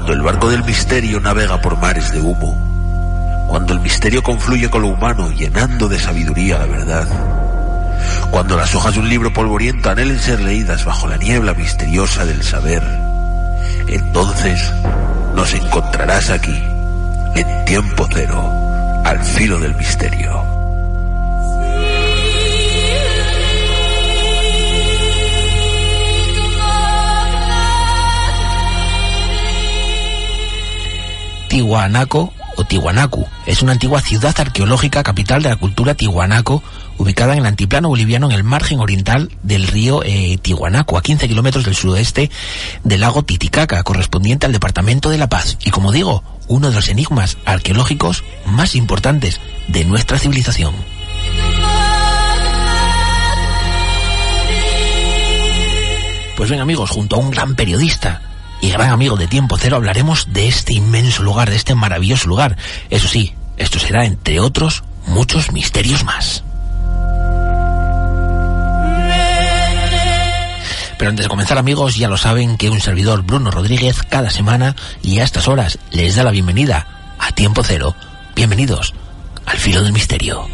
Cuando el barco del misterio navega por mares de humo. Cuando el misterio confluye con lo humano, llenando de sabiduría la verdad. Cuando las hojas de un libro polvoriento anhelen ser leídas bajo la niebla misteriosa del saber. Entonces nos encontrarás aquí, en tiempo cero, al filo del misterio. Tihuanaco o Tihuanacu. Es una antigua ciudad arqueológica capital de la cultura tihuanaco, ubicada en el antiplano boliviano en el margen oriental del río eh, Tihuanaco, a 15 kilómetros del sudoeste del lago Titicaca, correspondiente al departamento de La Paz. Y como digo, uno de los enigmas arqueológicos más importantes de nuestra civilización. Pues bien amigos, junto a un gran periodista, y gran amigo de Tiempo Cero hablaremos de este inmenso lugar, de este maravilloso lugar. Eso sí, esto será, entre otros, muchos misterios más. Pero antes de comenzar amigos, ya lo saben que un servidor Bruno Rodríguez cada semana y a estas horas les da la bienvenida a Tiempo Cero. Bienvenidos al filo del misterio.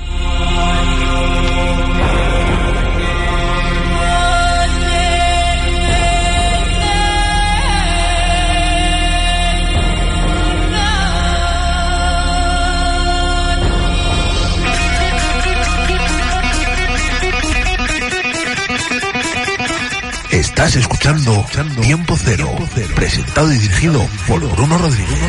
Estás escuchando Tiempo Cero, presentado y dirigido por Bruno Rodríguez.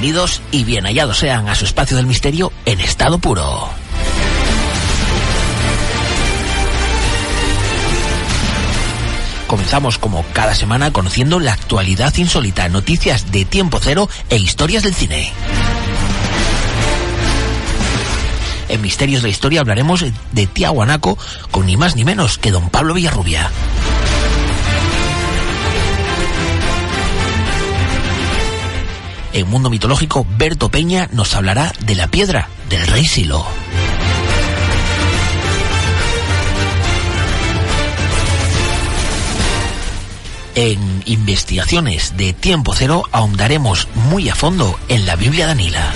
Bienvenidos y bien hallados sean a su espacio del misterio en estado puro. Comenzamos como cada semana conociendo la actualidad insólita, noticias de tiempo cero e historias del cine. En Misterios de la Historia hablaremos de Tiahuanaco con ni más ni menos que don Pablo Villarrubia. En Mundo Mitológico, Berto Peña nos hablará de la piedra del rey Silo. En investigaciones de tiempo cero ahondaremos muy a fondo en la Biblia Danila.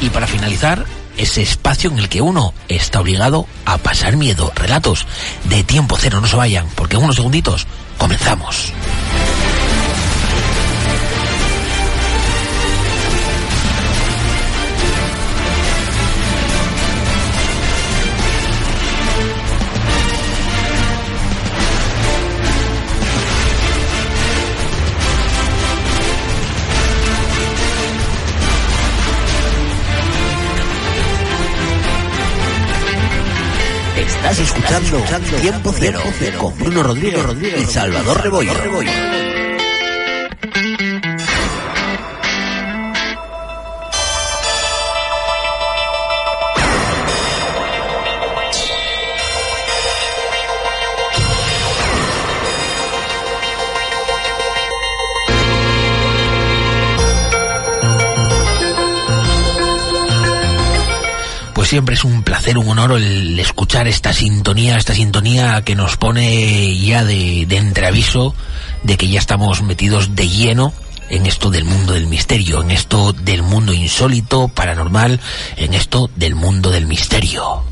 Y para finalizar, ese espacio en el que uno está obligado a pasar miedo. Relatos de tiempo cero, no se vayan, porque en unos segunditos comenzamos. Estás escuchando, Tiempo Cero, con Bruno Rodríguez, y Salvador Rebollo. Siempre es un placer, un honor el escuchar esta sintonía, esta sintonía que nos pone ya de, de entreaviso de que ya estamos metidos de lleno en esto del mundo del misterio, en esto del mundo insólito, paranormal, en esto del mundo del misterio.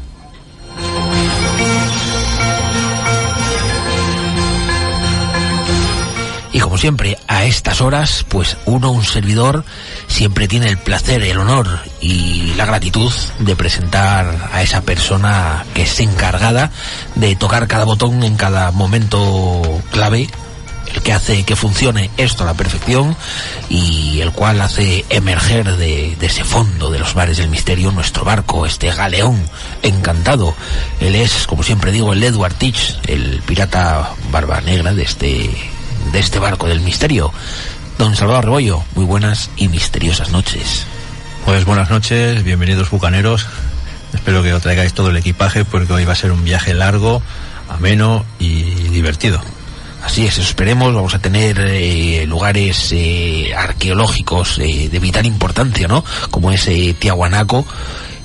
Como siempre, a estas horas, pues uno, un servidor, siempre tiene el placer, el honor y la gratitud de presentar a esa persona que es encargada de tocar cada botón en cada momento clave, el que hace que funcione esto a la perfección y el cual hace emerger de, ese fondo de los mares del misterio nuestro barco, este galeón encantado. Él es, como siempre digo, el Edward Teach, el pirata barba negra de este de este barco del misterio. Don Salvador Rebollo, muy buenas y misteriosas noches. Pues buenas noches, bienvenidos bucaneros. Espero que os traigáis todo el equipaje porque hoy va a ser un viaje largo, ameno y divertido. Así es, esperemos, vamos a tener eh, lugares eh, arqueológicos eh, de vital importancia, ¿no? Como es Tiahuanaco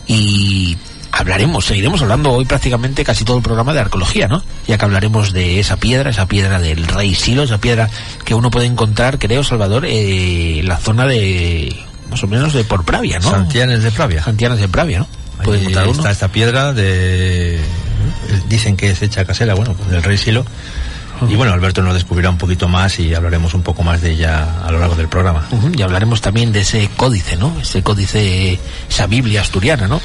y hablaremos, seguiremos hablando hoy prácticamente casi todo el programa de arqueología, ¿no? Ya que hablaremos de esa piedra, esa piedra del rey Silo, esa piedra que uno puede encontrar, creo, Salvador, en la zona de, más o menos, de por Pravia, ¿no? Santianes de Pravia. Santianes de Pravia, ¿no? Ahí está esta piedra de... Dicen que es hecha casera, bueno, pues del rey Silo. Y bueno, Alberto nos descubrirá un poquito más y hablaremos un poco más de ella a lo largo del programa. Y hablaremos también de ese códice, ¿no? Ese códice, esa Biblia asturiana, ¿no?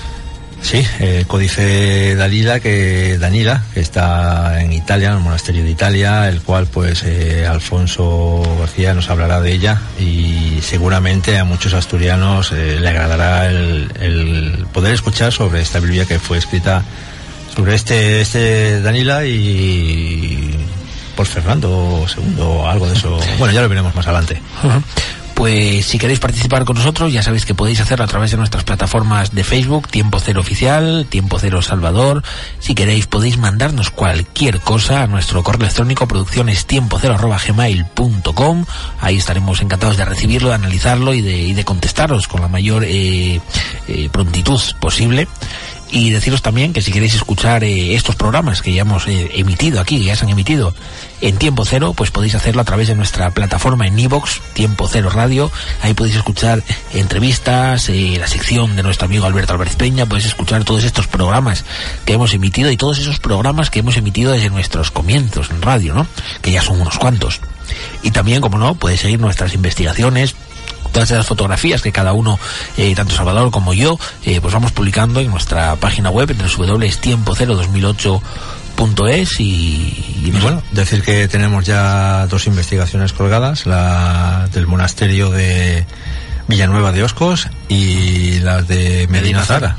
Sí, el códice Dalila que Danila, que está en Italia, en el monasterio de Italia, el cual pues eh, Alfonso García nos hablará de ella y seguramente a muchos asturianos eh, le agradará el, el, poder escuchar sobre esta Biblia que fue escrita sobre este este Danila y por Fernando II o algo de eso. Bueno, ya lo veremos más adelante. Pues si queréis participar con nosotros, ya sabéis que podéis hacerlo a través de nuestras plataformas de Facebook, Tiempo Cero Oficial, Tiempo Cero Salvador. Si queréis podéis mandarnos cualquier cosa a nuestro correo electrónico producciones tiempo. Ahí estaremos encantados de recibirlo, de analizarlo y de, y de contestaros con la mayor eh, eh, prontitud posible y deciros también que si queréis escuchar eh, estos programas que ya hemos eh, emitido aquí, que ya se han emitido en tiempo cero, pues podéis hacerlo a través de nuestra plataforma en iVox, Tiempo Cero Radio. Ahí podéis escuchar entrevistas, eh, la sección de nuestro amigo Alberto Álvarez Peña, podéis escuchar todos estos programas que hemos emitido y todos esos programas que hemos emitido desde nuestros comienzos en radio, ¿no? Que ya son unos cuantos. Y también, como no, podéis seguir nuestras investigaciones, todas esas fotografías que cada uno, eh, tanto Salvador como yo, eh, pues vamos publicando en nuestra página web, en www.tiempo02008.es y, y, bueno, decir que tenemos ya dos investigaciones colgadas, la del monasterio de Villanueva de Oscos y la de Medina Zara.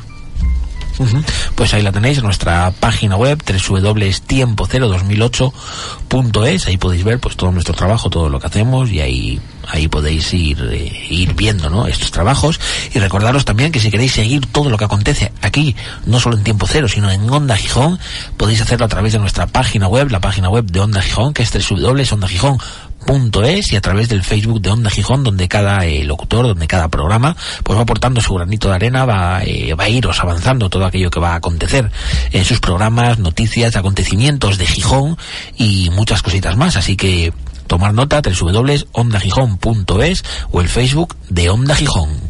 Pues ahí la tenéis en nuestra página web www.tiempo02008.es. Ahí podéis ver pues todo nuestro trabajo, todo lo que hacemos y ahí ahí podéis ir eh, ir viendo ¿no? estos trabajos y recordaros también que si queréis seguir todo lo que acontece aquí, no solo en Tiempo Cero, sino en Onda Gijón, podéis hacerlo a través de nuestra página web, la página web de Onda Gijón, que es www.ondagijón es y a través del Facebook de Onda Gijón, donde cada eh, locutor, donde cada programa, pues va aportando su granito de arena, va, eh, va a iros avanzando todo aquello que va a acontecer en sus programas, noticias, acontecimientos de Gijón y muchas cositas más. Así que tomar nota, www.ondagijón.es o el Facebook de Onda Gijón.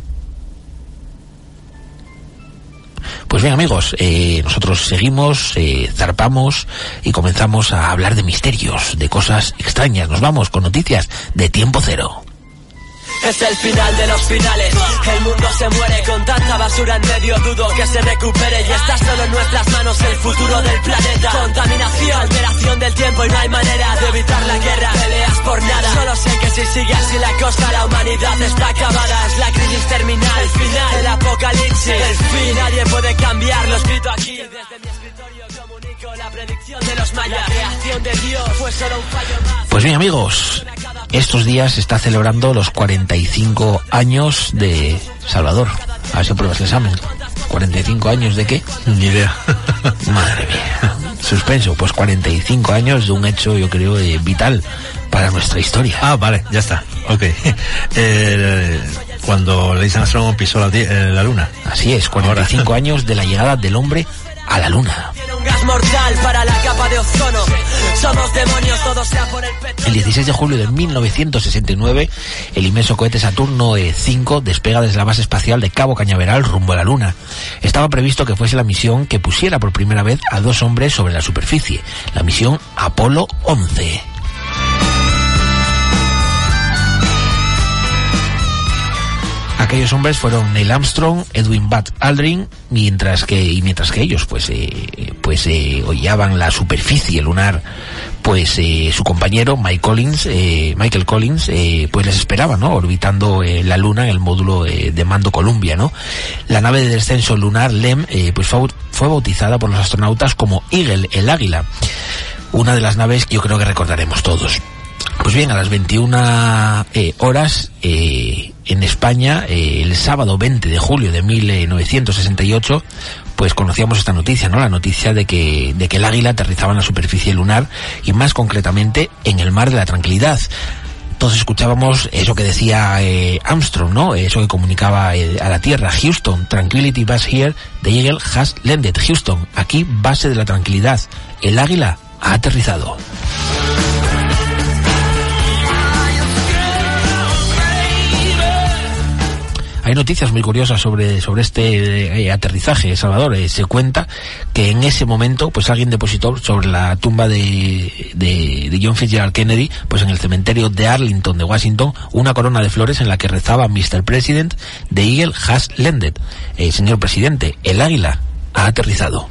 Pues bien amigos, eh, nosotros seguimos, eh, zarpamos y comenzamos a hablar de misterios, de cosas extrañas. Nos vamos con noticias de tiempo cero. Es el final de los finales. El mundo se muere con tanta basura en medio. Dudo que se recupere y está solo en nuestras manos el futuro del planeta. Contaminación, alteración del tiempo y no hay manera de evitar la guerra. Peleas por nada. Solo sé que si sigue así la cosa, la humanidad está acabada. Es la crisis terminal, el final, el apocalipsis, el fin. Nadie puede cambiarlo escrito aquí. Pues bien amigos, estos días se está celebrando los 45 años de Salvador. A ver si pruebas el examen. ¿45 años de qué? Ni idea. Madre mía. Suspenso. Pues 45 años de un hecho, yo creo, eh, vital para nuestra historia. Ah, vale, ya está. Ok. Eh, cuando dicen astrónomo pisó la, eh, la luna. Así es, 45 Ahora. años de la llegada del hombre a la luna. El 16 de julio de 1969, el inmenso cohete Saturno E5 despega desde la base espacial de Cabo Cañaveral rumbo a la Luna. Estaba previsto que fuese la misión que pusiera por primera vez a dos hombres sobre la superficie, la misión Apolo 11. Aquellos hombres fueron Neil Armstrong, Edwin Buzz Aldrin, mientras que y mientras que ellos pues eh, pues eh, hollaban la superficie lunar, pues eh, su compañero Mike Collins, eh, Michael Collins, eh, pues les esperaba, ¿no? Orbitando eh, la luna en el módulo de mando Columbia, ¿no? La nave de descenso lunar LEM, pues fue, fue bautizada por los astronautas como Eagle, el águila, una de las naves que yo creo que recordaremos todos. Pues bien, a las 21 eh, horas eh, en España, eh, el sábado 20 de julio de 1968, pues conocíamos esta noticia, ¿no? La noticia de que, de que el águila aterrizaba en la superficie lunar y más concretamente en el mar de la tranquilidad. Entonces escuchábamos eso que decía eh, Armstrong, ¿no? Eso que comunicaba a la Tierra. Houston, Tranquility Base here, the Eagle has landed. Houston, aquí base de la tranquilidad. El águila ha aterrizado. Hay noticias muy curiosas sobre, sobre este eh, aterrizaje, Salvador. Eh, se cuenta que en ese momento, pues alguien depositó sobre la tumba de, de, de, John Fitzgerald Kennedy, pues en el cementerio de Arlington de Washington, una corona de flores en la que rezaba Mr. President, the Eagle has landed. Eh, señor presidente, el águila ha aterrizado.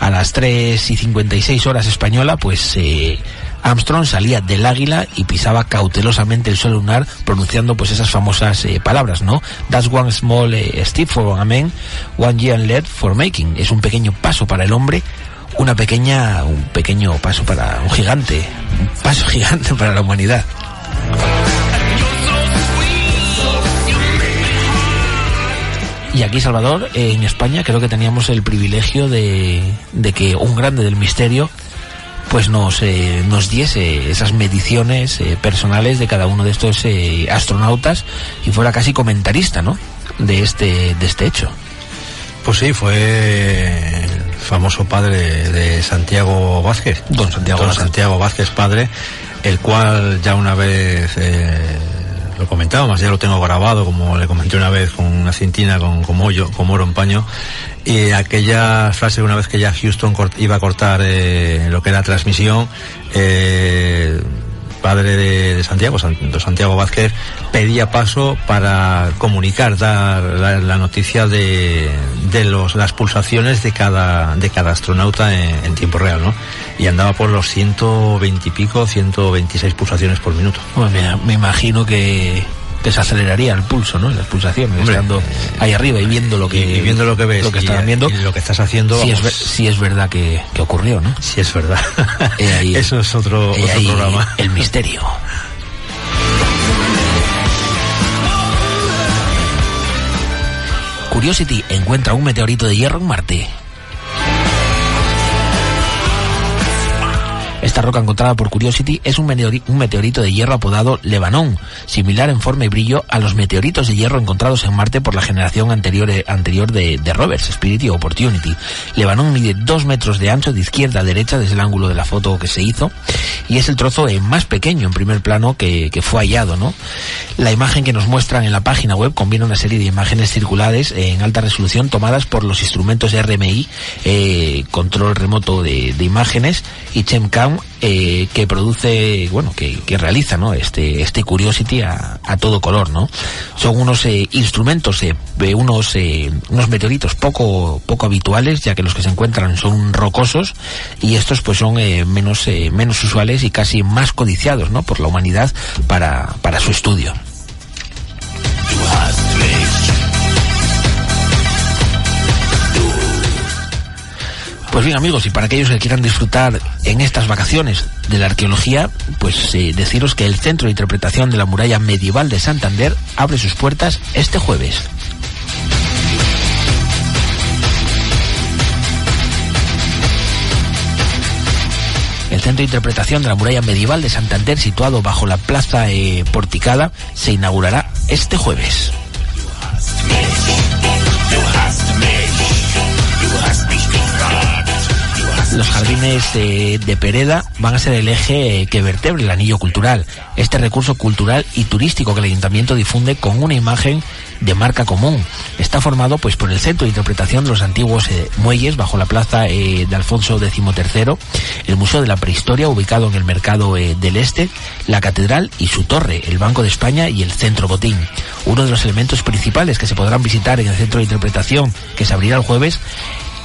A las 3 y 56 horas española, pues eh, Armstrong salía del águila y pisaba cautelosamente el suelo lunar pronunciando pues esas famosas eh, palabras, ¿no? That's one small eh, step for a man, one giant leap for making. Es un pequeño paso para el hombre, una pequeña, un pequeño paso para un gigante, un paso gigante para la humanidad. Y aquí, Salvador, en España, creo que teníamos el privilegio de, de que un grande del misterio pues nos, eh, nos diese esas mediciones eh, personales de cada uno de estos eh, astronautas y fuera casi comentarista, ¿no? De este, de este hecho. Pues sí, fue el famoso padre de Santiago Vázquez. Don Santiago Don Vázquez. Santiago Vázquez padre, el cual ya una vez eh, lo comentábamos, ya lo tengo grabado, como le comenté una vez con una cintina con, con, mollo, con moro en paño, y aquella frase una vez que ya Houston iba a cortar eh, lo que era transmisión, eh, padre de, de Santiago, San, Santiago Vázquez, pedía paso para comunicar, dar la, noticia de, de los, las pulsaciones de cada, de cada astronauta en, en, tiempo real, ¿no? Y andaba por los 120 y pico, 126 pulsaciones por minuto. Bueno, me, me imagino que, que se aceleraría el pulso, ¿no? Las pulsaciones, Hombre, estando ahí arriba y viendo lo que, y, viendo lo que ves, lo que estaban viendo, y lo que estás haciendo, si, es, si es verdad que, que, ocurrió, ¿no? Si es verdad. ahí, Eso es otro, otro programa. El misterio. Curiosity encuentra un meteorito de hierro en Marte. Esta roca encontrada por Curiosity es un, meteorito, de hierro apodado Lebanon, similar en forma y brillo a los meteoritos de hierro encontrados en Marte por la generación anterior, anterior de, de rovers, Spirit y Opportunity. Lebanon mide dos metros de ancho de izquierda a derecha desde el ángulo de la foto que se hizo y es el trozo eh, más pequeño en primer plano que, fue hallado. La imagen que nos muestran en la página web combina una serie de imágenes circulares en alta resolución tomadas por los instrumentos RMI, eh, control remoto de, de imágenes, y ChemCam eh, que produce, bueno, que, que, realiza, ¿no? Este, este Curiosity a, a todo color, ¿no? Son unos eh, instrumentos, eh, unos, unos meteoritos poco, poco habituales, ya que los que se encuentran son rocosos y estos pues son menos, menos usuales y casi más codiciados, ¿no? Por la humanidad para, para su estudio. Pues bien amigos, y para aquellos que quieran disfrutar en estas vacaciones de la arqueología, pues eh, deciros que el Centro de Interpretación de la Muralla Medieval de Santander abre sus puertas este jueves. El Centro de Interpretación de la Muralla Medieval de Santander, situado bajo la Plaza eh, Porticada, se inaugurará este jueves. Los jardines de, Pereda van a ser el eje que vertebre el anillo cultural, este recurso cultural y turístico que el ayuntamiento difunde con una imagen de marca común. Está formado pues por el centro de interpretación de los antiguos eh, muelles bajo la plaza eh, de Alfonso XIII, el Museo de la Prehistoria ubicado en el Mercado eh, del Este, la Catedral y su torre, el Banco de España y el Centro Botín. Uno de los elementos principales que se podrán visitar en el centro de interpretación que se abrirá el jueves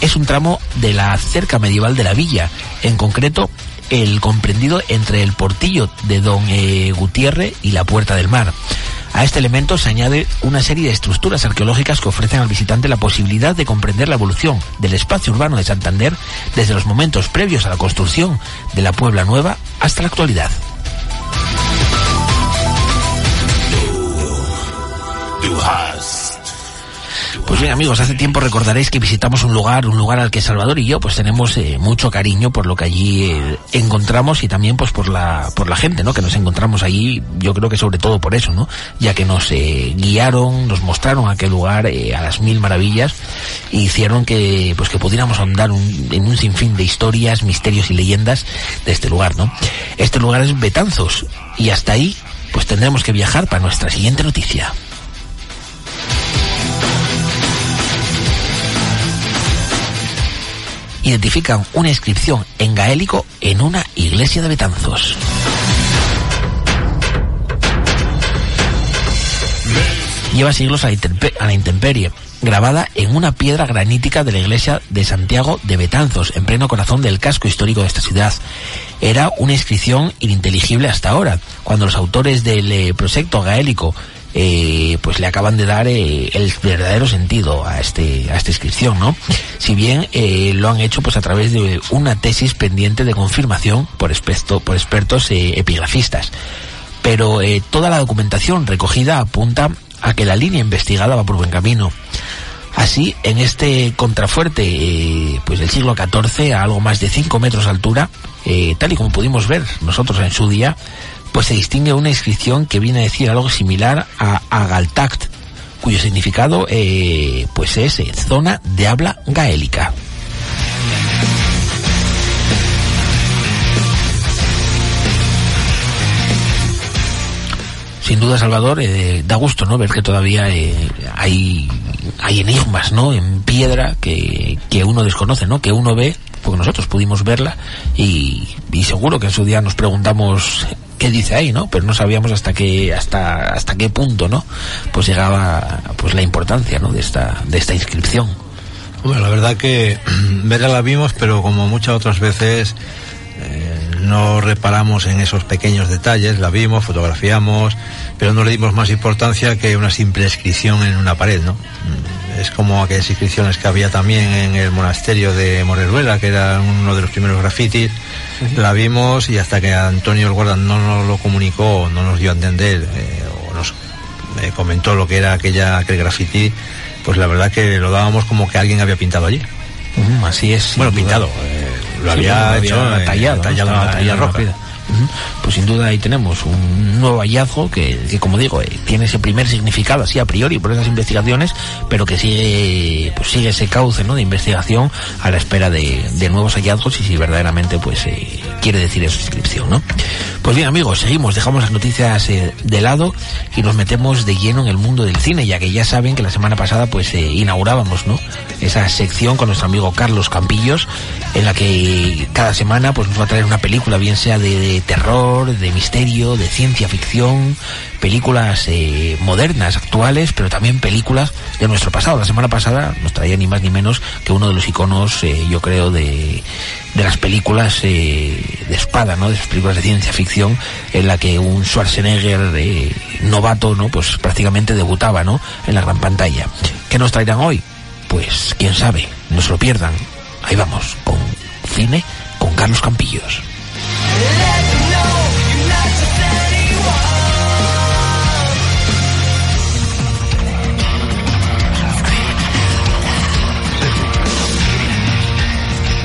es un tramo de la cerca medieval de la villa, en concreto el comprendido entre el portillo de Don eh, Gutiérrez y la Puerta del Mar. A este elemento se añade una serie de estructuras arqueológicas que ofrecen al visitante la posibilidad de comprender la evolución del espacio urbano de Santander desde los momentos previos a la construcción de la Puebla Nueva hasta la actualidad. Pues bien amigos, hace tiempo recordaréis que visitamos un lugar, un lugar al que Salvador y yo pues tenemos eh, mucho cariño por lo que allí eh, encontramos y también pues por la por la gente, ¿no? Que nos encontramos allí, yo creo que sobre todo por eso, ¿no? Ya que nos eh, guiaron, nos mostraron aquel lugar a las mil maravillas e hicieron que pues que pudiéramos ahondar en un sinfín de historias, misterios y leyendas de este lugar, ¿no? Este lugar es Betanzos y hasta ahí pues tendremos que viajar para nuestra siguiente noticia. Identifican una inscripción en gaélico en una iglesia de Betanzos. Lleva siglos a la, intemperie, grabada en una piedra granítica de la iglesia de Santiago de Betanzos, en pleno corazón del casco histórico de esta ciudad. Era una inscripción ininteligible hasta ahora, cuando los autores del eh, proyecto gaélico eh, pues le acaban de dar eh, el verdadero sentido a este a esta inscripción no si bien eh, lo han hecho pues a través de una tesis pendiente de confirmación por experto, por expertos epigrafistas. Pero toda la documentación recogida apunta a que la línea investigada va por buen camino. Así, en este contrafuerte pues del siglo XIV, a algo más de 5 metros de altura, tal y como pudimos ver nosotros en su día, pues se distingue una inscripción que viene a decir algo similar a Agaltact, cuyo significado eh, pues es eh, zona de habla gaélica. Sin duda, Salvador, eh, da gusto no ver que todavía hay, hay enigmas ¿no? en piedra que, que uno desconoce, ¿no? que uno ve, porque nosotros pudimos verla y, y seguro que en su día nos preguntamos qué dice ahí, ¿no? Pero no sabíamos hasta qué hasta hasta qué punto, ¿no? Pues llegaba pues la importancia, ¿no? De esta de esta inscripción. Bueno, la verdad que verla la vimos, pero como muchas otras veces eh, no reparamos en esos pequeños detalles, la vimos, fotografiamos, pero no le dimos más importancia que una simple inscripción en una pared, ¿no? Es como aquellas inscripciones que había también en el monasterio de Moreruela, que era uno de los primeros grafitis. La vimos y hasta que Antonio el Guarda no nos lo comunicó, no nos dio a entender, eh, o nos eh, comentó lo que era aquella, aquel graffiti, pues la verdad que lo dábamos como que alguien había pintado allí. así es. Bueno, pintado. Eh, lo había, hecho tallado, tallado en talla roja. Pues sin duda ahí tenemos un nuevo hallazgo que, como digo, eh, tiene ese primer significado así a priori por esas investigaciones, pero que sigue, pues sigue ese cauce ¿no? de investigación a la espera de, nuevos hallazgos y si verdaderamente pues eh, quiere decir esa inscripción, ¿no? Pues bien amigos, seguimos, dejamos las noticias eh, de lado y nos metemos de lleno en el mundo del cine, ya que ya saben que la semana pasada pues inaugurábamos, ¿no? Esa sección con nuestro amigo Carlos Campillos, en la que cada semana pues nos va a traer una película, bien sea de terror, de misterio, de ciencia ficción, películas eh, modernas, actuales, pero también películas de nuestro pasado. La semana pasada nos traía ni más ni menos que uno de los iconos, eh, yo creo, de, de las películas eh, de espada, ¿no? De esas películas de ciencia ficción en la que un Schwarzenegger novato, ¿no? Pues prácticamente debutaba, ¿no? En la gran pantalla. ¿Qué nos traerán hoy? Pues quién sabe, no se lo pierdan. Ahí vamos, con cine con Carlos Campillos.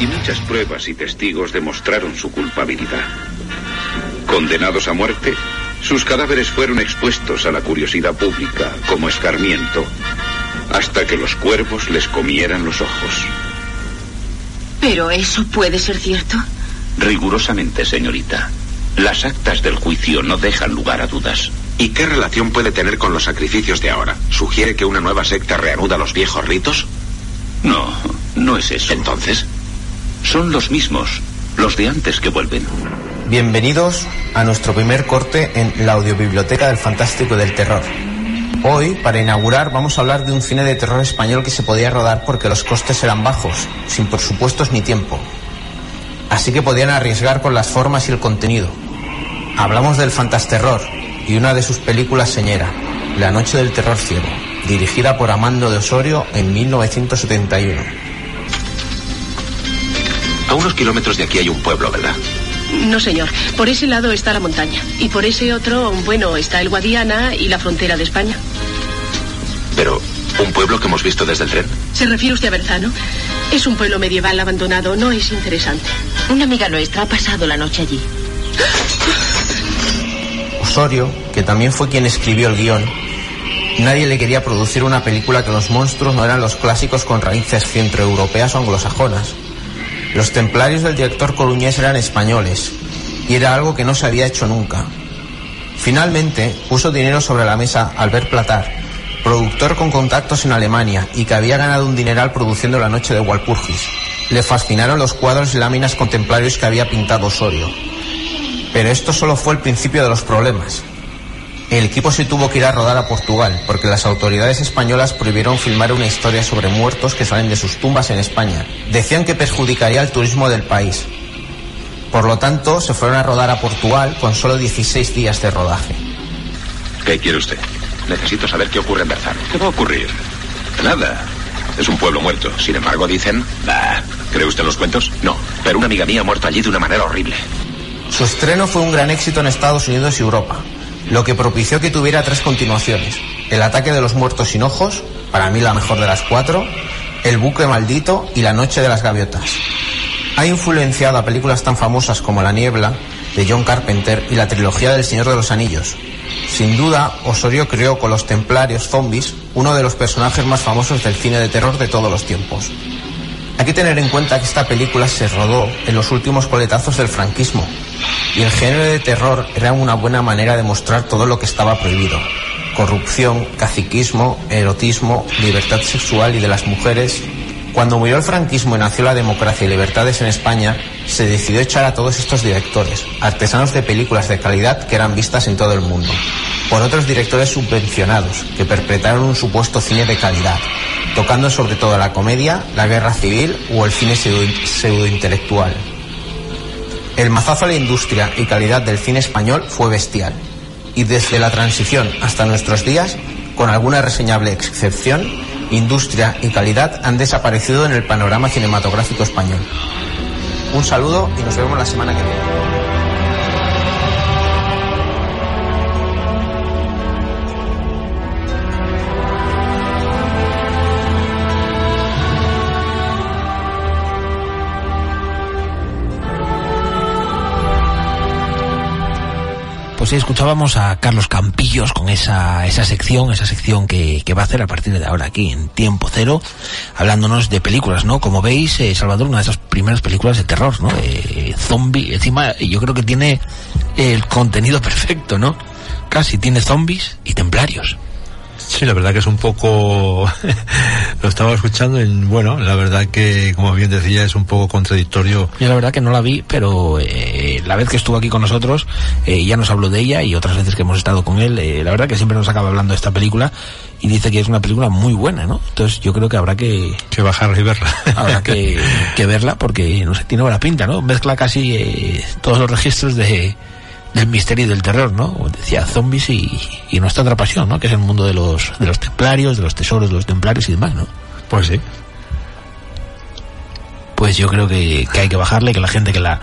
Y muchas pruebas y testigos demostraron su culpabilidad. Condenados a muerte, sus cadáveres fueron expuestos a la curiosidad pública como escarmiento, hasta que los cuervos les comieran los ojos. ¿Pero eso puede ser cierto? Rigurosamente, señorita. Las actas del juicio no dejan lugar a dudas. ¿Y qué relación puede tener con los sacrificios de ahora? ¿Sugiere que una nueva secta reanuda los viejos ritos? No, no es eso. Entonces. Son los mismos, los de antes que vuelven. Bienvenidos a nuestro primer corte en la audiobiblioteca del fantástico y del terror. Hoy, para inaugurar, vamos a hablar de un cine de terror español que se podía rodar porque los costes eran bajos, sin presupuestos ni tiempo así que podían arriesgar con las formas y el contenido. Hablamos del fantasterror y una de sus películas señera, La Noche del Terror Ciego, dirigida por Amando de Osorio en 1971. A unos kilómetros de aquí hay un pueblo, ¿verdad? No, señor. Por ese lado está la montaña. Y por ese otro, bueno, está el Guadiana y la frontera de España. Pero, ¿un pueblo que hemos visto desde el tren? ¿Se refiere usted a Berzano? Es un pueblo medieval abandonado, no es interesante. Una amiga nuestra ha pasado la noche allí. Osorio, que también fue quien escribió el guion, nadie le quería producir una película que los monstruos no eran los clásicos con raíces centroeuropeas o anglosajonas. Los templarios del director coruñés eran españoles, y era algo que no se había hecho nunca. Finalmente, puso dinero sobre la mesa Albert Platar, productor con contactos en Alemania y que había ganado un dineral produciendo La Noche de Walpurgis. Le fascinaron los cuadros y láminas contemplarios que había pintado Osorio. Pero esto solo fue el principio de los problemas. El equipo se tuvo que ir a rodar a Portugal porque las autoridades españolas prohibieron filmar una historia sobre muertos que salen de sus tumbas en España. Decían que perjudicaría el turismo del país. Por lo tanto, se fueron a rodar a Portugal con solo 16 días de rodaje. ¿Qué quiere usted? Necesito saber qué ocurre en Berzano. ¿Qué va a ocurrir? Nada. Es un pueblo muerto. Sin embargo, dicen... Bah, ¿Cree usted en los cuentos? No. Pero una amiga mía ha muerto allí de una manera horrible. Su estreno fue un gran éxito en Estados Unidos y Europa, lo que propició que tuviera tres continuaciones. El ataque de los muertos sin ojos, para mí la mejor de las cuatro, El buque maldito y La noche de las gaviotas. Ha influenciado a películas tan famosas como La niebla, de John Carpenter, y la trilogía del Señor de los Anillos. Sin duda, Osorio creó con los templarios zombies uno de los personajes más famosos del cine de terror de todos los tiempos. Hay que tener en cuenta que esta película se rodó en los últimos coletazos del franquismo y el género de terror era una buena manera de mostrar todo lo que estaba prohibido. Corrupción, caciquismo, erotismo, libertad sexual y de las mujeres. Cuando murió el franquismo y nació la democracia y libertades en España, se decidió echar a todos estos directores, artesanos de películas de calidad que eran vistas en todo el mundo, por otros directores subvencionados que perpetraron un supuesto cine de calidad, tocando sobre todo la comedia, la guerra civil o el cine pseudo-intelectual. El mazazo a la industria y calidad del cine español fue bestial, y desde la transición hasta nuestros días, con alguna reseñable excepción, industria y calidad han desaparecido en el panorama cinematográfico español. Un saludo y nos vemos la semana que viene. Escuchábamos a Carlos Campillos con esa, esa sección, esa sección que, va a hacer a partir de ahora aquí en Tiempo Cero, hablándonos de películas, ¿no? Como veis, eh, Salvador, una de esas primeras películas de terror, ¿no? Eh, zombie, encima yo creo que tiene el contenido perfecto, ¿no? Casi tiene zombies y templarios. Sí, la verdad que es un poco... lo estaba escuchando y bueno, la verdad que, como bien decía, es un poco contradictorio. Yo la verdad que no la vi, pero eh, la vez que estuvo aquí con nosotros eh, ya nos habló de ella y otras veces que hemos estado con él, eh, la verdad que siempre nos acaba hablando de esta película y dice que es una película muy buena, ¿no? Entonces yo creo que habrá que... Que bajarla y verla. habrá que, que verla porque, no sé, tiene buena pinta, ¿no? Mezcla casi eh, todos los registros de del misterio y del terror, ¿no? Decía zombies y, y, nuestra otra pasión, ¿no? Que es el mundo de los, de los templarios, de los tesoros de los templarios y demás, ¿no? Pues sí. Pues yo creo que, que hay que bajarle, que la gente que la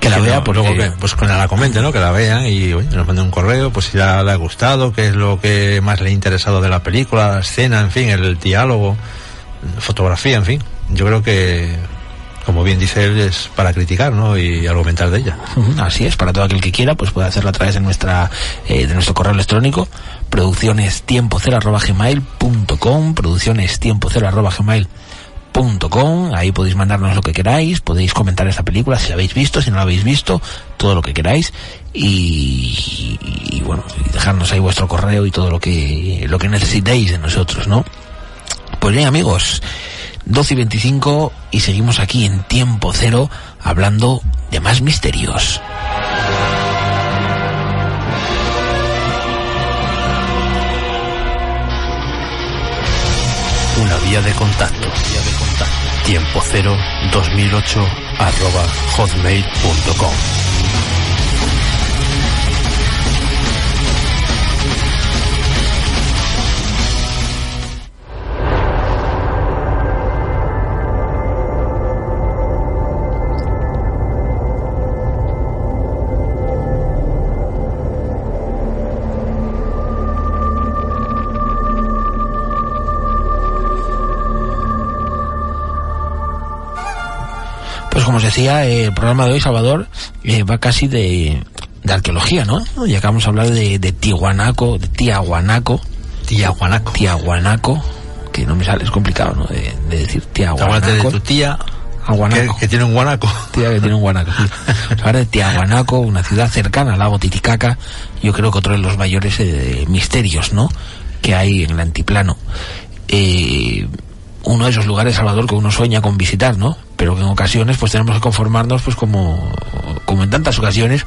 que la Sí, vea, no, porque luego que, pues que la comente, ¿no? Que la vea y oye, nos mande un correo, pues si ya le ha gustado, qué es lo que más le ha interesado de la película, la escena, en fin, el diálogo, fotografía, en fin. Yo creo que, como bien dice él, es para criticar, ¿no? Y argumentar de ella. Así es, para todo aquel que quiera, pues puede hacerlo a través de nuestra eh, de nuestro correo electrónico, producciones tiempo cero arroba gmail punto com, producciones tiempo cero arroba gmail punto com, ahí podéis mandarnos lo que queráis, podéis comentar esta película si la habéis visto, si no la habéis visto, todo lo que queráis y, y bueno, y dejarnos ahí vuestro correo y todo lo que lo que necesitéis de nosotros, ¿no? Pues bien amigos, 12 y 25 y seguimos aquí en tiempo cero hablando de más misterios. Una vía de contacto. Tiempo cero 2008 arroba hotmail.com. como os decía, el programa de hoy, Salvador, eh, va casi de, de arqueología, ¿no? Y acabamos de hablar de, de Tiahuanaco, de Tiahuanaco. Tiahuanaco. Tiahuanaco, que no me sale, es complicado, ¿no? De, de decir Tiahuanaco. de tu tía. Que, que, tiene un guanaco. Tía que tiene un guanaco. Sí. Ahora de Tiahuanaco, una ciudad cercana al lago Titicaca, yo creo que otro de los mayores eh, misterios, ¿no? Que hay en el antiplano. Eh, uno de esos lugares, Salvador, que uno sueña con visitar, ¿no? Pero que en ocasiones pues tenemos que conformarnos, pues como, como en tantas ocasiones,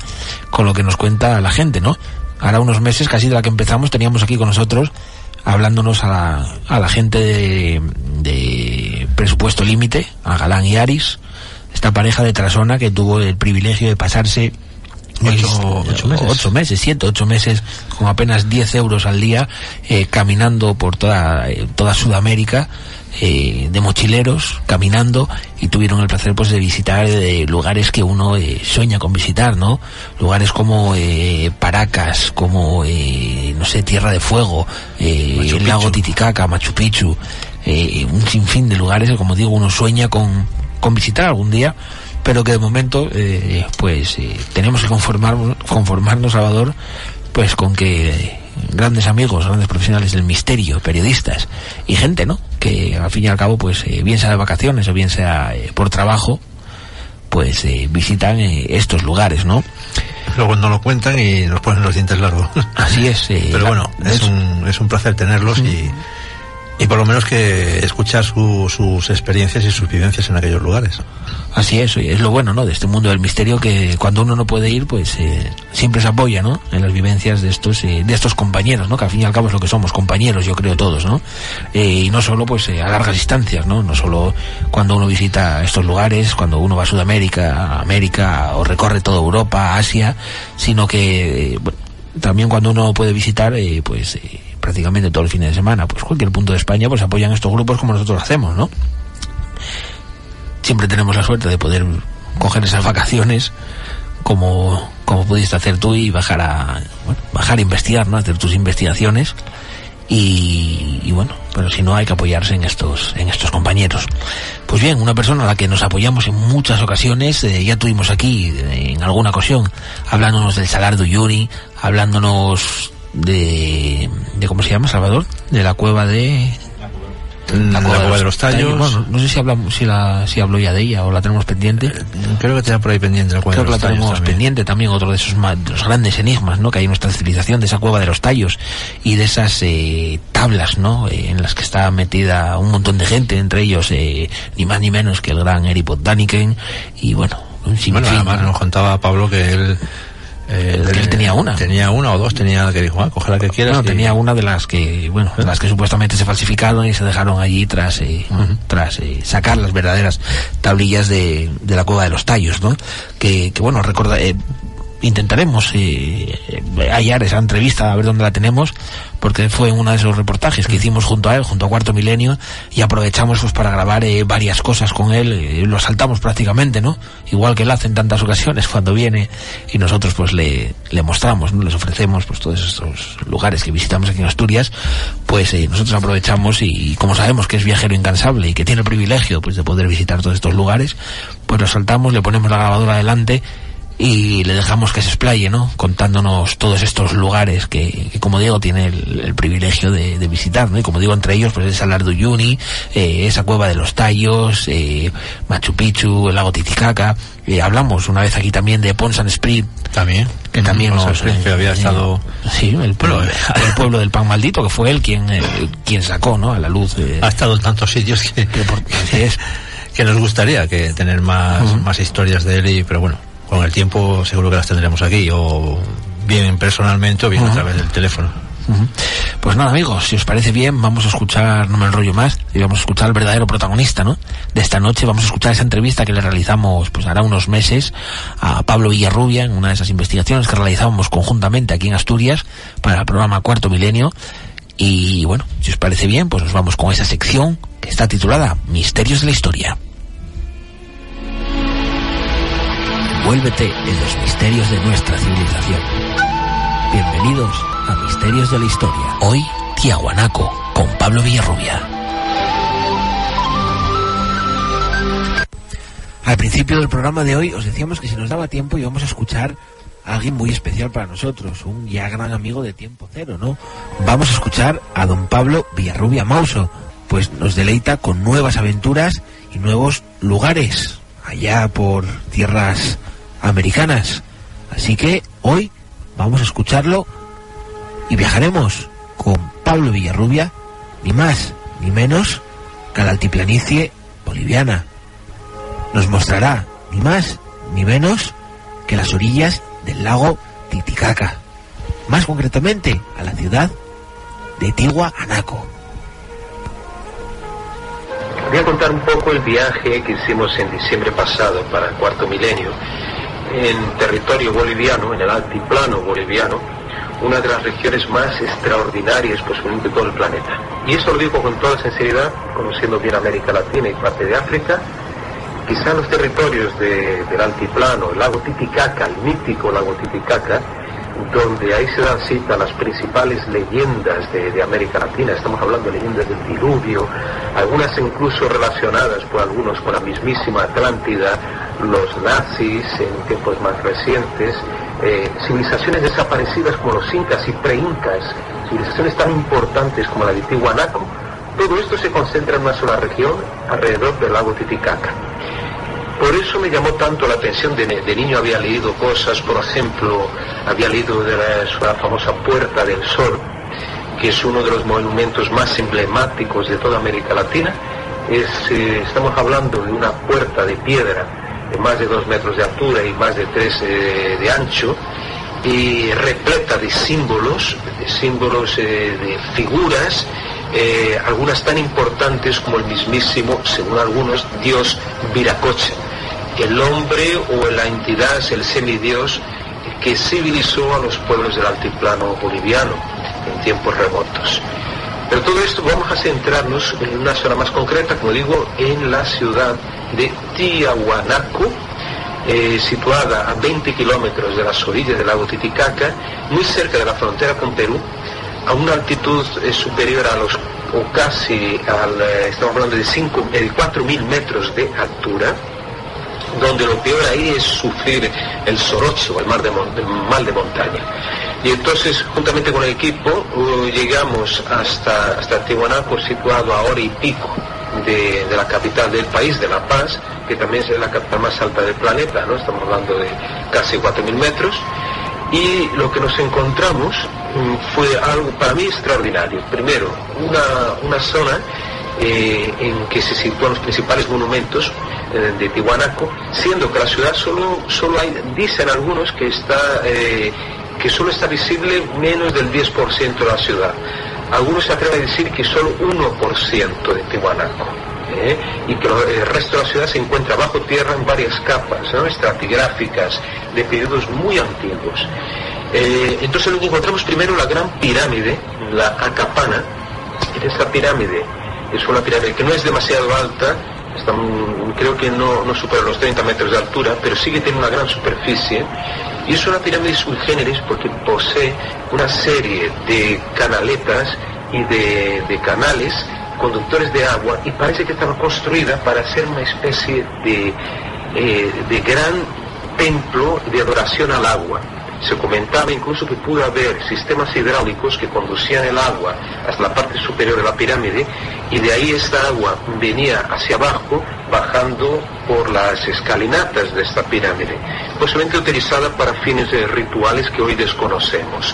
con lo que nos cuenta la gente, ¿no? Ahora unos meses, casi de la que empezamos, teníamos aquí con nosotros, hablándonos a la, a la gente de, de presupuesto límite, a Galán y Aris, esta pareja de Trasona que tuvo el privilegio de pasarse Ocho, ocho, meses. ocho meses, siete, ocho meses, con apenas 10 euros al día, eh, caminando por toda, eh, toda Sudamérica, eh, de mochileros, caminando, y tuvieron el placer pues de visitar eh, lugares que uno eh, sueña con visitar, ¿no? Lugares como eh, Paracas, como, no sé, Tierra de Fuego, el lago Titicaca, Machu Picchu, un sinfín de lugares que, como digo, uno sueña con, con visitar algún día, pero que de momento eh, pues eh, tenemos que conformar, conformarnos Salvador pues con que eh, grandes amigos grandes profesionales del misterio periodistas y gente no que al fin y al cabo pues bien sea de vacaciones o bien sea por trabajo pues visitan estos lugares no luego no lo cuentan y nos ponen los dientes largos. Así es pero bueno es un, es un placer tenerlos mm. y y por lo menos que escuchar su, sus experiencias y sus vivencias en aquellos lugares. Así es, es lo bueno, ¿no? De este mundo del misterio que cuando uno no puede ir, pues eh, siempre se apoya, ¿no? En las vivencias de estos eh, de estos compañeros, ¿no? Que al fin y al cabo es lo que somos, compañeros, yo creo todos, ¿no? Eh, y no solo, pues, a largas distancias, ¿no? No solo cuando uno visita estos lugares, cuando uno va a Sudamérica, América o recorre toda Europa, Asia, sino que bueno, también cuando uno puede visitar, pues prácticamente todo el fin de semana, pues cualquier punto de España, pues apoyan estos grupos como nosotros hacemos, ¿no? Siempre tenemos la suerte de poder coger esas vacaciones como, como pudiste hacer tú y bajar a, bueno, bajar a investigar, ¿no? Hacer tus investigaciones y, y, bueno, pero si no hay que apoyarse en estos, en estos compañeros. Pues bien, una persona a la que nos apoyamos en muchas ocasiones, eh, ya tuvimos aquí eh, en alguna ocasión, hablándonos del Salar de Uyuni, hablándonos de, de ¿cómo se llama Salvador? De la cueva de la, cueva, la cueva de, los tallos. Bueno, no sé si hablamos, si la, si habló ya de ella o la tenemos pendiente. Eh, creo que está por ahí pendiente la cueva Creo de los que la tenemos también. pendiente también, otro de esos de los grandes enigmas, ¿no? Que hay en nuestra civilización, de esa cueva de los tallos y de esas eh, tablas, ¿no? Eh, en las que está metida un montón de gente, entre ellos eh, ni más ni menos que el gran Eripot Daniken y bueno, un sinfín. Bueno, además nos contaba Pablo que él eh, él tenía una. Tenía una o dos, tenía que dijo, ah, coge la que quieras. No, tenía una de las que, bueno, de las que supuestamente se falsificaron y se dejaron allí tras, eh, uh -huh. tras eh, sacar las verdaderas tablillas de, de, la cueva de los tallos, ¿no? Que, que bueno, recorda, eh, intentaremos eh, hallar esa entrevista, a ver dónde la tenemos, porque fue uno de esos reportajes que hicimos junto a él, junto a Cuarto Milenio, y aprovechamos pues para grabar eh, varias cosas con él, eh, lo saltamos prácticamente, ¿no? Igual que él hace en tantas ocasiones cuando viene y nosotros pues le, le mostramos, ¿no? Les ofrecemos pues todos estos lugares que visitamos aquí en Asturias, pues eh, nosotros aprovechamos y, y, como sabemos que es viajero incansable y que tiene el privilegio pues de poder visitar todos estos lugares, pues lo saltamos, le ponemos la grabadora adelante y le dejamos que se explaye, ¿no? Contándonos todos estos lugares que, que como digo, tiene el, el privilegio de, de, visitar, ¿no? Y como digo, entre ellos, pues el Salar de Uyuni, eh, esa cueva de los Tallos, eh, Machu Picchu, el lago Titicaca. Eh, hablamos una vez aquí también de Ponsan Sprit. También. Que también Ponsan nos... Sprit, que había estado... Sí, el pueblo, el pueblo del pan maldito, que fue él quien, eh, quien sacó, ¿no? A la luz. ha estado en tantos sitios que... que así es. que nos gustaría que tener más, uh -huh. más historias de él, y, pero bueno, con el tiempo seguro que las tendremos aquí, o bien personalmente o bien uh -huh. a través del teléfono. Uh -huh. Pues nada, amigos, si os parece bien, vamos a escuchar, no me enrollo más, y vamos a escuchar al verdadero protagonista, ¿no? De esta noche vamos a escuchar esa entrevista que le realizamos, pues hará unos meses, a Pablo Villarrubia, en una de esas investigaciones que realizábamos conjuntamente aquí en Asturias, para el programa Cuarto Milenio. Y bueno, si os parece bien, pues nos vamos con esa sección que está titulada Misterios de la Historia. Envuélvete en los misterios de nuestra civilización. Bienvenidos a Misterios de la Historia. Hoy, Tiahuanaco, con Pablo Villarrubia. Al principio del programa de hoy os decíamos que si nos daba tiempo íbamos a escuchar a alguien muy especial para nosotros, un ya gran amigo de Tiempo Cero, ¿no? Vamos a escuchar a don Pablo Villarrubia Mauso, pues nos deleita con nuevas aventuras y nuevos lugares allá por tierras americanas. Así que hoy vamos a escucharlo y viajaremos con Pablo Villarrubia, ni más ni menos que a la altiplanicie boliviana nos mostrará ni más ni menos que las orillas del lago Titicaca, más concretamente a la ciudad de Tihuanaco. Voy a contar un poco el viaje que hicimos en diciembre pasado para el cuarto milenio en territorio boliviano, en el altiplano boliviano, una de las regiones más extraordinarias posiblemente de todo el planeta. Y eso lo digo con toda sinceridad, conociendo bien América Latina y parte de África, quizá los territorios del altiplano, el lago Titicaca, el mítico lago Titicaca, donde ahí se dan cita las principales leyendas de, América Latina, estamos hablando de leyendas del diluvio, algunas incluso relacionadas por algunos con la mismísima Atlántida, los nazis en tiempos más recientes, eh, civilizaciones desaparecidas como los incas y pre-incas, civilizaciones tan importantes como la de Tihuanaco, todo esto se concentra en una sola región alrededor del lago Titicaca. Por eso me llamó tanto la atención, de, niño había leído cosas, por ejemplo, había leído de la, famosa Puerta del Sol, que es uno de los monumentos más emblemáticos de toda América Latina. Eh, estamos hablando de una puerta de piedra de más de dos metros de altura y más de tres eh, de ancho, y repleta de símbolos, de símbolos eh, de figuras eh, algunas tan importantes como el mismísimo, según algunos, dios Viracocha, el hombre o la entidad, el semidios que civilizó a los pueblos del altiplano boliviano en tiempos remotos. Pero todo esto vamos a centrarnos en una zona más concreta, como digo, en la ciudad de Tiahuanaco, eh, situada a 20 kilómetros de las orillas del lago Titicaca, muy cerca de la frontera con Perú, a una altitud eh, superior a los, o casi al, eh, estamos hablando de 5, de 4.000 metros de altura, donde lo peor ahí es sufrir el sorocho, el, de, mal de montaña. Y entonces, juntamente con el equipo, uh, llegamos hasta, hasta Tihuanaco, situado a hora y pico de, la capital del país, de La Paz, que también es la capital más alta del planeta, ¿no? Estamos hablando de casi 4.000 metros. Y lo que nos encontramos mm, fue algo para mí extraordinario. Primero, una, zona eh, en que se sitúan los principales monumentos eh, de Tihuanaco, siendo que la ciudad solo, solo hay, dicen algunos que está, eh, que solo está visible menos del 10% de la ciudad. Algunos se atreven a decir que solo 1% de Tihuanaco. ¿Eh? y que el resto de la ciudad se encuentra bajo tierra en varias capas estratigráficas de periodos muy antiguos. Eh, entonces lo que encontramos primero la gran pirámide, la Acapana. En esta pirámide es una pirámide que no es demasiado alta, creo que no, no, supera los 30 metros de altura, pero sigue teniendo una gran superficie. Y es una pirámide sui generis porque posee una serie de canaletas y de canales conductores de agua y parece que estaba construida para ser una especie de, eh, de gran templo de adoración al agua. Se comentaba incluso que pudo haber sistemas hidráulicos que conducían el agua hasta la parte superior de la pirámide y de ahí esta agua venía hacia abajo bajando por las escalinatas de esta pirámide, posiblemente utilizada para fines rituales que hoy desconocemos.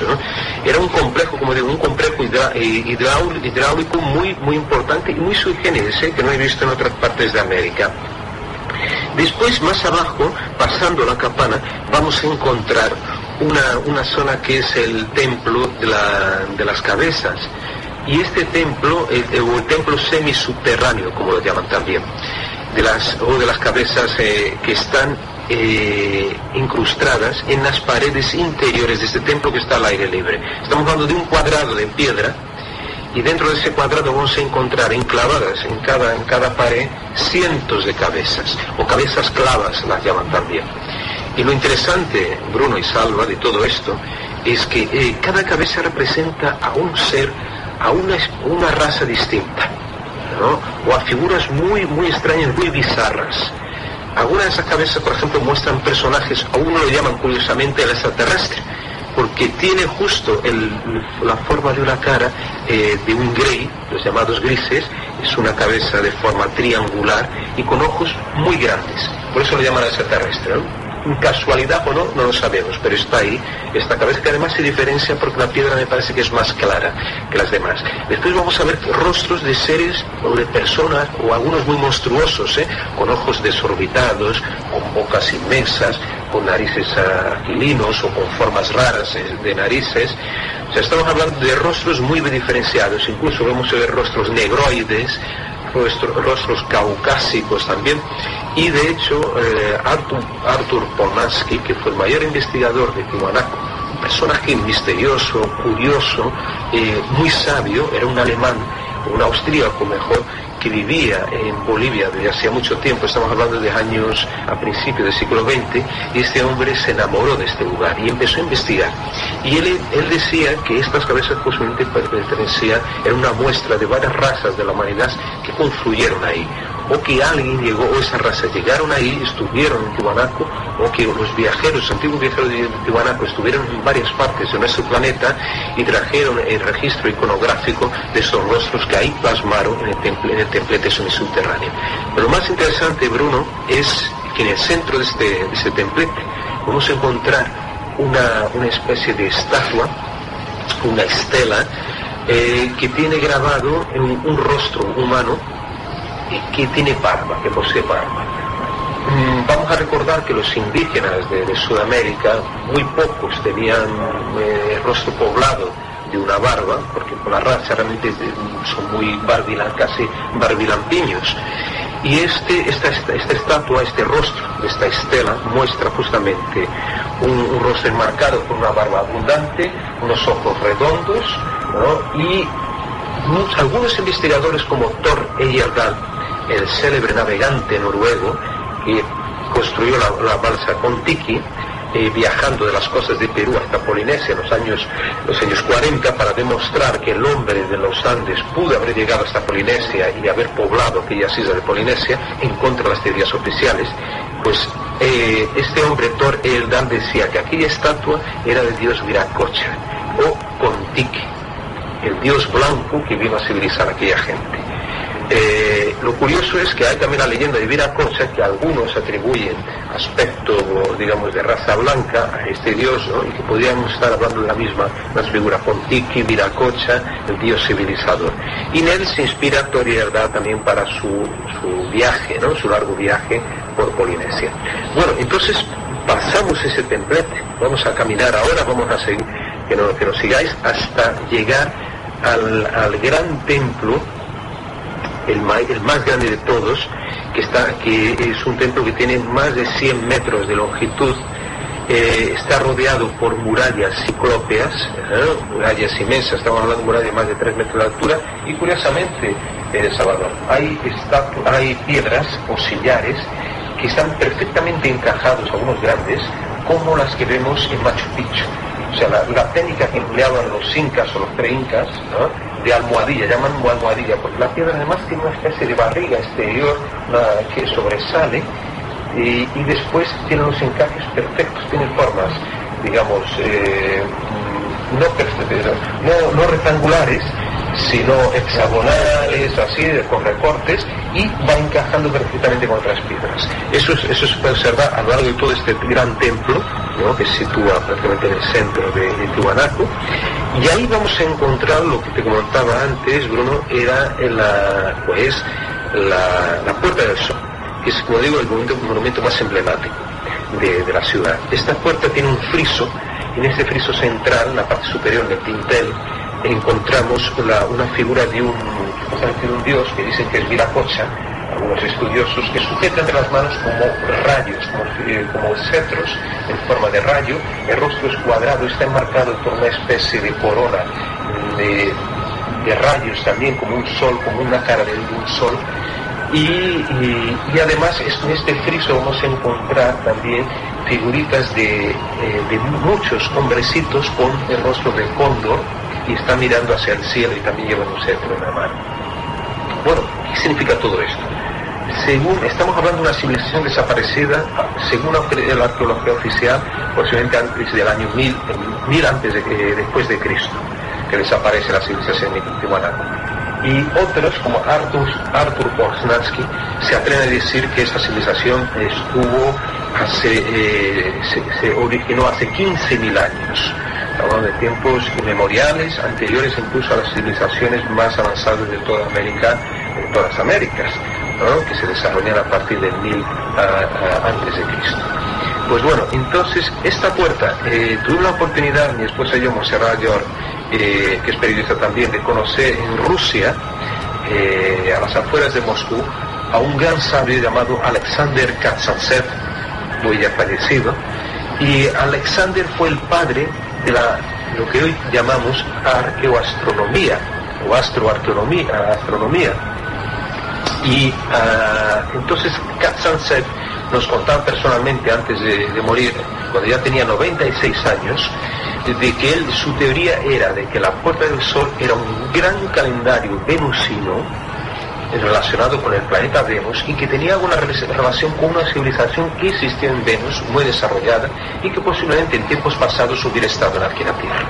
Era un complejo, como digo, un complejo eh, hidráulico muy, muy importante y muy sui generis, ¿eh? que no he visto en otras partes de América. Después, más abajo, pasando la campana, vamos a encontrar una, zona que es el templo de, las cabezas. Y este templo, el, el templo semisubterráneo, como lo llaman también, de las, o de las cabezas eh, que están eh, incrustadas en las paredes interiores de este templo que está al aire libre. Estamos hablando de un cuadrado de piedra y dentro de ese cuadrado vamos a encontrar enclavadas en cada, en cada pared cientos de cabezas, o cabezas clavas las llaman también. Y lo interesante, Bruno y Salva, de todo esto, es que eh, cada cabeza representa a un ser, a una, una raza distinta, o a figuras muy, muy extrañas, muy bizarras. algunas de esas cabezas, por ejemplo, muestran personajes, a uno lo llaman curiosamente el extraterrestre, porque tiene justo el- la forma de una cara eh, de un grey, los llamados grises, es una cabeza de forma triangular y con ojos muy grandes. Por eso lo llaman extraterrestre. Casualidad o no, no lo sabemos, pero está ahí esta cabeza que además se diferencia porque la piedra me parece que es más clara que las demás. Después vamos a ver rostros de seres o de personas o algunos muy monstruosos, ¿eh? con ojos desorbitados, con bocas inmensas, con narices aquilinos o con formas raras eh, de narices. O sea, estamos hablando de rostros muy diferenciados, incluso vamos a ver rostros negroides, rostro- rostros caucásicos también. Y de hecho, eh, Arthur, Arthur que fue el mayor investigador de Tiwanaku, un personaje misterioso, curioso, eh, muy sabio, era un alemán, un austríaco mejor, que vivía en Bolivia desde hacía mucho tiempo, estamos hablando de años a principios del siglo XX, y este hombre se enamoró de este lugar y empezó a investigar. Y él, decía que estas cabezas posiblemente pertenecían, era una muestra de varias razas de la humanidad que confluyeron ahí. O que alguien llegó, o esas razas llegaron ahí, estuvieron en Tiwanaku, o que los viajeros, antiguos viajeros de Tiwanaku, estuvieron en varias partes de nuestro planeta y trajeron el registro iconográfico de esos rostros que ahí plasmaron en el, temple, en el templete subterráneo. Pero lo más interesante, Bruno, es que en el centro de este, este templete vamos a encontrar una, especie de estatua, una estela, eh, que tiene grabado un, rostro humano que tiene barba, que posee barba. Mm, Vamos a recordar que los indígenas de, Sudamérica, muy pocos tenían eh, rostro poblado de una barba, porque por la raza realmente son muy barbilan, casi barbilampiños. Y este, esta, esta, esta estatua, este rostro esta estela, muestra justamente un, rostro enmarcado por una barba abundante, unos ojos redondos, ¿no? y algunos investigadores como Thor Heyerdahl, el célebre navegante noruego que construyó la, balsa Kon-Tiki, eh, viajando de las costas de Perú hasta Polinesia en los años, los años 40 para demostrar que el hombre de los Andes pudo haber llegado hasta Polinesia y haber poblado aquellas islas de Polinesia en contra de las teorías oficiales, pues eh, este hombre Thor Heyerdahl decía que aquella estatua era del dios Viracocha o Kon-Tiki el dios blanco que vino a civilizar a aquella gente. Eh, lo curioso es que hay también la leyenda de Viracocha que algunos atribuyen aspecto, digamos, de raza blanca a este dios, ¿no? y que podríamos estar hablando de la misma, las figuras Pontiki, Viracocha, el dios civilizador. Y en él se inspira Torierdad también para su, su viaje, ¿no? su largo viaje por Polinesia. Bueno, entonces pasamos ese templete, vamos a caminar ahora, vamos a seguir, que, no- que nos sigáis hasta llegar al, al gran templo el, el más grande de todos, que, está, que es un templo que tiene más de 100 metros de longitud, eh, está rodeado por murallas ciclópeas, ¿eh? murallas inmensas, estamos hablando de murallas de más de 3 metros de altura, y curiosamente, eh, Salvador, hay, hay piedras o sillares que están perfectamente encajados, algunos grandes, como las que vemos en Machu Picchu. O sea, la, la técnica que empleaban los incas o los pre-incas, ¿no? De almohadilla, llaman almohadilla, porque la piedra además tiene una especie de barriga exterior que sobresale y, y después tiene los encajes perfectos, tiene formas, digamos, eh, mm, no, no rectangulares, sino hexagonales, así, con recortes, y va encajando perfectamente con otras piedras. Eso, es- se puede observar a lo largo de todo este gran templo, que se sitúa prácticamente en el centro de, de y ahí vamos a encontrar lo que te comentaba antes, Bruno, era la, pues, la, Puerta del Sol, que es, como digo, el monumento, monumento más emblemático de, de la ciudad. Esta puerta tiene un friso, en este friso central, en la parte superior del dintel, encontramos una figura de un, de un dios que dicen que es Viracocha, algunos estudiosos, que sujeta entre las manos como rayos, como, eh, como cetros en forma de rayo, el rostro es cuadrado, está enmarcado por una especie de corona de, de rayos también, como un sol, como una cara de un sol, y, y- además en este friso vamos a encontrar también figuritas de, eh, de muchos hombrecitos con el rostro de cóndor está mirando hacia el cielo y también llevan un cetro en la mano. Bueno, ¿qué significa todo esto? según, estamos hablando de una civilización desaparecida, según la arqueología oficial, posiblemente antes del año 1000, eh, 1000 antes de, eh, después de Cristo, que desaparece la civilización Tiwanaku. Y otros, como Arthur, Arthur Borsnansky, se atreven a decir que esa civilización estuvo hace, eh, se originó hace 15.000 años. Hablando de tiempos inmemoriales, anteriores incluso a las civilizaciones más avanzadas de toda América, de todas las Américas, ¿no? que se desarrollan a partir del 1000 ah, ah, antes de Cristo. Pues bueno, entonces esta puerta, eh, tuve la oportunidad, mi esposa y yo, Monserrat York, eh, que es periodista también, de conocer en Rusia, eh, a las afueras de Moscú, a un gran sabio llamado Alexander Kazantsev, muy ya fallecido, y Alexander fue el padre la, lo que hoy llamamos arqueoastronomía o astroarqueonomía, astronomía. Y ah, entonces Kazantsev nos contaba personalmente antes de, de morir, cuando ya tenía 96 años, de que él, su teoría era de que la Puerta del Sol era un gran calendario venusino relacionado con el planeta Venus y que tenía alguna rela- relación con una civilización que existía en Venus, muy desarrollada, y que posiblemente en tiempos pasados hubiera estado aquí en la Tierra.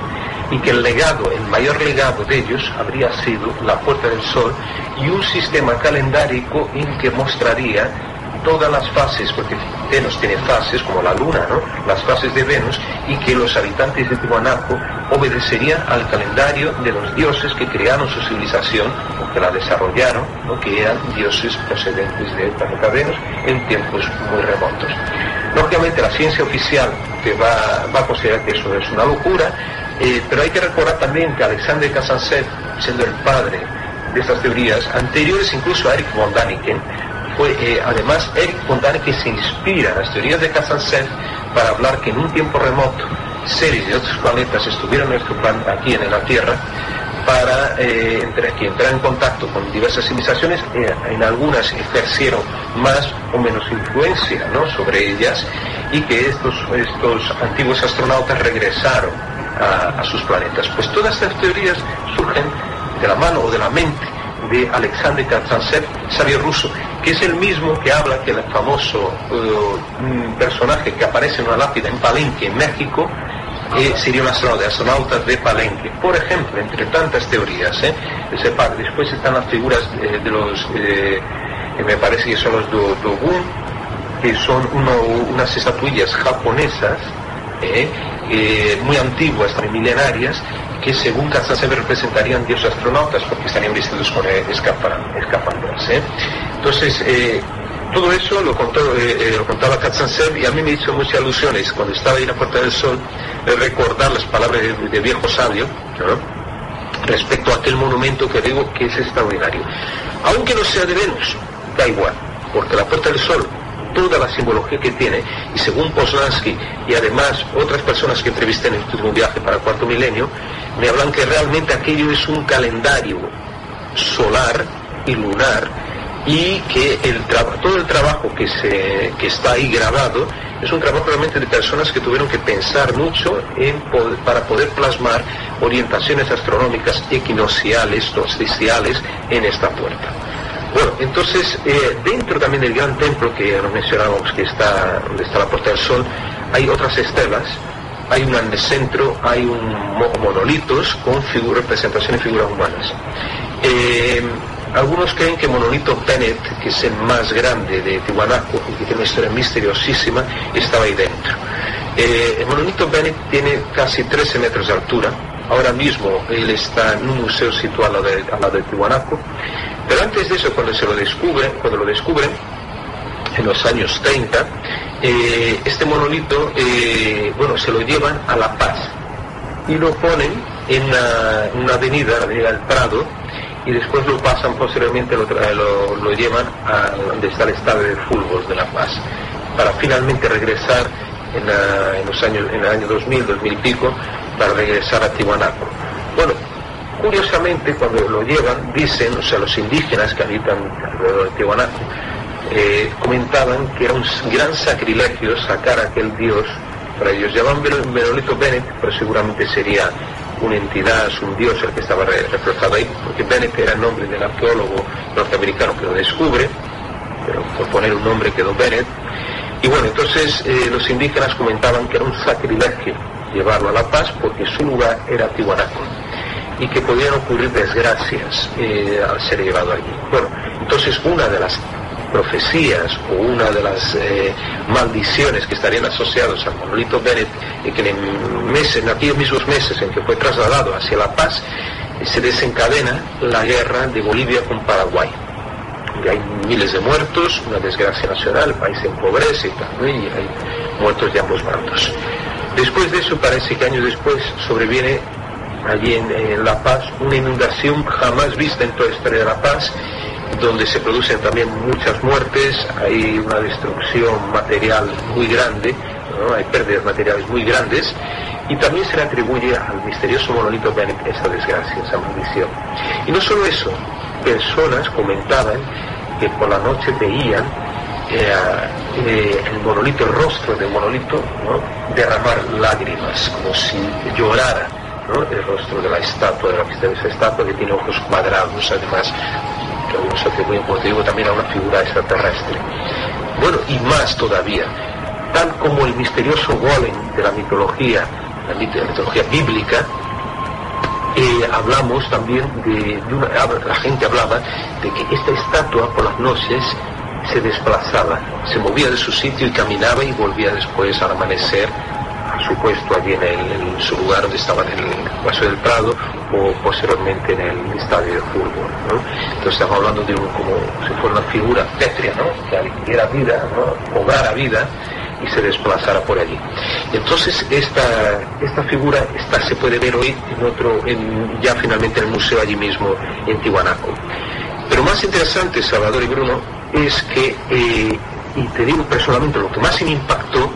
Y que el legado, el mayor legado de ellos habría sido la Puerta del Sol y un sistema calendárico en que mostraría todas las fases, porque Venus tiene fases como la Luna, ¿no? Las fases de Venus, y que los habitantes de Tiwanaku obedecerían al calendario de los dioses que crearon su civilización o que la desarrollaron, ¿no? que eran dioses procedentes del planeta Venus en tiempos muy remotos. Lógicamente la ciencia oficial que va, va a considerar que eso es una locura, eh, pero hay que recordar también que Alexander Kazantsev, siendo el padre de estas teorías, anteriores incluso a Eric von Daniken, fue eh, además Eric von Daniken se inspira en las teorías de Kazantsev para hablar que en un tiempo remoto seres de otros planetas estuvieron nuestro plan aquí en la Tierra para eh, entre, que entrar en contacto con diversas civilizaciones, eh, en algunas ejercieron más o menos influencia ¿no? sobre ellas y que estos, estos antiguos astronautas regresaron a sus planetas. Pues todas estas teorías surgen de la mano o de la mente de Alexander Kazantsev, sabio ruso, que es el mismo que habla que el famoso eh, mm, personaje que aparece en una lápida en Palenque, en México, eh, sería un astronauta, astronautas de Palenque. Por ejemplo, entre tantas teorías, ¿eh? Después están las figuras de los, eh, que me parece que son los do- Dogun, que son unas estatuillas japonesas, muy antiguas, milenarias, que según Kazantsev representarían dioses astronautas porque estarían vestidos con eh, escapandras. ¿eh? Entonces, eh, todo eso lo, contó, eh, eh, lo contaba Kazantsev y a mí me hizo muchas ilusiones cuando estaba ahí en la Puerta del Sol recordar las palabras de, de viejo sabio ¿no? respecto a aquel monumento que digo que es extraordinario. Aunque no sea de Venus, da igual, porque la Puerta del Sol toda la simbología que tiene y según Poznansky y además otras personas que entrevisté en el último viaje para el cuarto milenio me hablan que realmente aquello es un calendario solar y lunar y que el todo el trabajo que, se, que está ahí grabado es un trabajo realmente de personas que tuvieron que pensar mucho para poder plasmar orientaciones astronómicas equinocciales, solsticiales en esta puerta. Bueno, entonces, eh, dentro también del gran templo que nos mencionábamos, que está donde está la Puerta del Sol, hay otras estelas, hay una en el centro, hay un mo- monolitos con figu- representaciones de figuras humanas. Eh, algunos creen que Monolito Bennett, que es el más grande de Tiwanaku y que tiene una historia misteriosísima, estaba ahí dentro. Eh, el Monolito Bennett tiene casi 13 metros de altura. Ahora mismo él está en un museo situado al lado de, al lado de Tiwanaku. Pero antes de eso, cuando se lo descubren, cuando lo descubren, en los años 30, eh, este monolito, eh, bueno, se lo llevan a La Paz y lo ponen en una, en una avenida, la avenida del Prado, y después lo pasan posteriormente, lo, lo, llevan a donde está el estadio de fútbol de La Paz, para finalmente regresar en, la- en los años, en el año 2000, 2000 y pico, para regresar a Tiwanaku. Bueno, curiosamente cuando lo llevan, dicen, o sea, los indígenas que habitan alrededor de Tiwanaku, eh, comentaban que era un gran sacrilegio sacar a aquel dios para ellos. Llamaban Meno- Menolito Bennett, pero seguramente sería una entidad, un dios el que estaba re- reflejado ahí, porque Bennett era el nombre del arqueólogo norteamericano que lo descubre. pero por poner un nombre quedó Bennett. Y bueno, entonces eh, los indígenas comentaban que era un sacrilegio llevarlo a La Paz porque su lugar era Tiwanaku y que podían ocurrir desgracias eh, al ser llevado allí. Bueno, entonces una de las profecías o una de las eh, maldiciones que estarían asociados al monolito Bennett, y que en, meses, en aquellos mismos meses en que fue trasladado hacia La Paz, eh, se desencadena la guerra de Bolivia con Paraguay. Hay miles de muertos, una desgracia nacional, el país se empobrece y tal, y hay muertos de ambos bandos. Después de eso, parece que años después sobreviene allí en, La Paz una inundación jamás vista en toda la historia de La Paz, donde se producen también muchas muertes, hay una destrucción material muy grande, hay pérdidas materiales muy grandes, y también se le atribuye al misterioso monolito Bennett esa desgracia, esa maldición. Y no solo eso, personas comentaban que por la noche veían eh, eh, el monolito, el rostro del monolito, ¿no? derramar lágrimas, como si llorara ¿no? el rostro de la estatua, de la misteriosa estatua que tiene ojos cuadrados, además, que algunos atribuyen, como también a una figura extraterrestre. Bueno, y más todavía, tal como el misterioso golem de la mitología, la, mit la mitología bíblica, eh, hablamos también de, de la gente hablaba de que esta estatua por las noches se desplazaba, se movía de su sitio y caminaba y volvía después al amanecer a su puesto allí en, el, en su lugar donde estaba en el Paso del Prado o posteriormente en el estadio de fútbol. ¿no? Entonces estamos hablando de un, como si fuera una figura pétrea, ¿no? que adquiriera vida, ¿no? cobrara vida y se desplazara por allí. Entonces esta, esta figura esta, se puede ver hoy en otro, en, ya finalmente en el museo allí mismo en Tiwanaco. Pero más interesante, Salvador y Bruno, es que, eh, y te digo personalmente, lo que más me impactó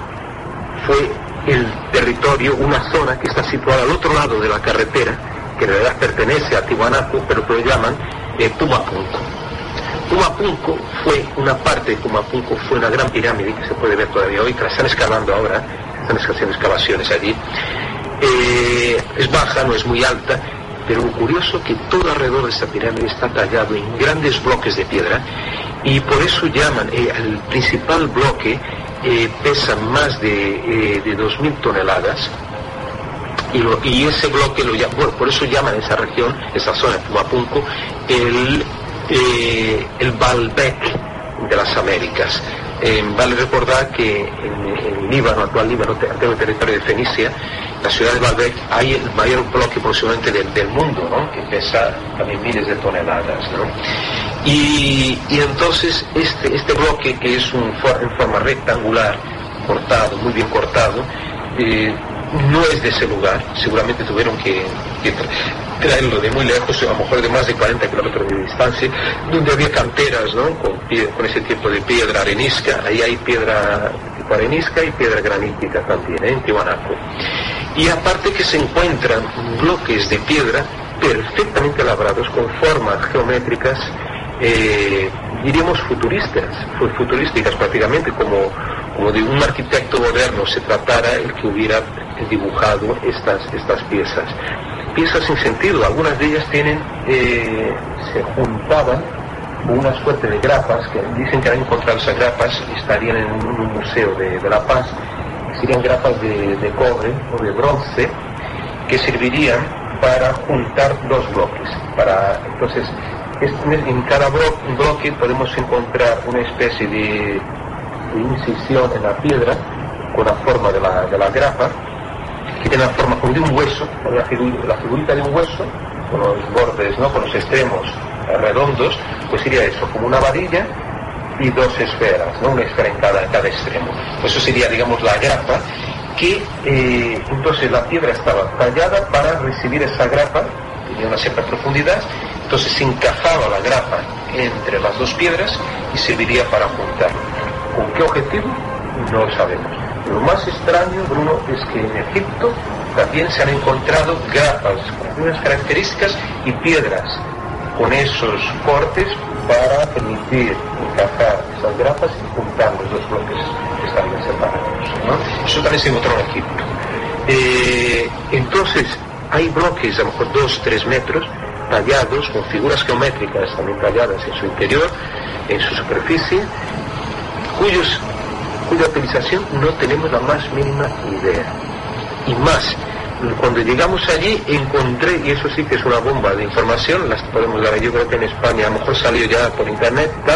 fue el territorio, una zona que está situada al otro lado de la carretera, que en realidad pertenece a Tiwanaku, pero que lo llaman eh, Pumapunco. Pumapunco fue una parte de Pumapunco, fue una gran pirámide que se puede ver todavía hoy, que la están excavando ahora, están haciendo excavaciones allí. Eh, es baja, no es muy alta, pero lo curioso que todo alrededor de esta pirámide está tallado en grandes bloques de piedra y por eso llaman eh, el principal bloque eh, pesa más de, eh, de 2.000 toneladas y, lo, y, ese bloque lo llaman, bueno, por eso llaman esa región, esa zona de Pumapunco, el, eh, el Baalbek de las Américas. Eh, vale recordar que en, en, Líbano, actual Líbano, antiguo territorio de Fenicia, la ciudad de Baalbek, hay el mayor bloque posiblemente del, del mundo, ¿no? que pesa también miles de toneladas. ¿no? Y, y, entonces este, este bloque, que es un, en forma rectangular, cortado, muy bien cortado, eh, no es de ese lugar, seguramente tuvieron que, traerlo de muy lejos, a lo mejor de más de 40 kilómetros de distancia, donde había canteras, ¿no? Con ese tipo de piedra arenisca, ahí hay piedra tipo arenisca y piedra granítica también, ¿eh? en Tiwanaku. Y aparte que se encuentran bloques de piedra perfectamente labrados con formas geométricas eh, diríamos futuristas, futurísticas prácticamente, como, como de un arquitecto moderno se tratara el que hubiera dibujado estas, estas piezas. Piezas sin sentido, algunas de ellas tienen, eh, se juntaban una suerte de grapas, dicen que han encontrado esas grapas, estarían en un museo de, de La Paz, serían grapas de, de cobre o de bronce, que servirían para juntar dos bloques. Para, entonces, en cada bloque podemos encontrar una especie de, de, incisión en la piedra con la forma de la, de la grapa, que tiene la forma como de un hueso, la, figurita, de un hueso, con los bordes, ¿no? con los extremos redondos, pues sería eso, como una varilla y dos esferas, ¿no? una esfera en cada, en cada extremo. Pues eso sería, digamos, la grapa, que eh, entonces la piedra estaba tallada para recibir esa grapa, tenía una cierta profundidad, entonces se encajaba la grapa entre las dos piedras y serviría para juntar. ¿Con qué objetivo? No lo sabemos. Lo más extraño, Bruno, es que en Egipto también se han encontrado grapas con unas características y piedras con esos cortes para permitir encajar esas grapas y juntar los dos bloques que estarían separados. Eso también se encontró en Egipto. Eh, entonces, hay bloques, a lo mejor dos, tres metros, tallados con figuras geométricas también talladas en su interior, en su superficie, cuyos, cuya utilización no tenemos la más mínima idea. Y más, cuando llegamos allí encontré, y eso sí que es una bomba de información, las podemos dar, yo creo que en España a lo mejor salió ya por internet y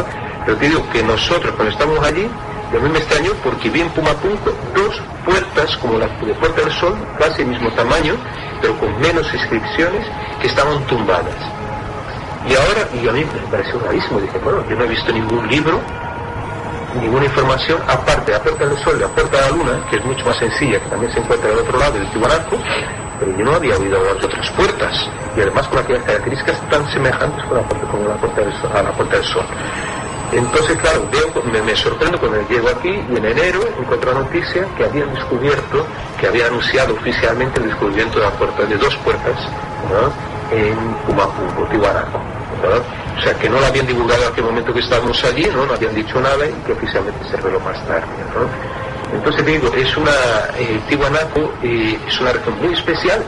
pero te digo que nosotros cuando estamos allí, a mí me extrañó porque vi en Pumapunco dos puertas como la de Puerta del Sol, casi el mismo tamaño, pero con menos inscripciones, que estaban tumbadas. Y ahora, y a mí me pareció rarísimo, dije, bueno, yo no he visto ningún libro, ninguna información, aparte de la Puerta del Sol y la Puerta de la Luna, que es mucho más sencilla, que también se encuentra del otro lado del Tiwanaku, pero yo no había oído otras puertas, y además con aquellas características tan semejantes con la puerta, como la puerta del a la Puerta del Sol. Entonces, claro, veo, me, me, sorprendo cuando llego aquí y en enero encuentro la noticia que habían descubierto, que había anunciado oficialmente el descubrimiento de la puerta, de dos puertas, en Tiwanaku. O sea, que no la habían divulgado en aquel momento que estábamos allí, ¿no? No habían dicho nada y que oficialmente se reveló más tarde, ¿no? Entonces digo, es una, eh, eh, es una región muy especial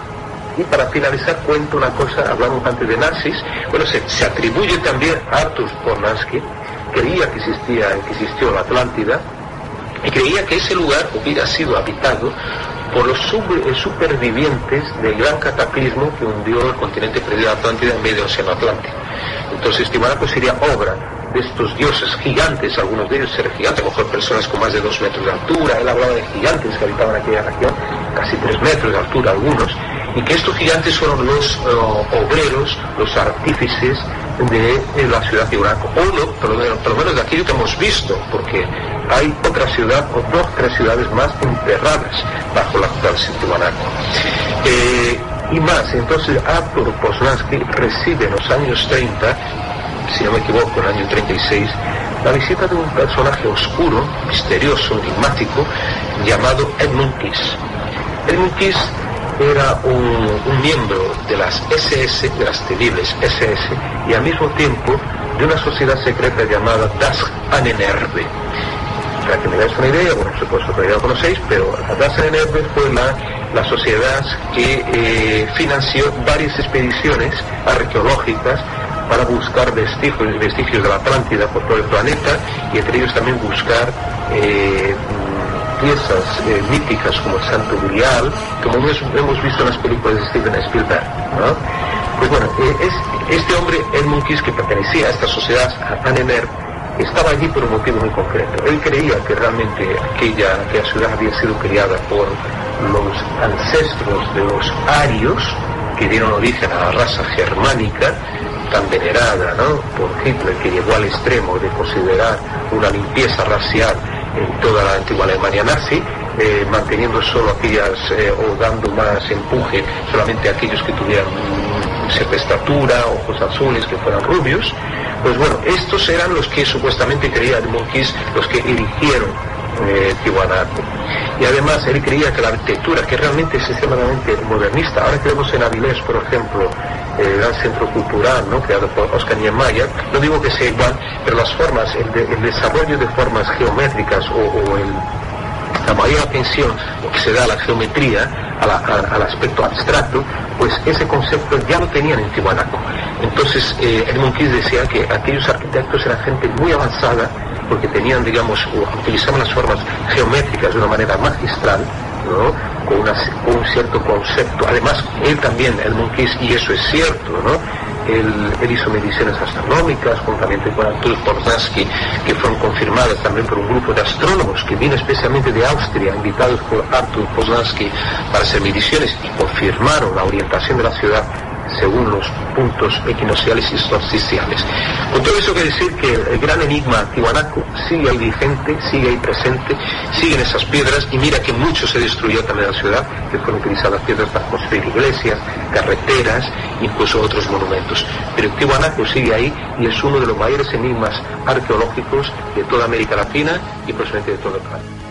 y para finalizar cuento una cosa, hablamos antes de nazis, bueno, se, se atribuye también a Artur Pornansky, creía que existía, que existió la Atlántida, y creía que ese lugar hubiera sido habitado por los supervivientes del gran cataclismo que hundió el continente perdido de Atlántida en medio océano Atlántico. Entonces, Tiwanaku sería obra de estos dioses gigantes, algunos de ellos eran gigantes, a lo mejor personas con más de dos metros de altura, él hablaba de gigantes que habitaban aquella región, casi tres metros de altura algunos, y que estos gigantes fueron los uh, obreros, los artífices de, la ciudad de Tiwanaku, o lo, por lo menos de aquello que hemos visto, porque hay otra ciudad o dos, tres ciudades más enterradas bajo la actual Tiwanaku. Eh, y más, entonces Arthur Poznansky recibe en los años 30, si no me equivoco, en el año 36, la visita de un personaje oscuro, misterioso, enigmático, llamado Edmund Kiss. Edmund Kiss era un, miembro de las SS, de las temibles SS, y al mismo tiempo de una sociedad secreta llamada Das Anenerbe. Para que me dais una idea, bueno, supuesto que ya lo conocéis, pero la Das Anenerbe fue la, la sociedad que eh, financió varias expediciones arqueológicas para buscar vestigios, vestigios de la Atlántida por todo el planeta y entre ellos también buscar eh, piezas eh, míticas como el Santo Grial, como hemos, visto en las películas de Steven Spielberg. ¿no? Pues bueno, eh, es, este hombre, Edmund Kiss, que pertenecía a esta sociedad, a Anener, estaba allí por un motivo muy concreto. Él creía que realmente aquella, aquella ciudad había sido criada por los ancestros de los arios, que dieron origen a la raza germánica, tan venerada ¿no? por Hitler, que llegó al extremo de considerar una limpieza racial en toda la antigua Alemania nazi, eh, manteniendo solo aquellas eh, o dando más empuje solamente a aquellos que tuvieran cierta estatura, ojos azules, que fueran rubios. Pues bueno, estos eran los que supuestamente creía Edmund Kiss, los que erigieron eh. Y además él creía que la arquitectura, que realmente es extremadamente modernista, ahora que vemos en Avilés, por ejemplo, el gran centro cultural ¿no? creado por Oscar Niemeyer, no digo que sea igual, pero las formas, el, de, el desarrollo de formas geométricas o, el, la mayor atención que se da a la geometría, al aspecto abstracto, pues ese concepto ya lo tenían en Tiwanaku. Entonces, eh, Edmund Kiss decía que aquellos arquitectos eran gente muy avanzada porque tenían, digamos, utilizaban las formas geométricas de una manera magistral, ¿no? Con, un cierto concepto. Además, él también, el Monquis, y eso es cierto, ¿no? Él, hizo mediciones astronómicas juntamente con Artur Porzansky, que fueron confirmadas también por un grupo de astrónomos que vino especialmente de Austria, invitados por Artur Porzansky para hacer mediciones y confirmaron la orientación de la ciudad según los puntos equinocciales y solsticiales. Con todo eso quiere decir que el gran enigma Tiwanaku sigue ahí vigente, sigue ahí presente, siguen esas piedras y mira que mucho se destruyó también la ciudad, que fueron utilizadas piedras para construir iglesias, carreteras, incluso otros monumentos. Pero Tiwanaku sigue ahí y es uno de los mayores enigmas arqueológicos de toda América Latina y posiblemente de todo el planeta.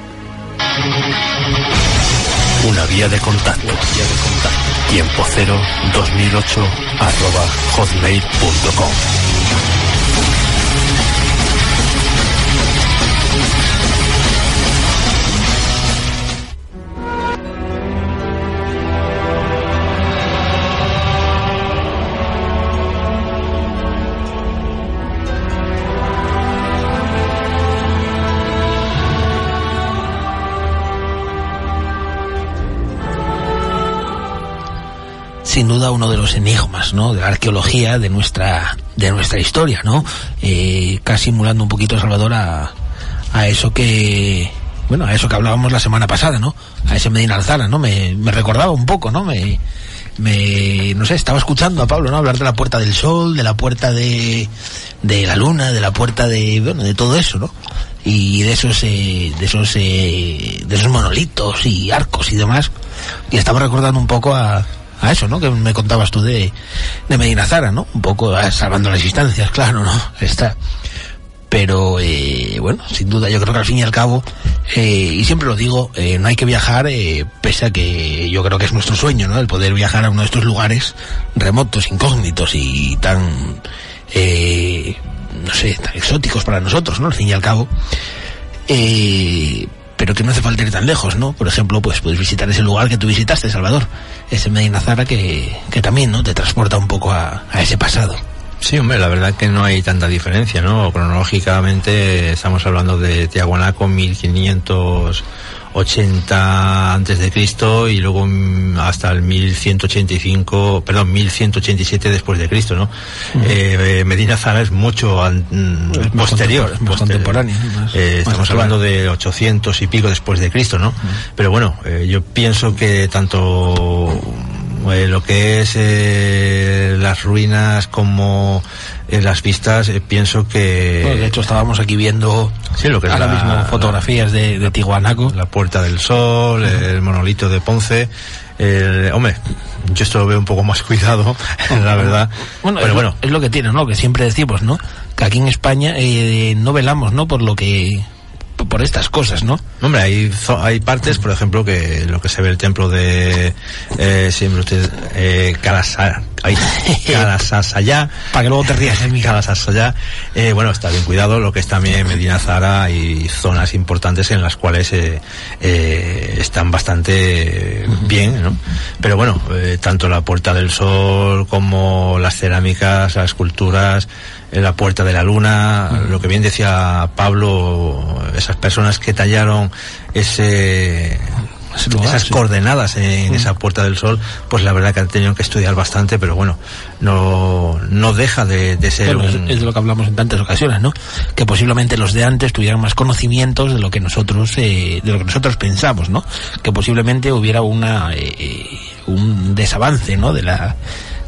Una vía de contacto. Vía de contacto. Tiempo cero 2008 arroba hotmail.com. sin duda uno de los enigmas, ¿no? De la arqueología de nuestra, de nuestra historia, ¿no? Eh, casi simulando un poquito, Salvador, a, a eso que, bueno, a eso que hablábamos la semana pasada, ¿no? A ese Medina Alzara, ¿no? Me, me recordaba un poco, ¿no? Me, me, no sé, estaba escuchando a Pablo, ¿no? Hablar de la puerta del sol, de la puerta de, de la luna, de la puerta de, bueno, de todo eso, ¿no? Y de esos, eh, de esos, eh, de esos monolitos y arcos y demás. Y estaba recordando un poco a, a eso, ¿no? Que me contabas tú de, de Medina Zara, ¿no? Un poco ah, salvando las distancias, claro, ¿no? Está. Pero, eh, bueno, sin duda, yo creo que al fin y al cabo, eh, y siempre lo digo, eh, no hay que viajar, eh, pese a que yo creo que es nuestro sueño, ¿no? El poder viajar a uno de estos lugares remotos, incógnitos y tan, no sé, tan exóticos para nosotros, ¿no? Al fin y al cabo. Eh, pero que no hace falta ir tan lejos, ¿no? Por ejemplo, pues puedes visitar ese lugar que tú visitaste, Salvador, ese Medina Zara que, que también, ¿no? Te transporta un poco a, a ese pasado. Sí, hombre, la verdad que no hay tanta diferencia, ¿no? Cronológicamente estamos hablando de Tiahuanaco 1580 antes de Cristo y luego mm, hasta el 1185, perdón, 1187 después de Cristo, ¿no? Eh, eh, Medina Zara es mucho an- mm, Es posterior, más contemporáneo, más- Eh, estamos hablando de 800 y pico después de Cristo, ¿no? Pero bueno, eh, yo pienso que tanto lo que es las ruinas como eh, las vistas, eh, pienso que... Bueno, de hecho, estábamos aquí viendo Sí, lo que ahora la- mismo fotografías de, de Tijuanaco. La Puerta del Sol, el monolito de Ponce. el- hombre, yo esto lo veo un poco más cuidado, la verdad. Bueno, Pero es, bueno, es lo que tiene, ¿no? Que siempre decimos, ¿no? Que aquí en España eh, no velamos, ¿no? Por lo que... por estas cosas, ¿no? Hombre, hay, hay partes, por ejemplo, que lo que se ve el templo de eh, siempre usted, eh, Kalasa- ay, Kalasasaya. Para que luego te rías, ¿eh, Kalasasaya. Eh, bueno, está bien cuidado, lo que es también Medina Zara y zonas importantes en las cuales eh, eh, están bastante bien, ¿no? Pero bueno, eh, tanto la Puerta del Sol como las cerámicas, las esculturas, eh, la Puerta de la Luna, lo que bien decía Pablo, esas personas que tallaron ese lugar, esas sí. coordenadas en esa Puerta del Sol, pues la verdad que han tenido que estudiar bastante, pero bueno, no, no deja de, de ser Bueno, es, un... es de lo que hablamos en tantas ocasiones, ¿no? Que posiblemente los de antes tuvieran más conocimientos de lo que nosotros, eh, de lo que nosotros pensamos, ¿no? Que posiblemente hubiera una, eh, un desavance, ¿no? De la,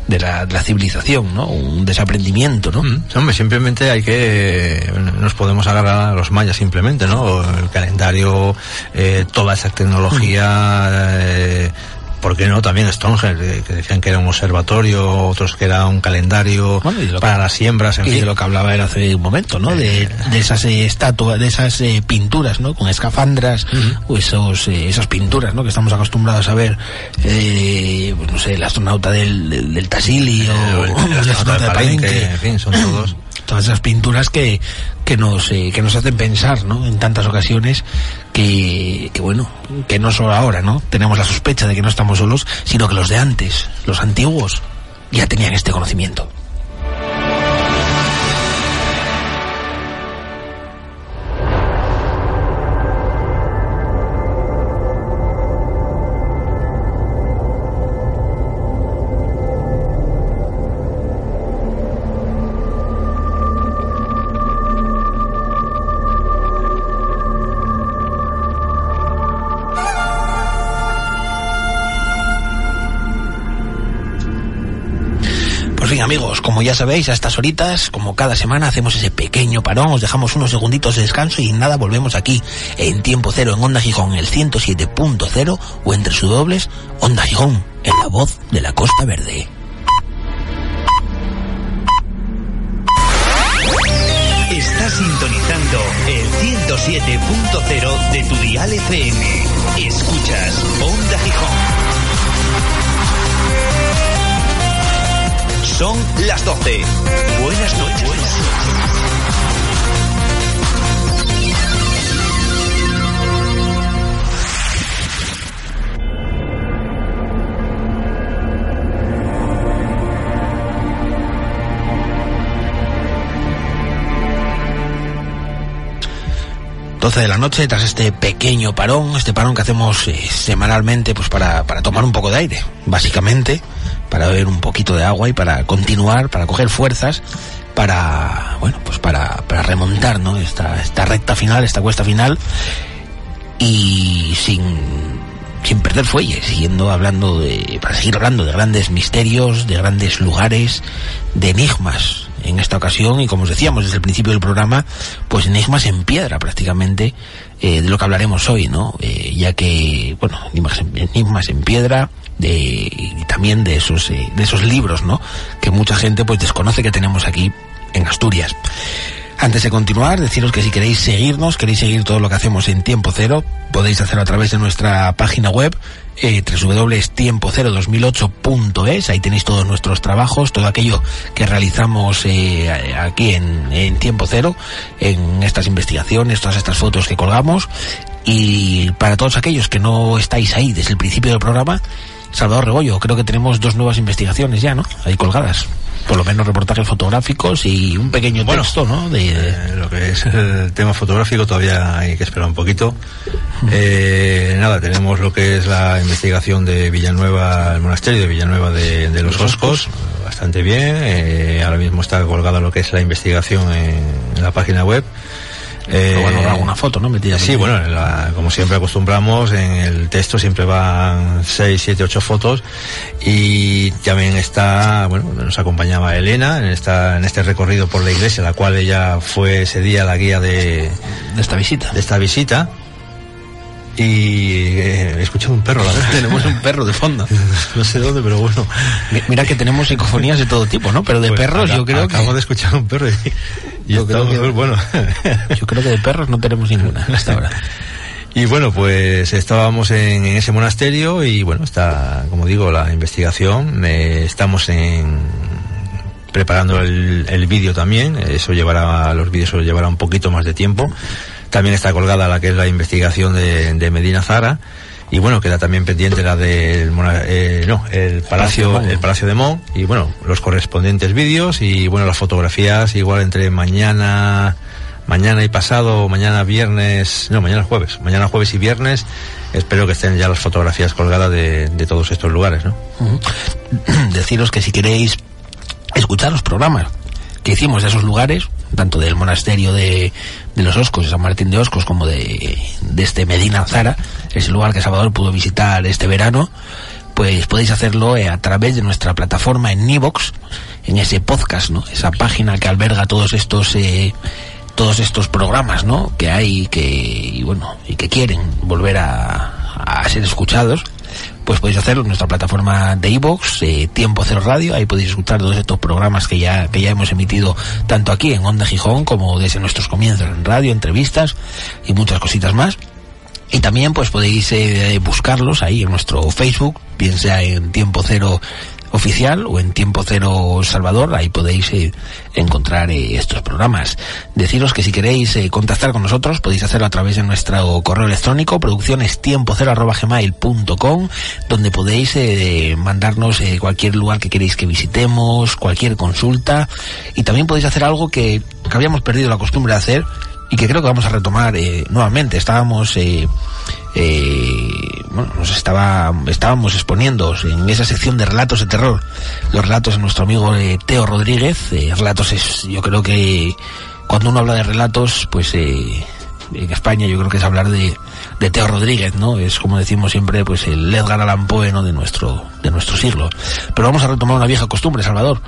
de la, la civilización, ¿no? Un desaprendimiento, ¿no? Mm, Hombre, simplemente hay que. Nos podemos agarrar a los mayas, simplemente, ¿no? El calendario, eh, toda esa tecnología. Eh, ¿Por qué no? También Stonehenge, eh, que decían que era un observatorio, otros que era un calendario Bueno, para que- las siembras, en y fin. de lo que hablaba él hace un momento, ¿no? De, de esas eh, estatuas, de esas eh, pinturas, ¿no? Con escafandras, o esos, eh, esas pinturas, ¿no? Que estamos acostumbrados a ver, eh, pues no sé, el astronauta del, del, del Tassili o el- el el astronauta de Palenque, en fin, son todos. Todas esas pinturas que, que nos, eh, que nos hacen pensar, ¿no? En tantas ocasiones que, que bueno, que no solo ahora, ¿no? Tenemos la sospecha de que no estamos solos, sino que los de antes, los antiguos, ya tenían este conocimiento. Ya sabéis, a estas horitas, como cada semana, hacemos ese pequeño parón, os dejamos unos segunditos de descanso y nada, volvemos aquí en Tiempo Cero en Onda Gijón, el 107.0 o entre su dobles, Onda Gijón, en la voz de la Costa Verde. Estás sintonizando el 107.0 de tu dial FM. Escuchas Onda Gijón. Son las 12. Buenas noches. Doce de la noche, tras este pequeño parón, este parón que hacemos eh, semanalmente pues para, para tomar un poco de aire, básicamente, para beber un poquito de agua y para continuar, para coger fuerzas, para, bueno, pues para, para remontar, ¿no? Esta, esta recta final, esta cuesta final y sin, sin perder fuelle, siguiendo hablando de, para seguir hablando de grandes misterios, de grandes lugares, de enigmas en esta ocasión y como os decíamos desde el principio del programa, pues enigmas en piedra prácticamente eh, de lo que hablaremos hoy, ¿no? Eh, ya que, bueno, enigmas en, enigmas en piedra, de, y también de esos, eh, de esos libros, ¿no? Que mucha gente pues desconoce que tenemos aquí en Asturias. Antes de continuar, deciros que si queréis seguirnos, queréis seguir todo lo que hacemos en tiempo cero, podéis hacerlo a través de nuestra página web eh, www.tiempo02008.es, ahí tenéis todos nuestros trabajos, todo aquello que realizamos eh, aquí en, en Tiempo Cero, en estas investigaciones, todas estas fotos que colgamos, y para todos aquellos que no estáis ahí desde el principio del programa, Salvador Rebollo, creo que tenemos dos nuevas investigaciones ya, ¿no? Ahí colgadas. Por lo menos reportajes fotográficos y un pequeño Bueno, texto, ¿no? De, Eh, lo que es el tema fotográfico todavía hay que esperar un poquito. Eh, nada, tenemos lo que es la investigación de Villanueva, el monasterio de Villanueva de, de los Oscos, bastante bien. Eh, ahora mismo está colgada lo que es la investigación en, en la página web. Pero bueno, alguna foto, ¿no? Metida sí, bueno, en la- como siempre acostumbramos, en el texto siempre van 6, 7, 8 fotos y también está, bueno, nos acompañaba Elena en, esta, en este recorrido por la iglesia, la cual ella fue ese día la guía de, de esta visita. De esta visita. Y eh, he escuchado un perro, la verdad. Tenemos un perro de fondo. no sé dónde, pero bueno. Mi- Mira que tenemos psicofonías de todo tipo, ¿no? Pero de Pues perros acá- yo creo que... Acabo de escuchar un perro y, Yo creo que- bueno. Yo creo que de perros no tenemos ninguna hasta ahora. Y bueno, pues estábamos en, en ese monasterio y bueno, está, como digo, la investigación. eh, estamos en preparando el, el vídeo también. Eso llevará, los vídeos eso llevará un poquito más de tiempo. También está colgada la que es la investigación de, de Medina Zara. Y bueno, queda también pendiente la del eh, no, el Palacio Palacio, de Mon. el Palacio de Mon. Y bueno, los correspondientes vídeos y bueno, las fotografías igual entre mañana, mañana y pasado, mañana viernes, no, mañana jueves, mañana jueves y viernes, espero que estén ya las fotografías colgadas de, de todos estos lugares, ¿no? Deciros que si queréis escuchar los programas que hicimos de esos lugares, tanto del monasterio de, de los Oscos, de San Martín de Oscos, como de, de este Medina Zara, ese lugar que Salvador pudo visitar este verano, pues podéis hacerlo eh, a través de nuestra plataforma en Nivox, en ese podcast, ¿no? Esa página que alberga todos estos eh, todos estos programas, ¿no? Que hay que y bueno y que quieren volver a, a ser escuchados, pues podéis hacerlo en nuestra plataforma de iVoox, eh, Tiempo Cero Radio, ahí podéis escuchar todos estos programas que ya que ya hemos emitido tanto aquí en Onda Gijón como desde nuestros comienzos en radio, entrevistas y muchas cositas más. Y también pues podéis eh, buscarlos ahí en nuestro Facebook, bien sea en Tiempo Cero oficial o en Tiempo Cero Salvador, ahí podéis eh, encontrar eh, estos programas. Deciros que si queréis eh, contactar con nosotros podéis hacerlo a través de nuestro correo electrónico produccionestiempocero.gmail.com donde podéis mandarnos cualquier lugar que queréis que visitemos, cualquier consulta y también podéis hacer algo que, que habíamos perdido la costumbre de hacer y que creo que vamos a retomar nuevamente. Estábamos, eh, bueno, nos estaba, estábamos exponiendo en esa sección de relatos de terror, los relatos de nuestro amigo eh, Teo Rodríguez. Eh, relatos es, yo creo que cuando uno habla de relatos, pues eh, en España yo creo que es hablar de, de Teo Rodríguez, ¿no? Es como decimos siempre, pues el Edgar Allan Poe, ¿no? De nuestro, de nuestro siglo. Pero vamos a retomar una vieja costumbre, Salvador,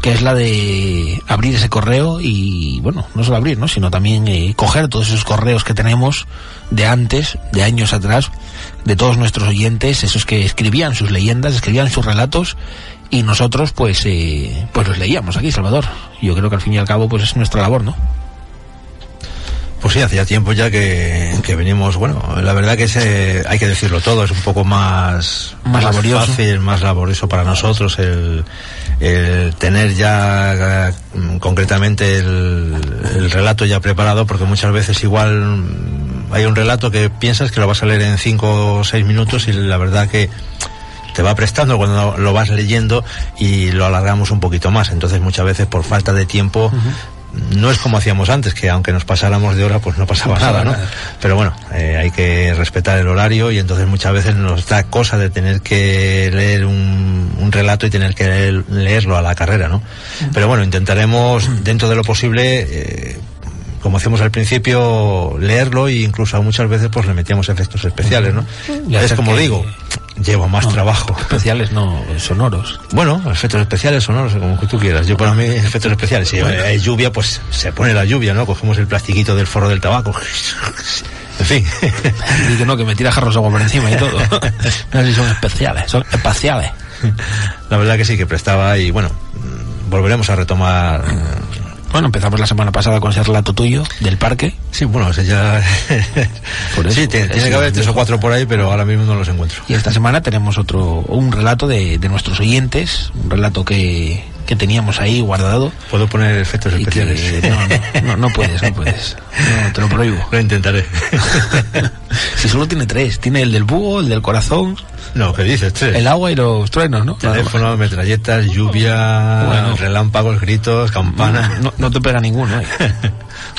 que es la de abrir ese correo y, bueno, no solo abrir, ¿no? Sino también eh, coger todos esos correos que tenemos de antes, de años atrás, de todos nuestros oyentes, esos que escribían sus leyendas, escribían sus relatos y nosotros, pues, eh, pues los leíamos aquí, Salvador. Yo creo que al fin y al cabo, pues es nuestra labor, ¿no? Pues sí, hacía tiempo ya que, que venimos, bueno, la verdad que ese, hay que decirlo todo, es un poco más, Más laborioso. fácil, más laborioso para nosotros el, el tener ya eh, concretamente el, el relato ya preparado, porque muchas veces igual mm, hay un relato que piensas que lo vas a leer en cinco o seis minutos y la verdad que te va prestando cuando lo vas leyendo y lo alargamos un poquito más. Entonces muchas veces por falta de tiempo no es como hacíamos antes, que aunque nos pasáramos de hora, pues no pasaba, No pasaba nada, ¿no? nada. Pero bueno, eh, hay que respetar el horario y entonces muchas veces nos da cosa de tener que leer un, un relato y tener que leer- leerlo a la carrera, ¿no? Pero bueno, intentaremos, dentro de lo posible, eh, como hacíamos al principio, leerlo e incluso muchas veces pues le metíamos efectos especiales, ¿no? Es como que- digo, lleva más trabajo. Especiales no, sonoros. Bueno, efectos especiales sonoros, como que tú quieras. Yo para mí efectos especiales. Si Bueno. hay lluvia, pues se pone la lluvia, ¿no? Cogemos el plastiquito del forro del tabaco. En fin. Que no, que me tira jarros de agua por encima y todo. No sé si son especiales, son espaciales. La verdad que sí, que prestaba y bueno, mm, volveremos a retomar. Bueno, empezamos la semana pasada con ese relato tuyo del parque. Sí, bueno, o sea, ya. Por eso, sí, tiene, que haber es tres o cuatro por ahí, pero ahora mismo no los encuentro. Y esta semana tenemos otro, un relato de, de nuestros oyentes, un relato que, que teníamos ahí guardado. Puedo poner efectos que- especiales. no, no, no, no puedes, no puedes. No, te lo prohíbo. Lo intentaré. Si solo tiene tres, tiene el del búho, el del corazón, No, ¿qué dices? Tres. el agua y los truenos, ¿no? Teléfono, metralletas, lluvia, Bueno. relámpagos, gritos, campanas. No, no te pega ninguno, ¿eh?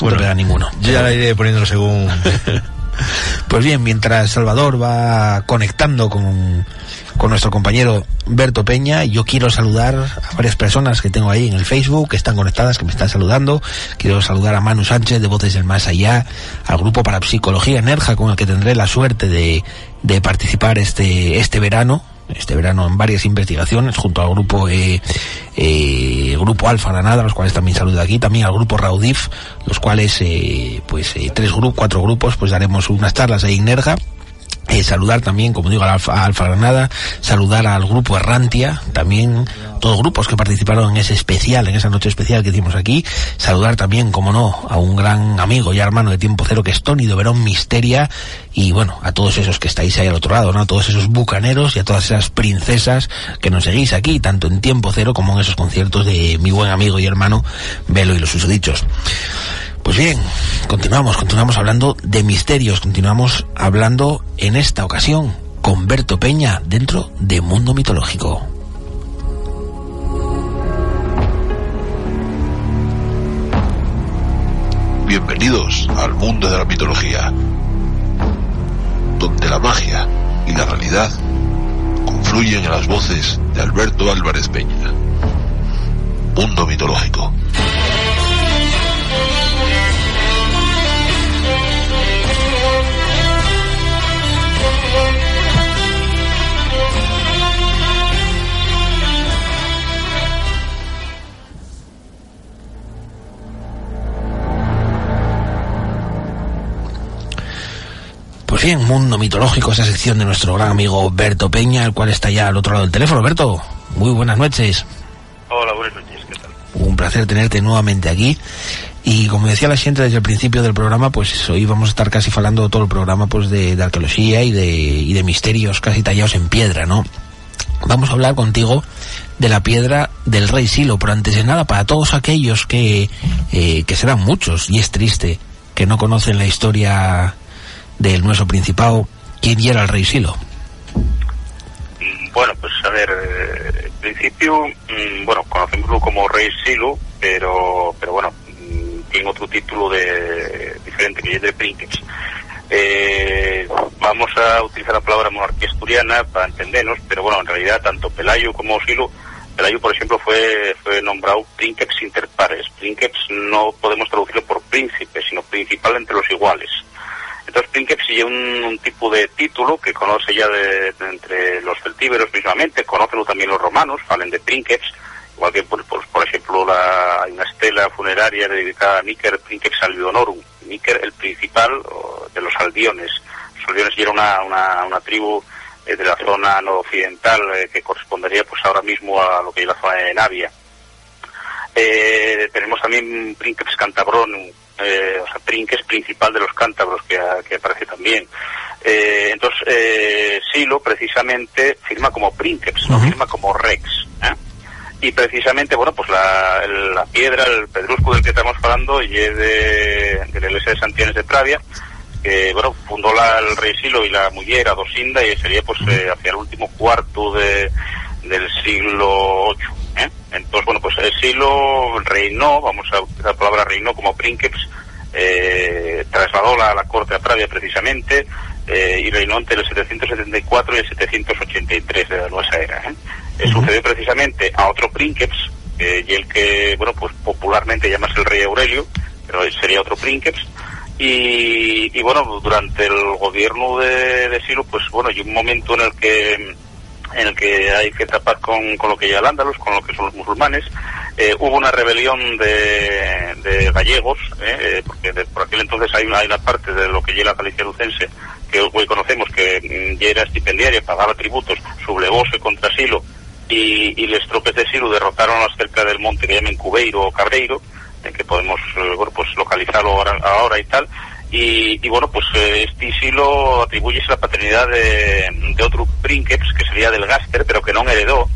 No te pega ninguno. Yo ya la iré poniéndolo según. Pues bien, mientras Salvador va conectando con, con nuestro compañero Berto Peña, yo quiero saludar a varias personas que tengo ahí en el Facebook, que están conectadas, que me están saludando. Quiero saludar a Manu Sánchez de Voces del Más Allá, al grupo para Psicología Nerja, con el que tendré la suerte de, de participar este, este verano este verano en varias investigaciones junto al grupo eh, eh, grupo Alfa Granada, los cuales también saludo aquí, también al grupo Raudif, los cuales eh, pues eh, tres grupos, cuatro grupos, pues daremos unas charlas ahí en Nerja. Eh, saludar también, como digo, al Alfa, a Alfa Granada, saludar al grupo Errantia, también todos grupos que participaron en ese especial, en esa noche especial que hicimos aquí, saludar también, como no, a un gran amigo y hermano de tiempo cero que es Tony de Verón Misteria, y bueno, a todos esos que estáis ahí al otro lado, ¿no? A todos esos bucaneros y a todas esas princesas que nos seguís aquí, tanto en tiempo cero como en esos conciertos de mi buen amigo y hermano Velo y los susodichos. Pues bien, continuamos, continuamos hablando de misterios, continuamos hablando en esta ocasión con Berto Peña dentro de Mundo Mitológico. Bienvenidos al mundo de la mitología, donde la magia y la realidad confluyen en las voces de Alberto Álvarez Peña. Mundo mitológico. Pues bien, Mundo Mitológico, esa sección de nuestro gran amigo Berto Peña, el cual está ya al otro lado del teléfono. Berto, muy buenas noches. Hola, buenas noches, ¿qué tal? Un placer tenerte nuevamente aquí. Y como decía la gente desde el principio del programa, pues hoy vamos a estar casi falando todo el programa pues de, de arqueología y de, y de misterios casi tallados en piedra, ¿no? Vamos a hablar contigo de la piedra del rey Silo, pero antes de nada, para todos aquellos que, eh, que serán muchos, y es triste, que no conocen la historia del nuestro principado, ¿quién era el rey Silo? Mm, Bueno, pues a ver, eh, en principio, mm, bueno, conocemoslo como rey Silo, pero, pero bueno, mm, tiene otro título de diferente, que es de Princeps. Eh, vamos a utilizar la palabra monarquía asturiana para entendernos, pero bueno, en realidad tanto Pelayo como Silo, Pelayo por ejemplo fue, fue nombrado Princeps inter pares. No podemos traducirlo por príncipe, sino principal entre los iguales. Entonces Princeps sigue un, tipo de título que conoce ya de, entre los celtíberos mismamente, conocen también los romanos, hablan de Princeps, igual que por, ejemplo la, hay una estela funeraria dedicada a Níker Princeps Albionorum, Níker el principal de los aldiones. Los aldiones era una, una, una tribu eh, de la zona noroccidental eh, que correspondería pues ahora mismo a lo que es la zona de Navia. Eh, tenemos también Princeps Cantabronum, eh, o sea, Princeps principal de los cántabros que, que aparece también. Eh, entonces, eh, Silo precisamente firma como Princeps, no firma como Rex. ¿eh? Y precisamente, bueno, pues la, piedra, el pedrusco del que estamos hablando, y es de, de la iglesia de Santianes de Pravia, que, bueno, fundó la, el rey Silo y la mujer Adosinda, y sería, pues, eh, hacia el último cuarto de, del siglo VIII. ¿Eh? Entonces, bueno, pues es Silo reinó, vamos a utilizar la palabra reinó como Princeps, eh, trasladó la, la corte a Pravia precisamente eh, y reinó entre el 774 y el 783 de la nueva era. ¿eh? Eh, Sucedió precisamente a otro Princeps, eh, y el que, bueno, pues popularmente llamas el rey Aurelio, pero sería otro Princeps, y, y bueno, durante el gobierno de, de Silo, pues bueno, hay un momento en el que en el que hay que tapar con, con lo que ya el Ándalus, con lo que son los musulmanes. Eh, hubo una rebelión de, de gallegos, eh, eh, porque por aquel entonces hay una, hay una parte de lo que ya la Galicia lucense, que hoy conocemos que mm, ya era estipendiaria, pagaba tributos, sublevóse contra Silo, y, y les tropes de Silo derrotaron a cerca del monte que llaman Cubeiro o Cabreiro, en que podemos eh, pues localizarlo ahora y tal. Y, y bueno, pues eh, este Silo atribuye la paternidad de, de otro Princeps, que sería del Gaster, pero que no heredó,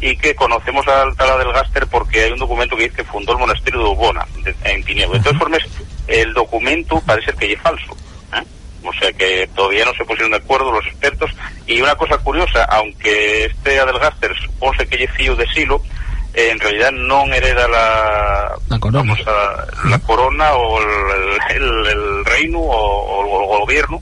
y que conocemos al Tala del Gaster porque hay un documento que dice que fundó el monasterio de Ubona, de- en Tiniebla. De todas formas, el documento parece que es falso. ¿eh? O sea que todavía no se pusieron de acuerdo los expertos. Y una cosa curiosa, aunque este Adelgaster supone que es fío de Silo, eh, en realidad no hereda la, La corona. vamos a- la corona o el, el- el reino o, o el gobierno,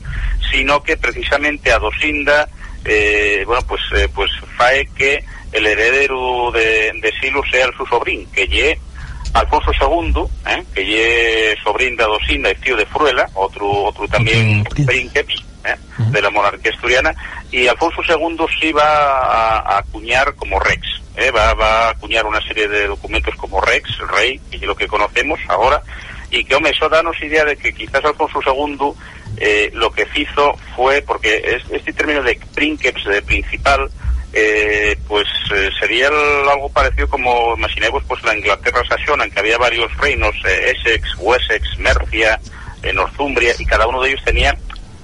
sino que precisamente a Dosinda, eh, bueno, pues, eh, pues fae que el heredero de, de Silo sea el su sobrín, que lle Alfonso II, eh, que lle sobrín de Dosinda y tío de Fruela, otro, otro también eh, de la monarquía asturiana, y Alfonso II sí va a, a acuñar como rex, eh, va, va a acuñar una serie de documentos como rex, rey, que lo que conocemos ahora, y que, hombre, eso danos idea de que quizás Alfonso II eh, lo que hizo fue, porque es- este término de princeps, de principal, eh, pues eh, sería algo parecido como, imaginemos, pues la Inglaterra saxona, en que había varios reinos, eh, Essex, Wessex, Mercia, eh, Northumbria, y cada uno de ellos tenía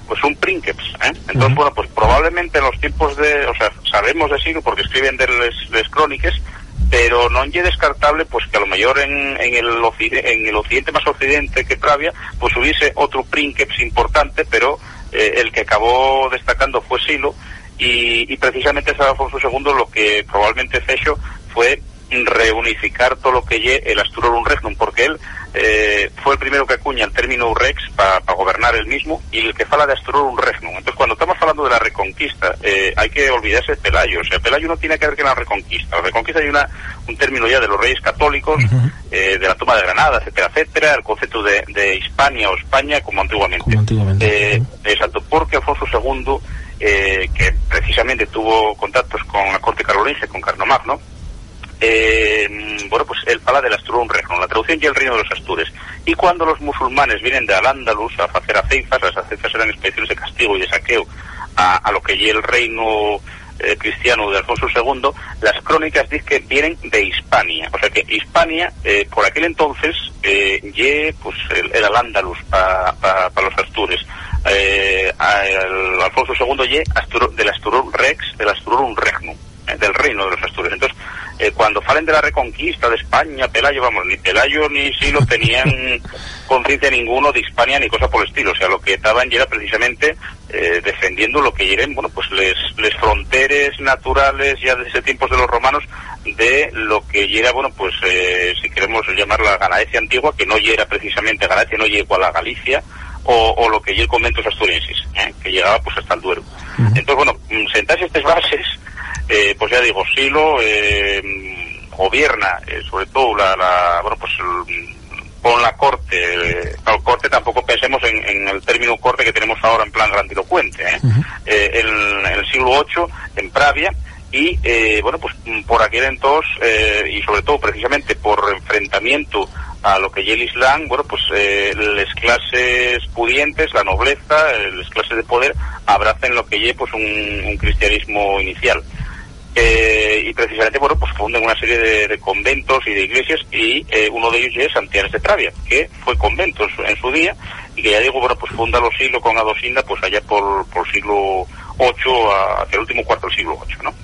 pues un princeps, ¿eh? Entonces, bueno, pues probablemente en los tiempos de, o sea, sabemos de siglo porque escriben de les, les crónicas, pero no es descartable pues que a lo mejor en, en el en el occidente más occidente que Pravia, pues hubiese otro princeps importante, pero eh, el que acabó destacando fue Silo, y, y precisamente San Alfonso II lo que probablemente fecho fue reunificar todo lo que lle el Asturorum Regnum, porque él eh, fue el primero que acuña el término Rex para gobernar él mismo y el que fala de Asturorum Regnum. Entonces, cuando estamos hablando de la reconquista, eh, hay que olvidarse de Pelayo. O sea, Pelayo no tiene que ver con la reconquista. La reconquista hay una, un término ya de los reyes católicos, eh, de la toma de Granada, etcétera, etcétera, el concepto de, de Hispania o España como antiguamente. Eh, exacto, porque Alfonso II, eh, que precisamente tuvo contactos con la corte carolingia, con Carlomagno, eh, bueno, pues él habla del Asturum Regnum, la traducción y el reino de los Astures. Y cuando los musulmanes vienen de Al-Ándalus a hacer aceifas, las aceifas eran expediciones de castigo y de saqueo a, lo que y el reino eh, cristiano de Alfonso II, las crónicas dicen que vienen de Hispania. O sea que Hispania, eh, por aquel entonces, eh, ye, pues, el- el Ándalus para los Astures. Eh, el Alfonso II ye Asturo- del Asturum Rex, del Asturum Regnum, del reino de los Astures. Entonces, eh, cuando falen de la reconquista de España, Pelayo, vamos, ni Pelayo ni Silo tenían conciencia ninguno de Hispania ni cosa por el estilo. O sea, lo que estaban ya era precisamente eh, defendiendo lo que eran, bueno, pues les, les fronteres naturales ya desde tiempos de los romanos de lo que era, bueno, pues eh, si queremos llamar la Galaecia antigua, que no era precisamente Galaecia, no llega igual a Galicia, o, o lo que ya el conventos asturienses, ¿eh? que llegaba pues hasta el Duero. Entonces, bueno, mm, sentarse estas bases, eh, pues ya digo, Silo eh, gobierna, eh, sobre todo la, la- bueno, pues el- con la corte, eh, claro, corte tampoco pensemos en, en el término corte que tenemos ahora en plan grandilocuente, ¿eh? Eh, en, en el siglo VIII, en Pravia, y eh, bueno, pues por aquel entonces, eh, y sobre todo precisamente por enfrentamiento a lo que es el Islam, bueno, pues eh, las clases pudientes, la nobleza, eh, las clases de poder, abracen lo que es pues un, un cristianismo inicial. Eh, y precisamente, bueno, pues funden una serie de, de conventos y de iglesias y eh, uno de ellos es Santianes de Pravia, que fue convento en su, en su día y que ya digo, bueno, pues funda los siglos con Adosinda, pues allá por, por siglo VIII a- hacia el último cuarto del siglo VIII, ¿no?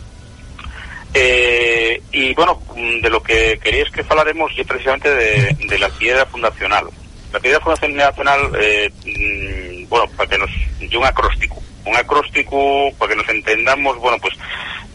Eh, y bueno, de lo que quería es que hablaremos y precisamente de, la piedra fundacional. La piedra fundacional, eh, mm, bueno, para que nos, un acróstico. Un acróstico, para que nos entendamos, bueno, pues,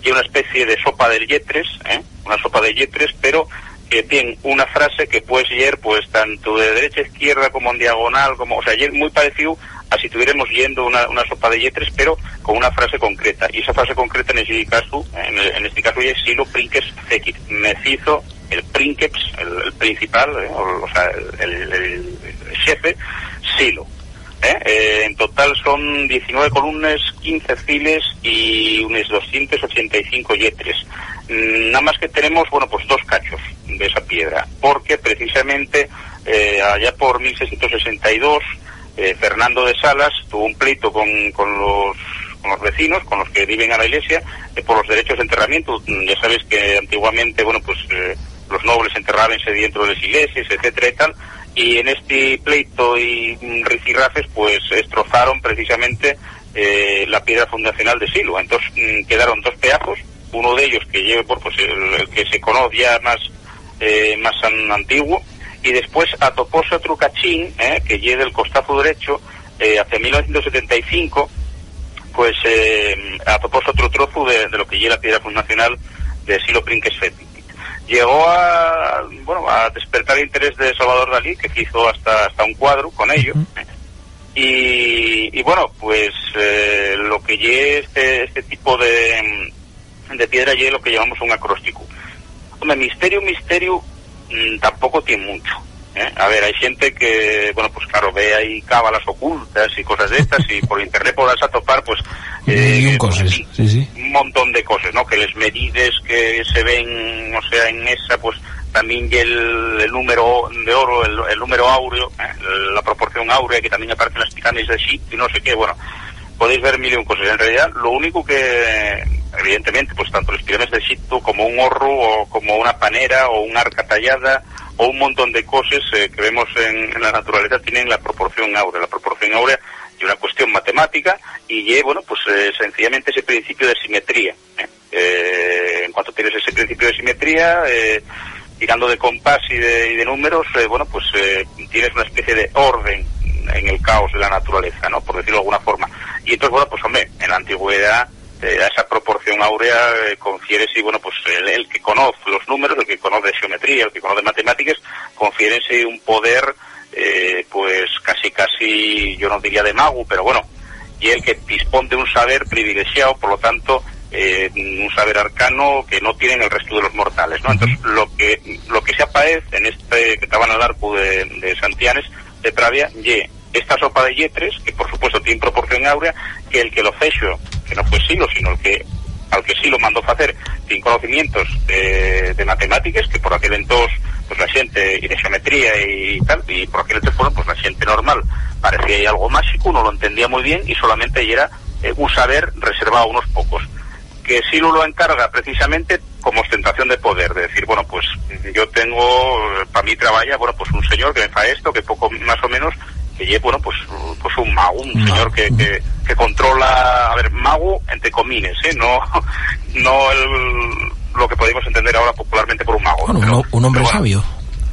y una especie de sopa de yetres, ¿eh? una sopa de yetres, pero que tiene una frase que puedes leer pues tanto de derecha a izquierda como en diagonal, como, o sea, muy parecido a si estuviéramos yendo una, una sopa de yetres, pero con una frase concreta. Y esa frase concreta en este caso, en, este caso es silo princeps fekit. Mecizo el princeps, el, el principal, eh, o, o, sea, el, el, el, jefe, silo. ¿Eh? Eh, en total son 19 columnas, 15 files y unos 285 yetres. Mm, nada más que tenemos, bueno, pues dos cachos de esa piedra, porque precisamente eh, allá por 1662 eh, Fernando de Salas tuvo un pleito con, con los con los vecinos, con los que viven a la iglesia, eh, por los derechos de enterramiento. Mm, Ya sabes que antiguamente, bueno, pues eh, los nobles enterrábanse dentro de las iglesias, etcétera y tal, y en este pleito y rifirrafes, pues destrozaron precisamente eh, la piedra fundacional de Silo. Entonces mm, quedaron dos pedazos, uno de ellos que lleve por pues el, el que se conoce ya más eh, más an- antiguo, y después atopóse otro cachín, eh, que lleve del costado derecho, hacia 1975, pues eh, atopóse otro trozo de, lo que lleva la piedra fundacional de Silo Prinques Fetti. Llegó a, bueno, a despertar el interés de Salvador Dalí, que hizo hasta, hasta un cuadro con ello. Y, y bueno, pues eh, lo que lleve este, este tipo de, de piedra lleve lo que llamamos un acróstico. Hombre, misterio, misterio, mm, tampoco tiene mucho. ¿Eh? A ver, hay gente que, bueno, pues claro, ve ahí cábalas ocultas y cosas de estas y por internet podrás atopar, pues, eh, Y un cosas, sí, sí. un montón de cosas, ¿no? Que les medides que se ven, o sea, en esa, pues también el, el número de oro, el, el número áureo, ¿eh? la proporción áurea que también aparece en las pirámides de Shi y no sé qué, bueno, podéis ver mil y un cosas. En realidad, lo único que, evidentemente, pues tanto las pirámides de Egipto como un horro o como una panera o un arca tallada o un montón de cosas eh, que vemos en, en la naturaleza tienen la proporción áurea. La proporción áurea y una cuestión matemática y eh, bueno pues eh, sencillamente ese principio de simetría ¿eh? Eh, en cuanto tienes ese principio de simetría eh, tirando de compás y de, y de números bueno pues tienes una especie de orden en el caos de la naturaleza no por decirlo de alguna forma y entonces bueno pues hombre en la antigüedad eh, a esa proporción áurea eh, confiere sí bueno pues el, el que conoce los números el que conoce geometría el que conoce matemáticas confiere sí un poder eh, pues casi casi yo no diría de mago pero bueno y el que dispone de un saber privilegiado por lo tanto eh, un saber arcano que no tienen el resto de los mortales no entonces lo que lo que se aparece en este que estaban al arco de, de Santianes de Pravia y esta sopa de yetres que por supuesto tiene proporción áurea que el que lo fecho que no fue Silo sino el que al que sí lo mandó hacer sin conocimientos de, de matemáticas que por aquel entonces pues la gente y de geometría y tal y por aquel bueno, pues la gente normal parecía ahí algo mágico uno lo entendía muy bien y solamente era eh, un saber reservado a unos pocos. Que Silo lo encarga precisamente como ostentación de poder, de decir, bueno, pues yo tengo, para mí trabaja, bueno, pues un señor que me fa esto, que poco más o menos, que lleve, bueno, pues, pues un mago, un señor que, que, que controla, a ver, mago entre comines, ¿eh? No, no el, lo que podemos entender ahora popularmente por un mago. Bueno, pero- un, hombre pero bueno, sabio.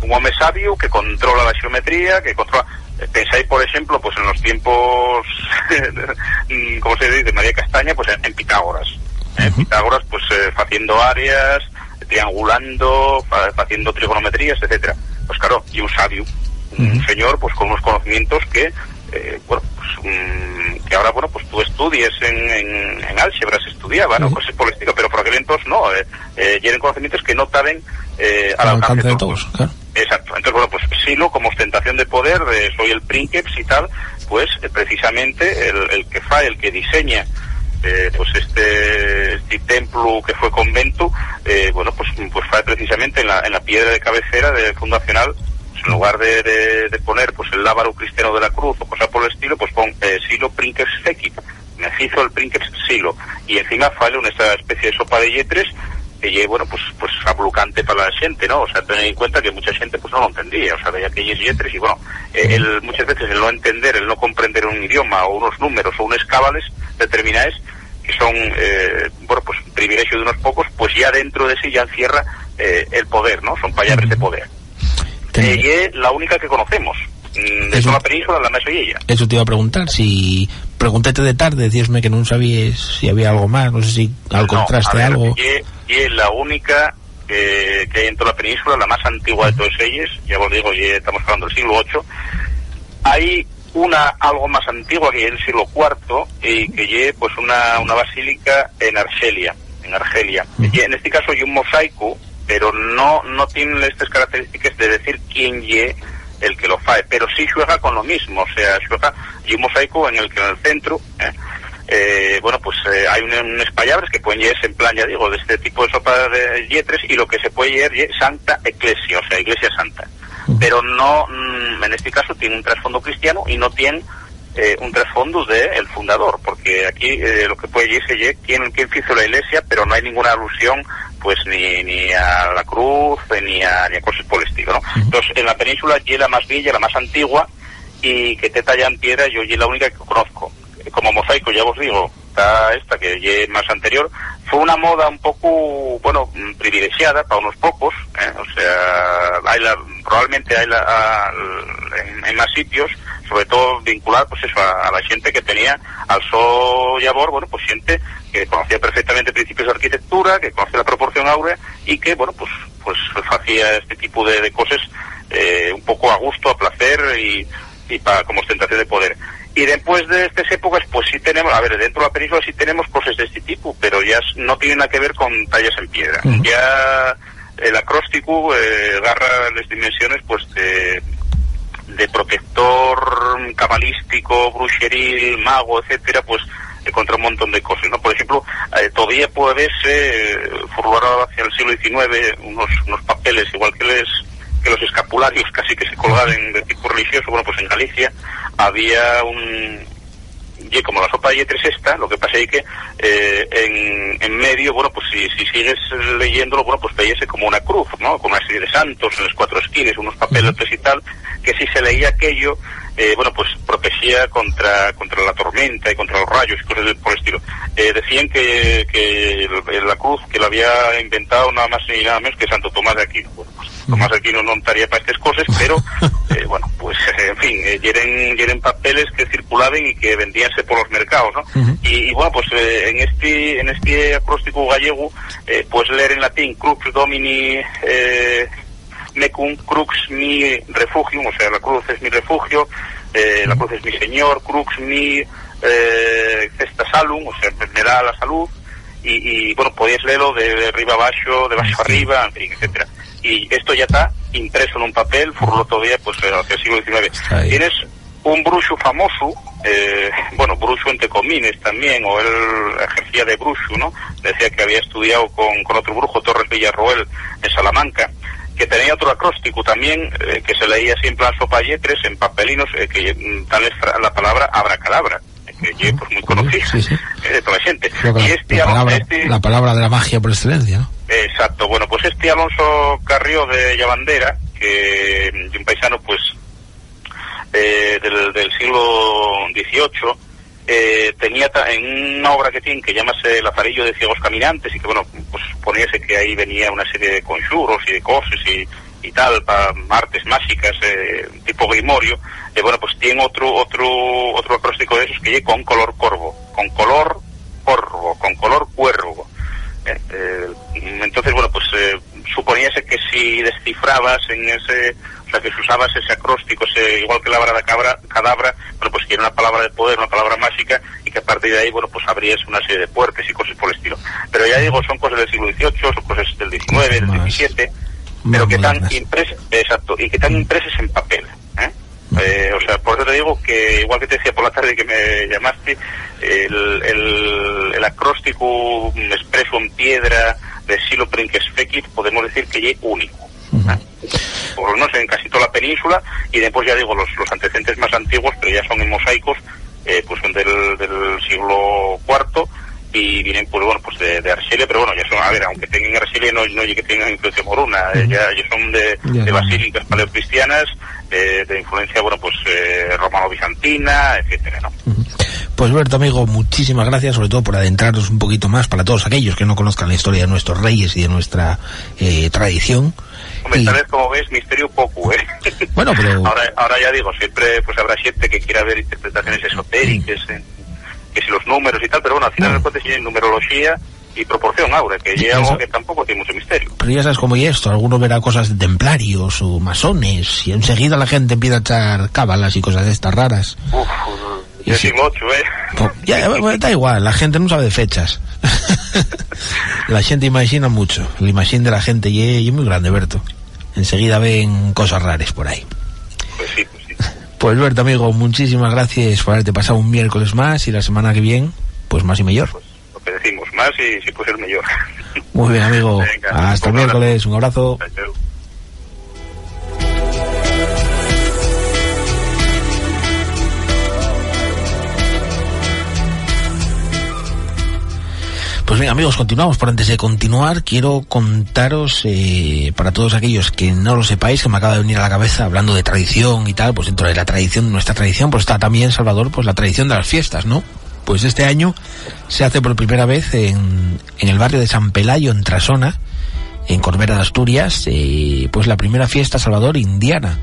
un hombre sabio que controla la geometría, que controla... eh, Pensáis, por ejemplo, pues en los tiempos, ¿cómo se dice? María Castaña, pues en, en Pitágoras. ¿eh? Pitágoras, pues eh, haciendo áreas, triangulando, haciendo trigonometrías, etcétera. Pues claro, y un sabio, un señor, pues con unos conocimientos que, eh, bueno, pues, mm, que ahora, bueno, pues tú estudies en, en, en álgebra, se estudiaba, ¿no? Cosas por el estilo, pero por aquel entonces no, eh, eh, tienen conocimientos que no estaban eh, al Al alcance alcance de todos. claro. Exacto. Entonces, bueno, pues Silo, como ostentación de poder, eh, soy el princeps y tal, pues precisamente el, el que fa, el que diseña eh, pues este, este templo que fue convento, eh, bueno, pues, pues fue precisamente en la, en la piedra de cabecera de fundacional, en lugar de, de, de poner pues el lábaro cristiano de la cruz o cosa por el estilo, pues pon eh, Silo Princeps Fekit, me hizo el Princeps Silo, y encima fale una especie de sopa de yetres que bueno, pues, pues ablucante para la gente, ¿no? O sea, tener en cuenta que mucha gente pues no lo entendía, o sea, veía que lle yetres y bueno, eh, el, muchas veces el no entender, el no comprender un idioma o unos números o unos cábales determinados que son, eh, bueno, pues privilegio de unos pocos, pues ya dentro de sí ya encierra eh, el poder, ¿no? Son palabras de poder. Eh, y es la única que conocemos. Mm, De Eso- toda la península, la más y ella. Eso te iba a preguntar, si preguntéte de tarde, decíasme que no sabías si había algo más, no sé si al contraste No, algo. Y, y es la única que, que hay en toda la península, la más antigua de todas ellas, ya os digo, ya estamos hablando del siglo VIII. Hay una algo más antigua que es el siglo IV y que lleve pues una, una basílica en Argelia, en Argelia. Y en este caso hay un mosaico, pero no no tiene estas características de decir quién ye el que lo fae, pero sí juega con lo mismo, o sea, juega y un mosaico en el que en el centro eh, eh, bueno, pues eh, hay unos un espallabres que pueden llevarse en plan, ya digo, de este tipo de sopa de yetres y lo que se puede llevar es Santa Eclesia, o sea, Iglesia Santa. Pero no, mm, en este caso tiene un trasfondo cristiano y no tiene eh, un trasfondo de el fundador, porque aquí eh, lo que puede llevarse es quién, quién hizo la iglesia, pero no hay ninguna alusión pues ni, ni a la cruz ni a, ni a cosas por el estilo, ¿no? Entonces, en la península y la más vieja, la más antigua y que te tallan piedra, yo y la única que conozco como mosaico, ya os digo, está esta que es más anterior, fue una moda un poco, bueno, privilegiada para unos pocos, ¿eh? o sea, hay la, probablemente hay la, a- en, más sitios, sobre todo vinculada pues eso, a, la gente que tenía al so labor, bueno, pues gente que conocía perfectamente principios de arquitectura, que conocía la proporción áurea y que, bueno, pues pues hacía este tipo de, de cosas eh, un poco a gusto, a placer y, y para como ostentación de poder. Y después de estas épocas, pues sí tenemos, a ver, dentro de la península sí tenemos cosas de este tipo, pero ya no tienen nada que ver con tallas en piedra. Ya el acróstico eh, agarra las dimensiones, pues, de, de protector cabalístico, brujeril, mago, etcétera, pues eh, contra un montón de cosas, ¿no? Por ejemplo, eh, todavía puede verse, eh, hacia el siglo XIX, unos, unos papeles, igual que les que los escapularios casi que se colgaban de tipo religioso, bueno, pues en Galicia había un, como la sopa de yetres esta, lo que pasa es que eh, en, en medio, bueno, pues si, si sigues leyéndolo, bueno, pues veíase como una cruz, ¿no? Con una serie de santos en las cuatro esquinas, unos papeles y tal, que si se leía aquello, eh, bueno, pues protegía contra, contra la tormenta y contra los rayos y cosas por el estilo. Eh, decían que, que el- la cruz que la había inventado nada más y nada menos que Santo Tomás de Aquino. Bueno, pues Tomás de Aquino no estaría para estas cosas, pero eh, bueno, pues en fin, eh, yeren, yeren papeles que circulaban y que vendíanse por los mercados, ¿no? y, y, bueno, pues eh, en este en este acróstico gallego, eh, puedes leer en latín Crux Domini eh, Mecum Crux mi refugio, o sea, la cruz es mi refugio, eh, la cruz es mi señor, Crux mi eh, cesta salum, o sea, me da la salud, y, y, bueno, podéis leerlo de arriba abajo, de abajo arriba, en fin, etcétera. Y esto ya está impreso en un papel, furlo todavía, pues eh, hacia el siglo XIX. Tienes un brujo famoso, eh, bueno, brujo entre comines también, o él ejercía de brujo, ¿no? Decía que había estudiado con, con otro brujo, Torres Villarroel, en Salamanca, que tenía otro acróstico también, eh, que se leía así en plan sopa yetres, en papelinos, eh, que mm, tal es la palabra abracadabra, eh, que ye, pues muy conocida eh, de toda la gente. Creo que Y la, este, la palabra, este- la palabra de la magia por excelencia, ¿no? Exacto, bueno, pues este Alonso Carrió de Llavandera, que de un paisano pues eh, del, del siglo XVIII, eh, tenía en una obra que tiene que llamase El Azarillo de Ciegos Caminantes y que bueno, pues poníase que ahí venía una serie de conjuros y de cosas y, y tal, para artes mágicas, eh, tipo grimorio, eh, bueno, pues tiene otro, otro, otro acróstico de esos que lleva con color corvo, con color corvo, con color cuervo. Eh, eh, entonces, bueno, pues eh, suponíase que si descifrabas en ese, o sea, que si usabas ese acróstico, ese, igual que la palabra cabra, cadabra, bueno, pues que era una palabra de poder, una palabra mágica, y que a partir de ahí, bueno, pues abrías una serie de puertas y cosas por el estilo. Pero ya digo, son cosas del siglo XVIII, son cosas del XIX, del XVII, pero que están impresas, exacto, y que están impresas en papel. ¿Eh? O sea, por eso te digo que, igual que te decía por la tarde que me llamaste, el, el, el acróstico expreso en piedra de Silo Princes Fekit, podemos decir que es único. ¿eh? Por lo menos en casi toda la península, y después ya digo, los, los antecedentes más antiguos, pero ya son en mosaicos, eh, pues son del, del siglo IV, y vienen pues bueno pues de, de Argelia pero bueno ya son a ver aunque tengan Argelia no no que tengan influencia moruna eh, ya, ya son de, de basílicas paleocristianas eh, de influencia bueno pues eh, romano bizantina etcétera no Pues Berto, amigo, muchísimas gracias, sobre todo por adentrarnos un poquito más para todos aquellos que no conozcan la historia de nuestros reyes y de nuestra eh, tradición. Hombre, Y- tal vez como ves misterio poco eh Bueno, pero- ahora ahora ya digo siempre pues habrá gente que quiera ver interpretaciones esotéricas en- que si los números y tal pero bueno al final de cuentas es numerología y proporción ahora que es algo que tampoco tiene mucho misterio pero ya sabes cómo y esto, alguno verá cosas de templarios o masones y enseguida la gente empieza a echar cábalas y cosas de estas raras. Uf, Y yo sí. soy mucho, ¿eh? Po- Ya, ya, bueno, da igual, la gente no sabe de fechas. la gente imagina mucho. La imaginación de la gente y es, es muy grande, Berto. Enseguida ven cosas raras por ahí. Pues sí, pues sí. Pues Berto, amigo, muchísimas gracias por haberte pasado un miércoles más y la semana que viene, pues más y mejor. Lo que decimos, más y si puede ser mejor. Muy bien, amigo. Venga, Hasta el miércoles, un abrazo. Pues bien, amigos, continuamos. Pero antes de continuar, quiero contaros, eh, para todos aquellos que no lo sepáis, que me acaba de venir a la cabeza hablando de tradición y tal, pues dentro de la tradición, nuestra tradición, pues está también, Salvador, pues la tradición de las fiestas, ¿no? Pues este año se hace por primera vez en, en el barrio de San Pelayo, en Trasona, en Corbera de Asturias, eh, pues la primera fiesta, Salvador, indiana.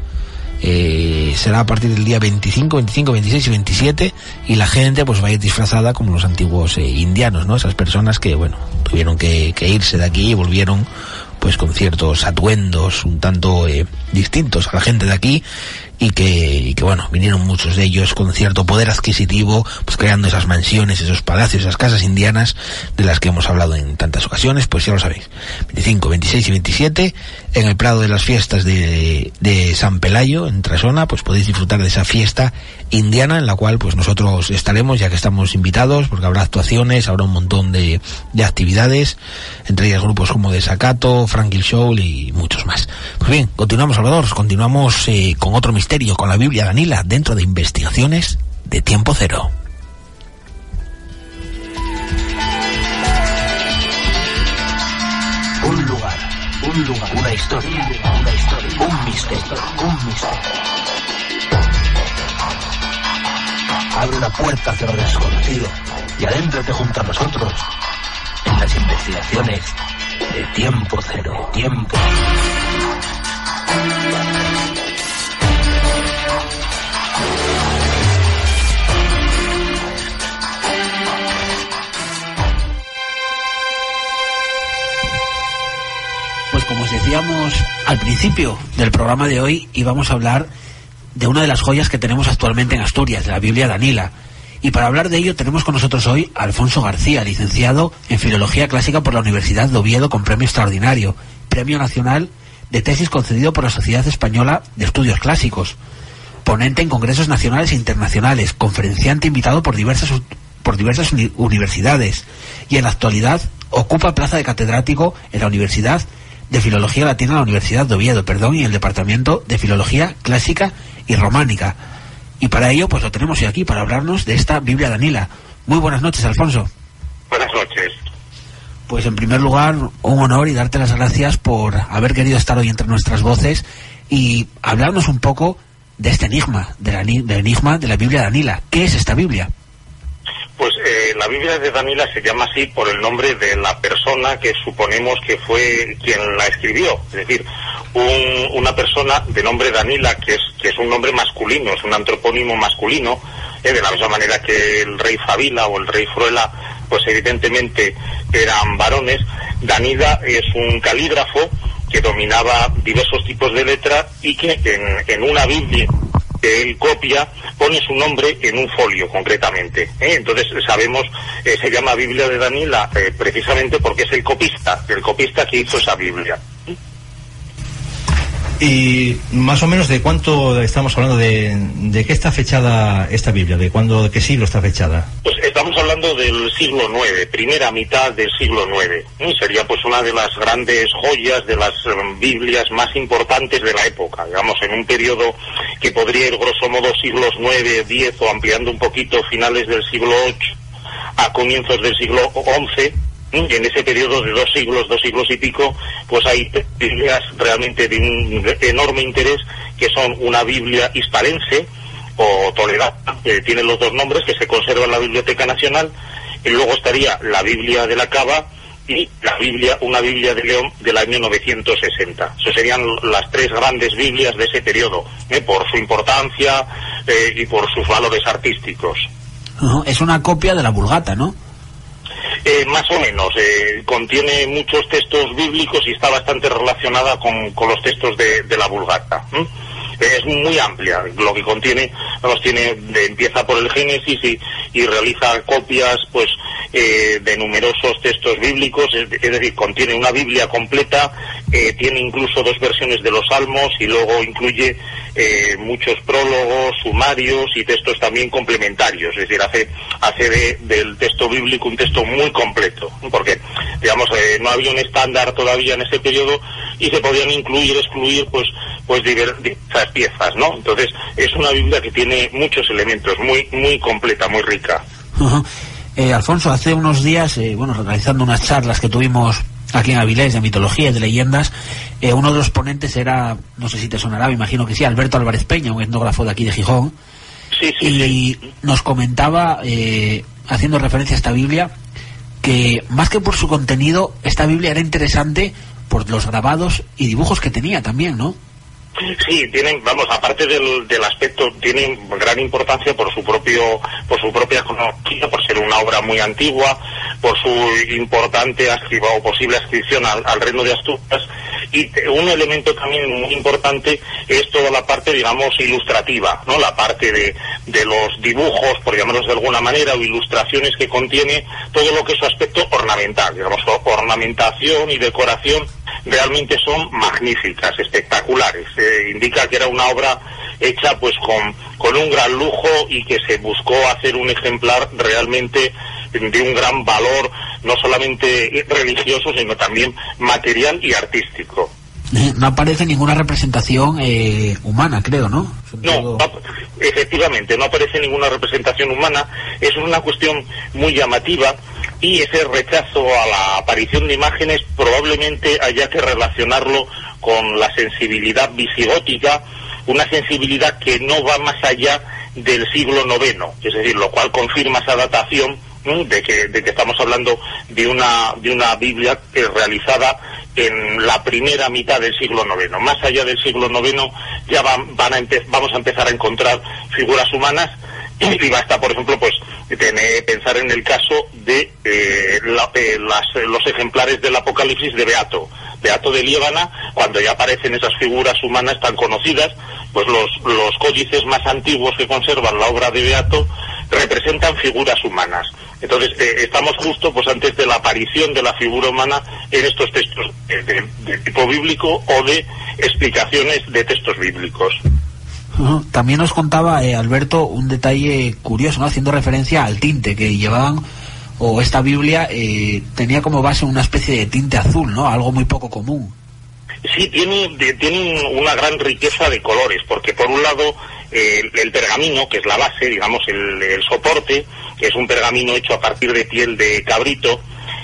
Eh, será a partir del día 25, 25, 26 y 27 y la gente pues va a ir disfrazada como los antiguos eh, indianos, ¿no? Esas personas que, bueno, tuvieron que, que irse de aquí y volvieron pues con ciertos atuendos un tanto eh, distintos a la gente de aquí y que, y que bueno, vinieron muchos de ellos con cierto poder adquisitivo, pues creando esas mansiones, esos palacios, esas casas indianas de las que hemos hablado en tantas ocasiones, pues ya lo sabéis. 25, 26 y 27 en el Prado de las Fiestas de, de San Pelayo, en Trasona, pues podéis disfrutar de esa fiesta indiana en la cual pues nosotros estaremos ya que estamos invitados porque habrá actuaciones, habrá un montón de, de actividades, entre ellas grupos como Desacato, Frankie Show y muchos más. Pues bien, continuamos Salvador, continuamos eh, con otro misterio, con la Biblia Danila dentro de investigaciones de tiempo cero. Un lugar, un lugar, una historia, una historia, un misterio, un misterio. Abre una puerta hacia lo desconocido y adéntrate junto a nosotros en las investigaciones de tiempo cero, tiempo. Pues como os decíamos al principio del programa de hoy, íbamos a hablar de una de las joyas que tenemos actualmente en Asturias, de la Biblia Danila. Y para hablar de ello tenemos con nosotros hoy a Alfonso García, licenciado en Filología Clásica por la Universidad de Oviedo con premio extraordinario, premio nacional de tesis concedido por la Sociedad Española de Estudios Clásicos, ponente en congresos nacionales e internacionales, conferenciante invitado por diversas, por diversas uni- universidades y en la actualidad ocupa plaza de catedrático en la Universidad de Filología Latina la Universidad de Oviedo, perdón, y en el Departamento de Filología Clásica y Románica. Y para ello, pues lo tenemos hoy aquí, para hablarnos de esta Biblia Danila. Muy buenas noches, Alfonso. Buenas noches. Pues en primer lugar, un honor y darte las gracias por haber querido estar hoy entre nuestras voces y hablarnos un poco de este enigma, de la del enigma de la Biblia Danila. ¿Qué es esta Biblia? Pues eh, la Biblia de Danila se llama así por el nombre de la persona que suponemos que fue quien la escribió. Es decir, un- una persona de nombre Danila, que es, un nombre masculino, es un antropónimo masculino, eh, de la misma manera que el rey Fabila o el rey Fruela, pues evidentemente eran varones. Danila es un calígrafo que dominaba diversos tipos de letra y que en una Biblia que él copia pone su nombre en un folio concretamente. ¿eh? Entonces sabemos, eh, se llama Biblia de Danila eh, precisamente porque es el copista, el copista que hizo esa Biblia. Y más o menos de cuánto estamos hablando de, de qué está fechada esta Biblia, de cuándo, de qué siglo está fechada. Pues estamos hablando del siglo IX, primera mitad del siglo IX. Sería pues una de las grandes joyas de las eh, Biblias más importantes de la época, digamos, en un periodo que podría ir grosso modo siglos IX, X o ampliando un poquito finales del siglo VIII a comienzos del siglo XI. En ese periodo de dos siglos, dos siglos y pico, pues hay Biblias realmente de un enorme interés, que son una Biblia hispalense, o toledana, que tiene los dos nombres, que se conserva en la Biblioteca Nacional, y luego estaría la Biblia de la Cava y la Biblia, una Biblia de León del año 960. Esas serían las tres grandes Biblias de ese periodo, ¿eh? por su importancia eh, y por sus valores artísticos. Es una copia de la Vulgata, ¿no? Eh, más o menos, eh, contiene muchos textos bíblicos y está bastante relacionada con, los textos de, la Vulgata. Es muy amplia lo que contiene vamos tiene empieza por el Génesis y, realiza copias pues eh, de numerosos textos bíblicos es, decir contiene una Biblia completa eh, tiene incluso dos versiones de los Salmos y luego incluye eh, muchos prólogos sumarios y textos también complementarios. Es decir hace hace de- del texto bíblico un texto muy completo porque digamos no había un estándar todavía en ese periodo y se podían incluir excluir pues pues diver- diversas piezas no entonces es una biblia que tiene muchos elementos muy muy completa muy rica. Eh, Alfonso, hace unos días, eh, bueno, realizando unas charlas que tuvimos aquí en Avilés de mitología y de leyendas, eh, uno de los ponentes era, no sé si te sonará, me imagino que sí, Alberto Álvarez Peña, un etnógrafo de aquí de Gijón, sí, y nos comentaba, eh, haciendo referencia a esta Biblia, que más que por su contenido, esta Biblia era interesante por los grabados y dibujos que tenía también, ¿no? Sí, tienen, vamos, aparte del, del aspecto, tienen gran importancia por su propio, por su propia por ser una obra muy antigua, por su importante o posible ascripción al, al reino de Asturias, y un elemento también muy importante es toda la parte, digamos, ilustrativa, ¿no? La parte de, de los dibujos, por llamarlos de alguna manera, o ilustraciones que contiene todo lo que es su aspecto ornamental, digamos, ornamentación y decoración realmente son magníficas, espectaculares. Indica que era una obra hecha pues con un gran lujo y que se buscó hacer un ejemplar realmente de un gran valor, no solamente religioso, sino también material y artístico. No aparece ninguna representación eh, humana, creo, ¿no? No, no, efectivamente, no aparece ninguna representación humana. Es una cuestión muy llamativa y ese rechazo a la aparición de imágenes probablemente haya que relacionarlo con la sensibilidad visigótica, una sensibilidad que no va más allá del siglo IX, es decir, lo cual confirma esa datación de que, de que estamos hablando de una, de una Biblia eh, realizada en la primera mitad del siglo IX. Más allá del siglo IX ya van, van a vamos a empezar a encontrar figuras humanas y basta, por ejemplo, pues tener- pensar en el caso de eh, la- eh, eh, los ejemplares del Apocalipsis de Beato. Beato de Líbana, cuando ya aparecen esas figuras humanas tan conocidas, pues los, los códices más antiguos que conservan la obra de Beato representan figuras humanas. Entonces, eh, estamos justo pues antes de la aparición de la figura humana en estos textos de, de tipo bíblico o de explicaciones de textos bíblicos. También nos contaba eh, Alberto un detalle curioso, ¿no? haciendo referencia al tinte que llevaban, o esta Biblia eh, tenía como base una especie de tinte azul, ¿no? Algo muy poco común. Sí, tiene, de- tiene un- una gran riqueza de colores, porque por un lado el, el pergamino, que es la base, digamos, el, el soporte, que es un pergamino hecho a partir de piel de cabrito,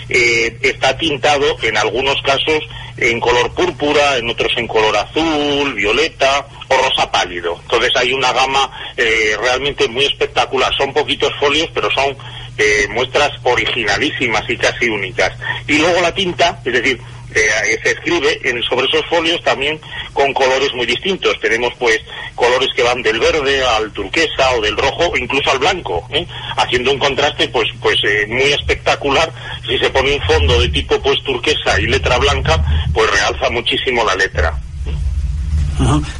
eh, está tintado en algunos casos en color púrpura, en otros en color azul, violeta o rosa pálido. Entonces hay una gama eh, realmente muy espectacular. Son poquitos folios, pero son eh, muestras originalísimas y casi únicas. Y luego la tinta, es decir, eh, se escribe en, sobre esos folios también con colores muy distintos. Tenemos pues colores que van del verde al turquesa o del rojo incluso al blanco, ¿eh? haciendo un contraste pues pues eh, muy espectacular. Si se pone un fondo de tipo pues turquesa y letra blanca, pues realza muchísimo la letra.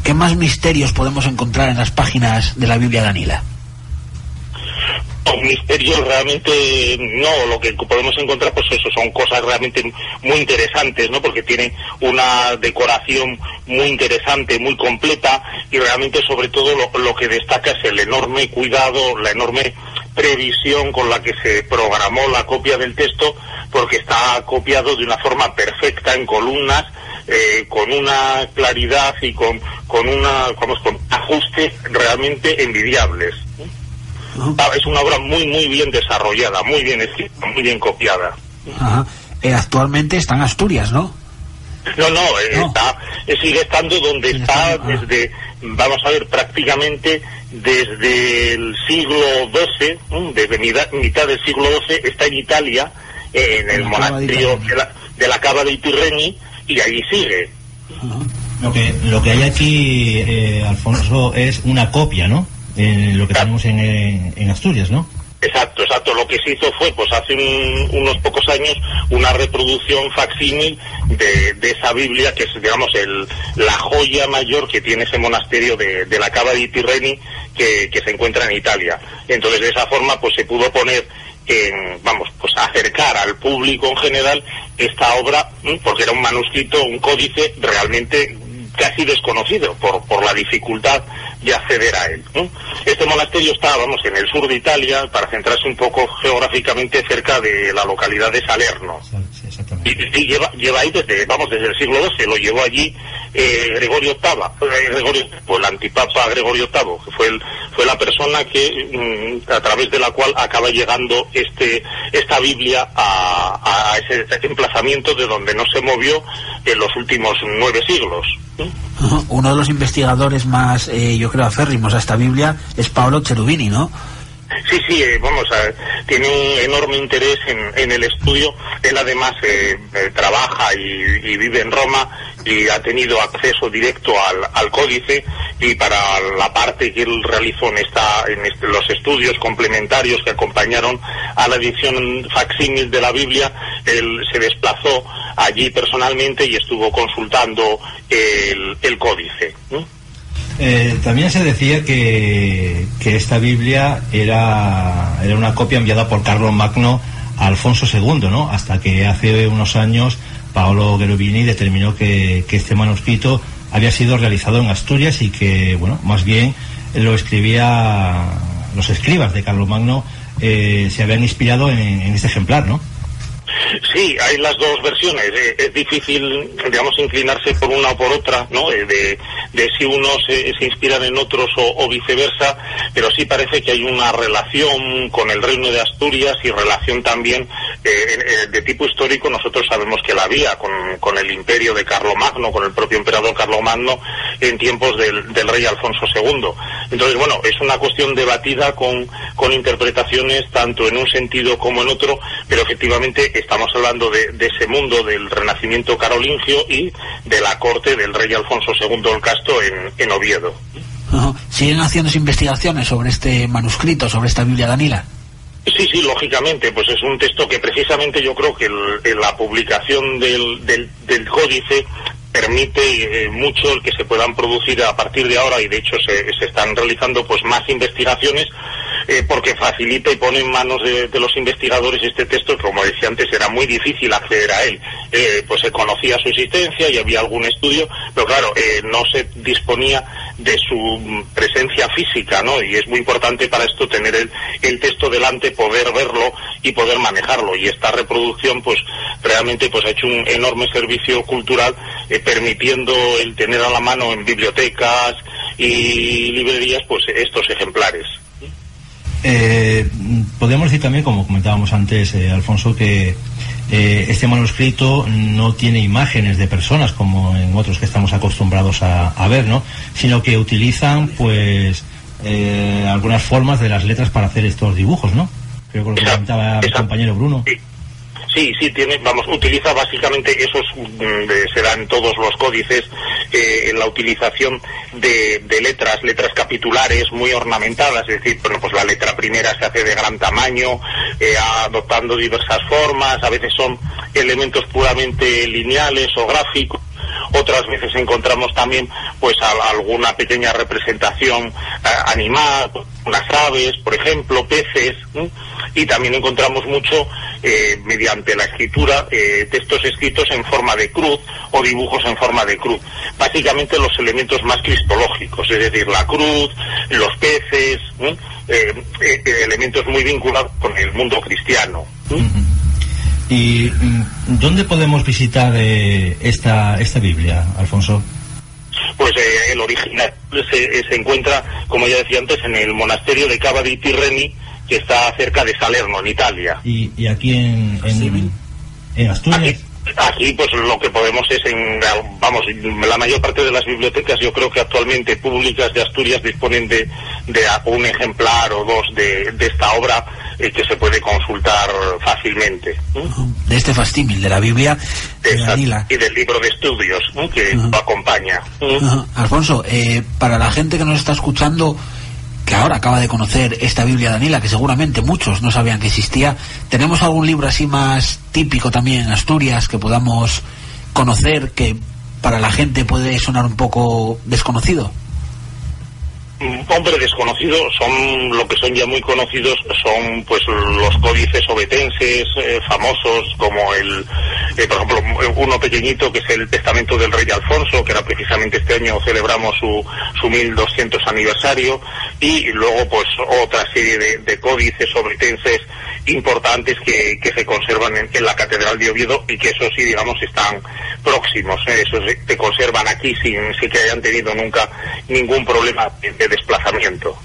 ¿Qué más misterios podemos encontrar en las páginas de la Biblia Danila? No, misterios realmente no, lo que podemos encontrar pues eso son cosas realmente muy interesantes, ¿no? Porque tiene una decoración muy interesante, muy completa y realmente sobre todo lo, lo que destaca es el enorme cuidado, la enorme previsión con la que se programó la copia del texto porque está copiado de una forma perfecta en columnas eh, con una claridad y con, con una vamos, con ajustes realmente envidiables. Ah, Es una obra muy, muy bien desarrollada, muy bien escrita, muy bien copiada. Ajá. Eh, actualmente está en Asturias, ¿no? No, no, eh, está, eh, sigue estando donde está desde, vamos a ver, prácticamente desde el siglo XII, desde mitad, mitad del siglo XII, está en Italia, eh, en el monasterio de la, de la Cava de Tirreni, y allí sigue. Lo que, lo que hay aquí, eh, Alfonso, es una copia, ¿no? Lo que tenemos en, en Asturias, ¿no? Exacto, exacto. Lo que se hizo fue, pues hace unos pocos años, una reproducción facsímil de, de, esa Biblia, que es, digamos, el, la joya mayor que tiene ese monasterio de, de la Cava di Tirreni, que, que se encuentra en Italia. Entonces, de esa forma, pues se pudo poner en, vamos, pues acercar al público en general esta obra, porque era un manuscrito, un códice realmente casi desconocido por, por la dificultad de acceder a él. Este monasterio está, vamos, en el sur de Italia, para centrarse un poco geográficamente cerca de la localidad de Salerno. Y, lleva, lleva ahí desde, vamos, desde el siglo XII, lo llevó allí eh, Gregorio VIII, eh, Gregorio, pues, el antipapa Gregorio VIII, que fue, el, fue la persona que, mm, a través de la cual acaba llegando este, esta Biblia a, a ese emplazamiento de donde no se movió en los últimos nueve siglos. Uno de los investigadores más, eh, yo creo, aférrimos a esta Biblia es Paolo Cherubini, ¿no? Sí, sí, eh, vamos, a, tiene un enorme interés en, el estudio. Él además eh, eh, trabaja y, vive en Roma y ha tenido acceso directo al, códice y para la parte que él realizó en, esta, en este, los estudios complementarios que acompañaron a la edición facsímil de la Biblia, él se desplazó allí personalmente y estuvo consultando el, el códice. Eh, también se decía que, que esta Biblia era, era, una copia enviada por Carlos Magno a Alfonso II, ¿no? Hasta que hace unos años Paolo Gerubini determinó que, que, este manuscrito había sido realizado en Asturias y que, bueno, más bien lo escribía los escribas de Carlos Magno eh, se habían inspirado en, en este ejemplar, ¿no? Sí, hay las dos versiones. Eh, es difícil, digamos, inclinarse por una o por otra, ¿no? Eh, de, de, si unos se, inspiran en otros o, o, viceversa, pero sí parece que hay una relación con el reino de Asturias y relación también eh, de tipo histórico. Nosotros sabemos que la había con, con el imperio de Carlomagno, con el propio emperador Carlomagno, en tiempos del, del, rey Alfonso II. Entonces, bueno, es una cuestión debatida con, con interpretaciones tanto en un sentido como en otro, pero efectivamente estamos hablando de, de, ese mundo del renacimiento carolingio y de la corte del rey Alfonso II el Casto en, en Oviedo. ¿Siguen haciendo investigaciones sobre este manuscrito, sobre esta Biblia Danila? Sí, sí, lógicamente, pues es un texto que precisamente yo creo que el, la publicación del, del, del códice permite eh, mucho el que se puedan producir a partir de ahora y de hecho se, se están realizando pues más investigaciones eh, porque facilita y pone en manos de, los investigadores este texto, como decía antes, era muy difícil acceder a él. Eh, pues se conocía su existencia y había algún estudio, pero claro, eh, no se disponía de su presencia física, ¿no? Y es muy importante para esto tener el, el texto delante, poder verlo y poder manejarlo. Y esta reproducción, pues realmente pues ha hecho un enorme servicio cultural, permitiendo el tener a la mano en bibliotecas y librerías, pues estos ejemplares. Eh, podemos decir también, como comentábamos antes, eh, Alfonso, que eh, este manuscrito no tiene imágenes de personas como en otros que estamos acostumbrados a, a ver, ¿no? Sino que utilizan, pues, eh, algunas formas de las letras para hacer estos dibujos, ¿no? Creo que lo comentaba mi compañero Bruno. Sí. Sí, sí, tiene, vamos, utiliza básicamente esos, mm, serán todos los códices, eh, en la utilización de, de, letras, letras capitulares muy ornamentadas, es decir, bueno, pues la letra primera se hace de gran tamaño, eh, adoptando diversas formas, a veces son elementos puramente lineales o gráficos, otras veces encontramos también pues alguna pequeña representación a, animal, unas aves, por ejemplo, peces, ¿eh? y también encontramos mucho eh, mediante la escritura eh, textos escritos en forma de cruz o dibujos en forma de cruz. Básicamente los elementos más cristológicos, es decir, la cruz, los peces, elementos muy vinculados con el mundo cristiano. ¿Y dónde podemos visitar eh, esta, esta Biblia, Alfonso? Pues eh, el original se, se, encuentra, como ya decía antes, en el monasterio de Cava di Tirreni, que está cerca de Salerno, en Italia. ¿Y, y aquí en, en, en Asturias? Aquí, aquí, pues lo que podemos es en, vamos, la mayor parte de las bibliotecas yo creo que actualmente públicas de Asturias disponen de, de un ejemplar o dos de, de esta obra eh, que se puede consultar fácilmente. De este fastímil de la Biblia de Danila. Y del libro de estudios que uh -huh. lo acompaña. -huh. Alfonso, eh, para la gente que nos está escuchando, que ahora acaba de conocer esta Biblia Danila, que seguramente muchos no sabían que existía. ¿Tenemos algún libro así más típico también en Asturias que podamos conocer que para la gente puede sonar un poco desconocido? Hombre desconocido son lo que son ya muy conocidos son pues los códices obetenses eh, famosos como el eh, por ejemplo uno pequeñito que es el testamento del rey Alfonso que era precisamente este año celebramos su su 1200 aniversario y luego pues otra serie de, códices obetenses importantes que, que se conservan en, la catedral de Oviedo y que eso sí digamos están próximos ¿eh? esos se conservan aquí sin, sin que hayan tenido nunca ningún problema de desplazamiento.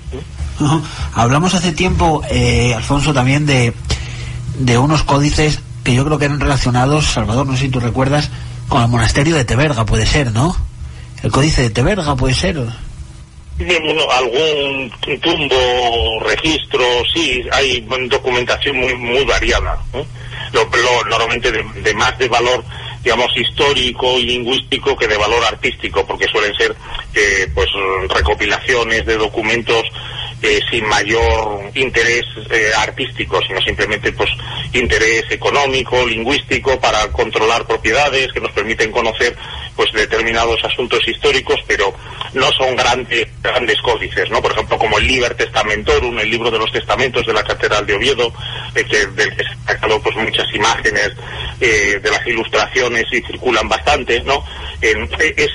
Hablamos hace tiempo, eh, Alfonso, también de, de unos códices que yo creo que eran relacionados, Salvador, no sé si tú recuerdas, con el monasterio de Teberga, puede ser, ¿no? El códice de Teberga puede ser. Bueno, algún tumbo, registro, sí, hay documentación muy muy variada. ¿eh? Lo, lo, normalmente de, de más de valor digamos, histórico y lingüístico que de valor artístico, porque suelen ser eh, pues recopilaciones de documentos eh, sin mayor interés eh, artístico, sino simplemente pues interés económico, lingüístico, para controlar propiedades que nos permiten conocer pues determinados asuntos históricos, pero no son grandes grandes códices, ¿no? Por ejemplo, como el Liber Testamentorum, el libro de los testamentos de la Catedral de Oviedo, que, del que se han sacado pues muchas imágenes eh, de las ilustraciones y circulan bastante, ¿no? En, es,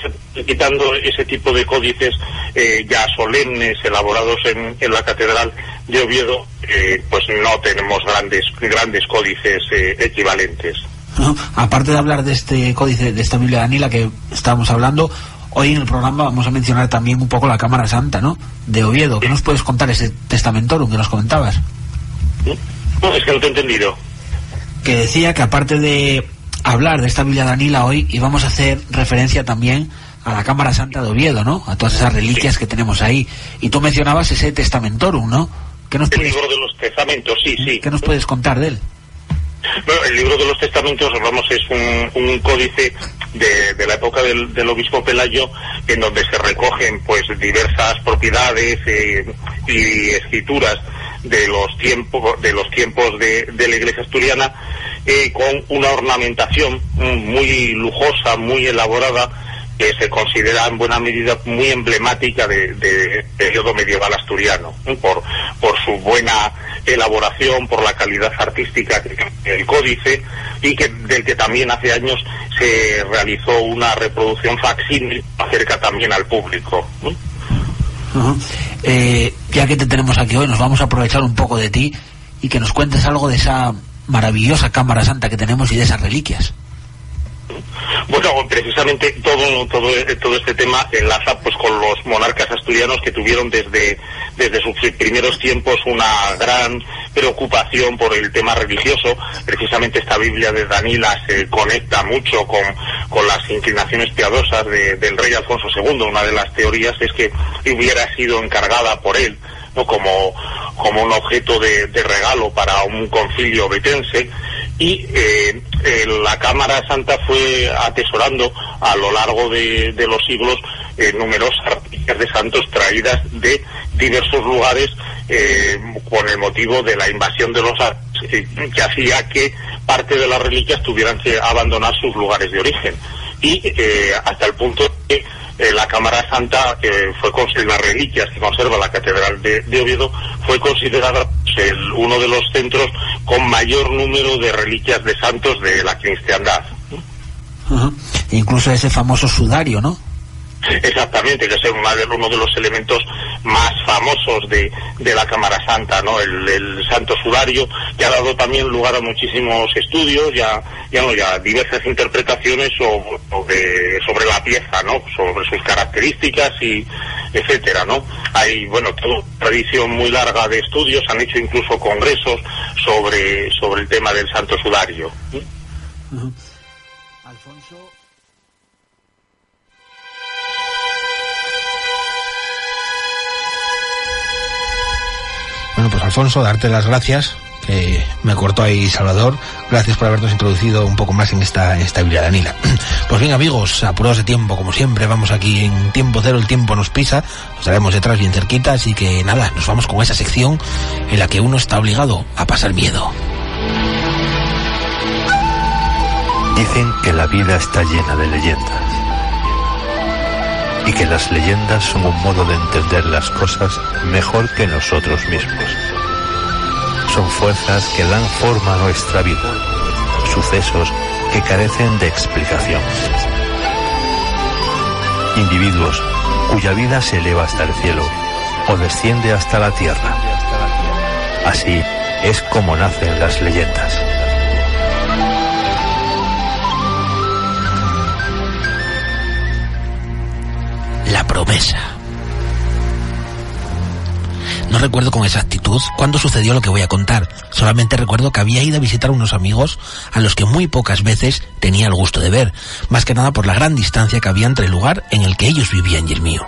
quitando ese tipo de códices eh, ya solemnes, elaborados en, en, la Catedral de Oviedo, eh, pues no tenemos grandes grandes códices eh, equivalentes. ¿No? Aparte de hablar de este códice, de esta Biblia de Danila que estábamos hablando, hoy en el programa vamos a mencionar también un poco la Cámara Santa, ¿no? De Oviedo. ¿Qué nos puedes contar ese testamentorum que nos comentabas? No, es que no te he entendido. Que decía que aparte de hablar de esta Biblia de Danila hoy íbamos a hacer referencia también a la Cámara Santa de Oviedo, ¿no? A todas esas reliquias sí. que tenemos ahí. Y tú mencionabas ese testamentorum, ¿no? ¿Qué nos el puedes... libro de los testamentos, sí, sí. ¿Qué nos puedes contar de él? Bueno, el libro de los testamentos, hablamos, es un, un códice de, la época del, obispo Pelayo, en donde se recogen pues diversas propiedades eh, y escrituras de los tiempos de los tiempos de, de la iglesia asturiana eh, con una ornamentación muy lujosa, muy elaborada que se considera en buena medida muy emblemática del de, periodo medieval asturiano, por, por su buena elaboración, por la calidad artística del códice y que, del que también hace años se realizó una reproducción facsímil acerca también al público. Eh, ya que te tenemos aquí hoy, nos vamos a aprovechar un poco de ti y que nos cuentes algo de esa maravillosa Cámara Santa que tenemos y de esas reliquias. Bueno, precisamente todo, todo, todo este tema enlaza pues con los monarcas asturianos que tuvieron desde, desde sus primeros tiempos una gran preocupación por el tema religioso. Precisamente esta Biblia de Danila se conecta mucho con, con las inclinaciones piadosas de, del rey Alfonso II. Una de las teorías es que hubiera sido encargada por él como, como un objeto de, regalo para un concilio betense y eh, eh, la Cámara Santa fue atesorando a lo largo de, los siglos eh, numerosas reliquias de santos traídas de diversos lugares eh, con el motivo de la invasión de los que, hacía que parte de las reliquias tuvieran que abandonar sus lugares de origen. Y hasta el punto que eh, la Cámara Santa, que fue las reliquias que conserva la Catedral de, Oviedo, fue considerada pues, el, uno de los centros con mayor número de reliquias de santos de la cristiandad. -huh. Incluso ese famoso sudario, ¿no? Exactamente, que es uno de los elementos más famosos de, de la Cámara Santa, ¿no? El, el, Santo Sudario, que ha dado también lugar a muchísimos estudios, ya, ya, no, ya diversas interpretaciones sobre, sobre, sobre la pieza, ¿no? Sobre sus características y etcétera, ¿no? Hay, bueno, toda una tradición muy larga de estudios, han hecho incluso congresos sobre, sobre el tema del Santo Sudario. Uh -huh. Alfonso. Bueno, pues Alfonso, darte las gracias, me cortó ahí Salvador. Gracias por habernos introducido un poco más en esta, en esta Biblia Danila. Pues bien, amigos, apurados de tiempo, como siempre, vamos aquí en tiempo cero, el tiempo nos pisa, nos daremos detrás bien cerquita, así que nada, nos vamos con esa sección en la que uno está obligado a pasar miedo. Dicen que la vida está llena de leyendas y que las leyendas son un modo de entender las cosas mejor que nosotros mismos. Son fuerzas que dan forma a nuestra vida, sucesos que carecen de explicación. Individuos cuya vida se eleva hasta el cielo o desciende hasta la tierra. Así es como nacen las leyendas. La promesa. No recuerdo con exactitud cuándo sucedió lo que voy a contar. Solamente recuerdo que había ido a visitar a unos amigos a los que muy pocas veces tenía el gusto de ver, más que nada por la gran distancia que había entre el lugar en el que ellos vivían y el mío.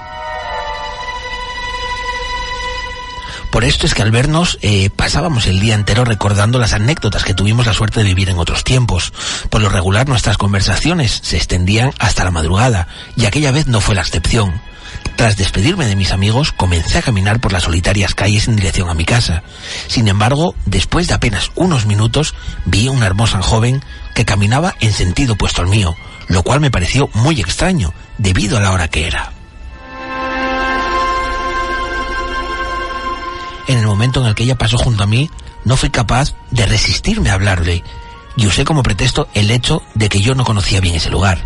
Por esto es que al vernos eh, pasábamos el día entero recordando las anécdotas que tuvimos la suerte de vivir en otros tiempos. Por lo regular nuestras conversaciones se extendían hasta la madrugada y aquella vez no fue la excepción. Tras despedirme de mis amigos, comencé a caminar por las solitarias calles en dirección a mi casa. Sin embargo, después de apenas unos minutos, vi a una hermosa joven que caminaba en sentido opuesto al mío, lo cual me pareció muy extraño, debido a la hora que era. En el momento en el que ella pasó junto a mí, no fui capaz de resistirme a hablarle, y usé como pretexto el hecho de que yo no conocía bien ese lugar.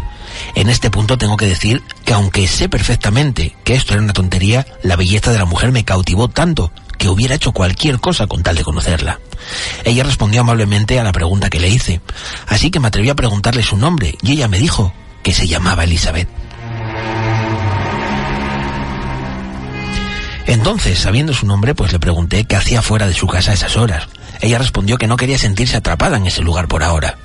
En este punto tengo que decir que aunque sé perfectamente que esto era una tontería, la belleza de la mujer me cautivó tanto que hubiera hecho cualquier cosa con tal de conocerla. Ella respondió amablemente a la pregunta que le hice, así que me atreví a preguntarle su nombre y ella me dijo que se llamaba Elizabeth. Entonces, sabiendo su nombre, pues le pregunté qué hacía fuera de su casa a esas horas. Ella respondió que no quería sentirse atrapada en ese lugar por ahora.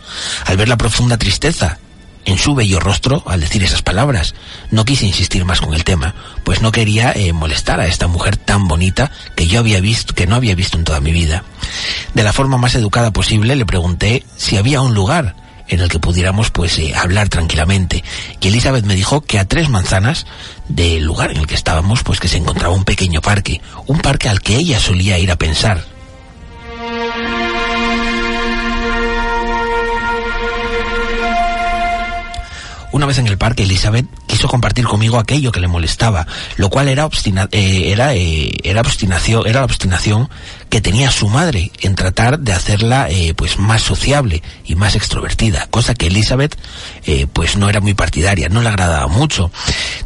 Al ver la profunda tristeza en su bello rostro, al decir esas palabras, no quise insistir más con el tema, pues no quería eh, molestar a esta mujer tan bonita que yo había visto, que no había visto en toda mi vida. De la forma más educada posible le pregunté si había un lugar en el que pudiéramos pues eh, hablar tranquilamente. Y Elizabeth me dijo que a tres manzanas del lugar en el que estábamos pues que se encontraba un pequeño parque, un parque al que ella solía ir a pensar. Una vez en el parque, Elizabeth quiso compartir conmigo aquello que le molestaba, lo cual era, obstina eh, era, eh, era, obstinación, era la obstinación que tenía su madre en tratar de hacerla eh, pues más sociable y más extrovertida, cosa que Elizabeth eh, pues no era muy partidaria, no le agradaba mucho,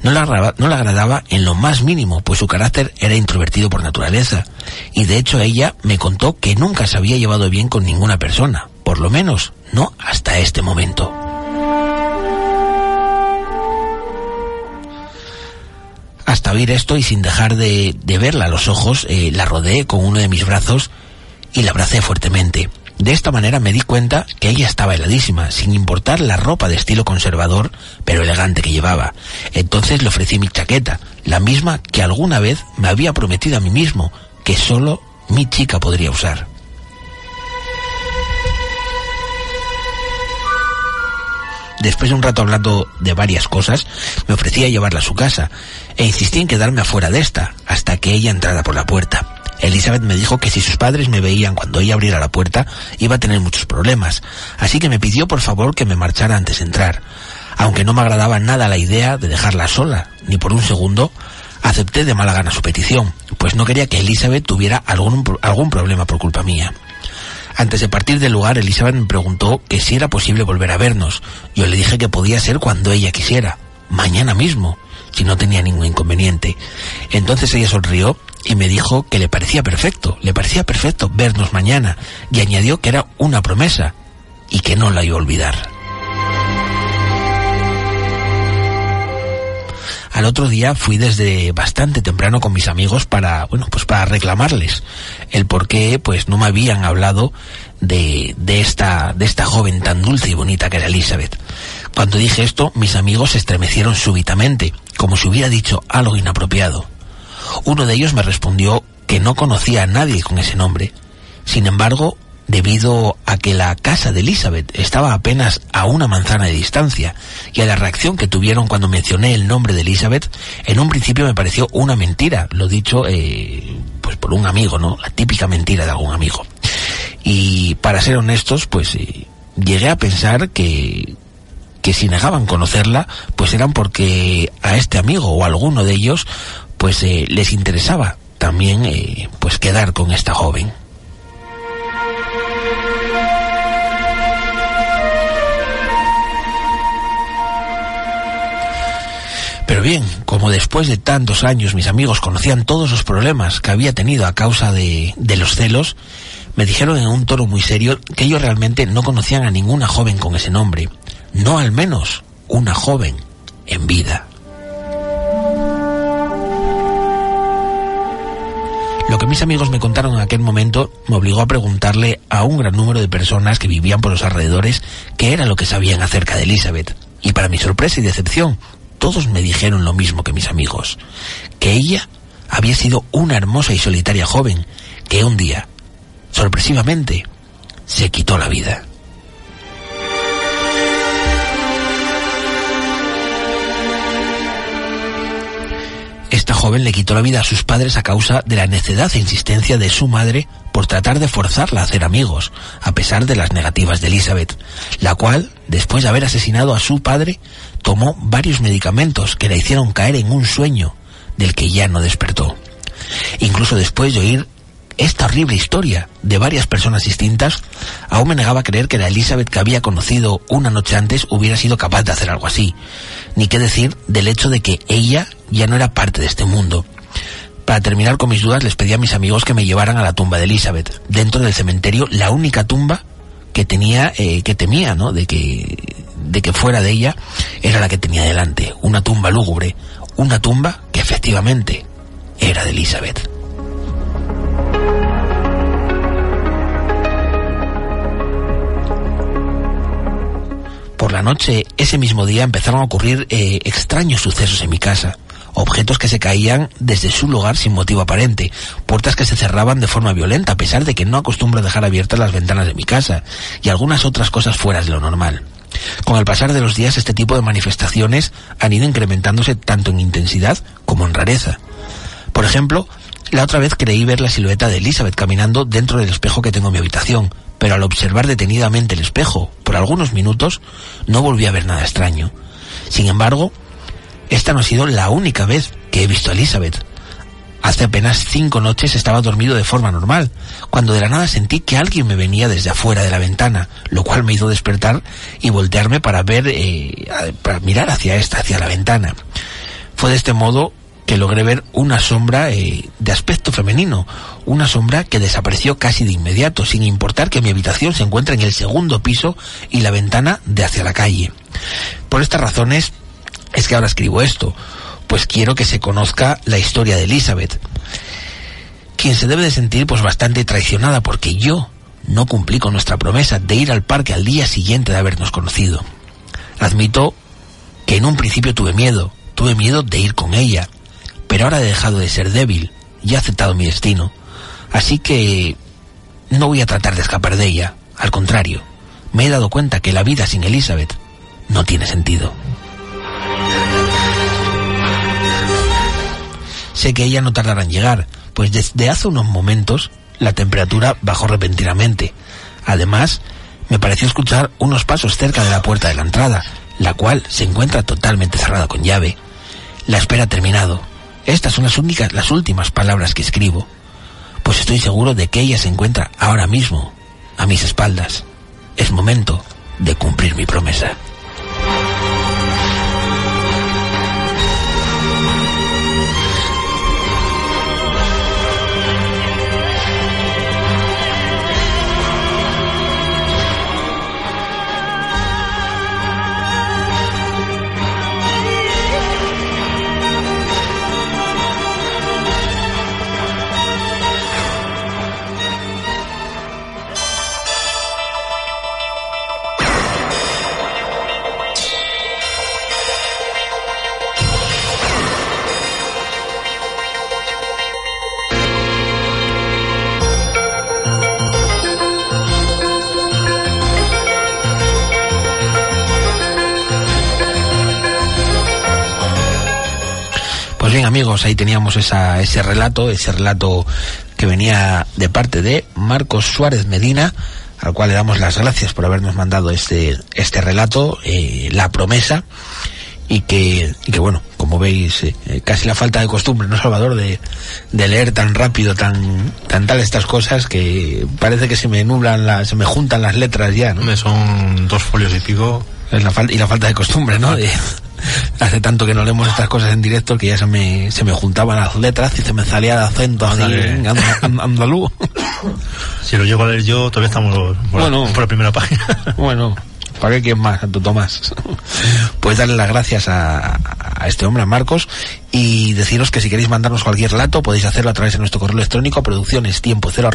no le agradaba, no le agradaba en lo más mínimo, pues su carácter era introvertido por naturaleza, y de hecho ella me contó que nunca se había llevado bien con ninguna persona, por lo menos no hasta este momento. Hasta oír esto y sin dejar de, de verla a los ojos, eh, la rodeé con uno de mis brazos y la abracé fuertemente. De esta manera me di cuenta que ella estaba heladísima, sin importar la ropa de estilo conservador, pero elegante que llevaba. Entonces le ofrecí mi chaqueta, la misma que alguna vez me había prometido a mí mismo, que solo mi chica podría usar. Después de un rato hablando de varias cosas, me ofrecía llevarla a su casa e insistí en quedarme afuera de esta, hasta que ella entrara por la puerta. Elizabeth me dijo que si sus padres me veían cuando ella abriera la puerta, iba a tener muchos problemas, así que me pidió por favor que me marchara antes de entrar. Aunque no me agradaba nada la idea de dejarla sola, ni por un segundo, acepté de mala gana su petición, pues no quería que Elizabeth tuviera algún, algún problema por culpa mía. Antes de partir del lugar, Elizabeth me preguntó que si era posible volver a vernos. Yo le dije que podía ser cuando ella quisiera, mañana mismo, si no tenía ningún inconveniente. Entonces ella sonrió y me dijo que le parecía perfecto, le parecía perfecto vernos mañana, y añadió que era una promesa y que no la iba a olvidar. Al otro día fui desde bastante temprano con mis amigos para, bueno, pues para reclamarles el por qué pues no me habían hablado de, de esta, de esta joven tan dulce y bonita que era Elizabeth. Cuando dije esto, mis amigos se estremecieron súbitamente, como si hubiera dicho algo inapropiado. Uno de ellos me respondió que no conocía a nadie con ese nombre. Sin embargo, debido a que la casa de Elizabeth estaba apenas a una manzana de distancia y a la reacción que tuvieron cuando mencioné el nombre de Elizabeth, en un principio me pareció una mentira, lo dicho eh, pues por un amigo, ¿no? La típica mentira de algún amigo. Y para ser honestos, pues eh, llegué a pensar que que si negaban conocerla, pues eran porque a este amigo o a alguno de ellos, pues eh, les interesaba también eh, pues quedar con esta joven. Pero bien, como después de tantos años mis amigos conocían todos los problemas que había tenido a causa de, los celos, me dijeron en un tono muy serio que ellos realmente no conocían a ninguna joven con ese nombre, no al menos una joven en vida. Lo que mis amigos me contaron en aquel momento me obligó a preguntarle a un gran número de personas que vivían por los alrededores qué era lo que sabían acerca de Elizabeth. Y para mi sorpresa y decepción, todos me dijeron lo mismo que mis amigos, que ella había sido una hermosa y solitaria joven que un día, sorpresivamente, se quitó la vida. Joven le quitó la vida a sus padres a causa de la necedad e insistencia de su madre por tratar de forzarla a hacer amigos, a pesar de las negativas de Elizabeth, la cual, después de haber asesinado a su padre, tomó varios medicamentos que la hicieron caer en un sueño del que ya no despertó. Incluso después de oír esta horrible historia de varias personas distintas, aún me negaba a creer que la Elizabeth que había conocido una noche antes hubiera sido capaz de hacer algo así. Ni qué decir del hecho de que ella ya no era parte de este mundo. Para terminar con mis dudas les pedí a mis amigos que me llevaran a la tumba de Elizabeth. Dentro del cementerio, la única tumba que tenía, eh, que temía, ¿no? De que, de que fuera de ella, era la que tenía delante. Una tumba lúgubre. Una tumba que efectivamente era de Elizabeth. Por la noche, ese mismo día, empezaron a ocurrir eh, extraños sucesos en mi casa. Objetos que se caían desde su lugar sin motivo aparente, puertas que se cerraban de forma violenta a pesar de que no acostumbro dejar abiertas las ventanas de mi casa, y algunas otras cosas fuera de lo normal. Con el pasar de los días este tipo de manifestaciones han ido incrementándose tanto en intensidad como en rareza. Por ejemplo, la otra vez creí ver la silueta de Elizabeth caminando dentro del espejo que tengo en mi habitación, pero al observar detenidamente el espejo por algunos minutos no volví a ver nada extraño. Sin embargo, esta no ha sido la única vez que he visto a Elizabeth. Hace apenas cinco noches estaba dormido de forma normal, cuando de la nada sentí que alguien me venía desde afuera de la ventana, lo cual me hizo despertar y voltearme para ver, eh, para mirar hacia esta, hacia la ventana. Fue de este modo logré ver una sombra eh, de aspecto femenino, una sombra que desapareció casi de inmediato, sin importar que mi habitación se encuentra en el segundo piso y la ventana de hacia la calle. Por estas razones es que ahora escribo esto, pues quiero que se conozca la historia de Elizabeth, quien se debe de sentir pues bastante traicionada porque yo no cumplí con nuestra promesa de ir al parque al día siguiente de habernos conocido. Admito que en un principio tuve miedo, tuve miedo de ir con ella, pero ahora he dejado de ser débil y he aceptado mi destino. Así que no voy a tratar de escapar de ella. Al contrario, me he dado cuenta que la vida sin Elizabeth no tiene sentido. Sé que ella no tardará en llegar, pues desde hace unos momentos la temperatura bajó repentinamente. Además, me pareció escuchar unos pasos cerca de la puerta de la entrada, la cual se encuentra totalmente cerrada con llave. La espera ha terminado estas son las únicas, las últimas palabras que escribo, pues estoy seguro de que ella se encuentra ahora mismo a mis espaldas. Es momento de cumplir mi promesa. Pues bien amigos, ahí teníamos esa, ese relato, ese relato que venía de parte de Marcos Suárez Medina, al cual le damos las gracias por habernos mandado este, este relato, eh, La promesa, y que, y que bueno, como veis, eh, eh, casi la falta de costumbre, ¿no, Salvador? De, de leer tan rápido, tan, tan tal estas cosas que parece que se me nublan, las, se me juntan las letras ya, ¿no? Son dos folios y pico. Es la y la falta de costumbre, ¿no? De- hace tanto que no leemos estas cosas en directo que ya se me, se me juntaban las letras y se me salía el acento así Ándale. and- and- andaluz. Si lo llego a leer yo, todavía estamos por, Bueno. por la primera página. Bueno, ¿para qué quieres más, Santo Tomás? Pues darle las gracias a, a este hombre, a Marcos, y deciros que si queréis mandarnos cualquier relato, podéis hacerlo a través de nuestro correo electrónico, produccionestiempo0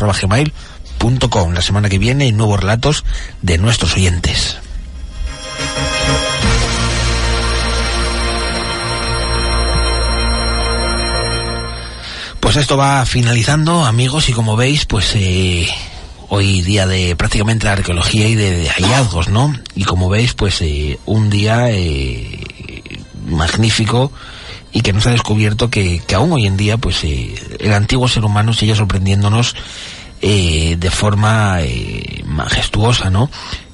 La semana que viene, nuevos relatos de nuestros oyentes. Pues esto va finalizando, amigos, y como veis, pues eh, hoy día de prácticamente la arqueología y de, hallazgos, ¿no? Y como veis, pues eh, un día eh, magnífico y que nos ha descubierto que, que aún hoy en día, pues eh, el antiguo ser humano sigue sorprendiéndonos eh, de forma eh, majestuosa, ¿no?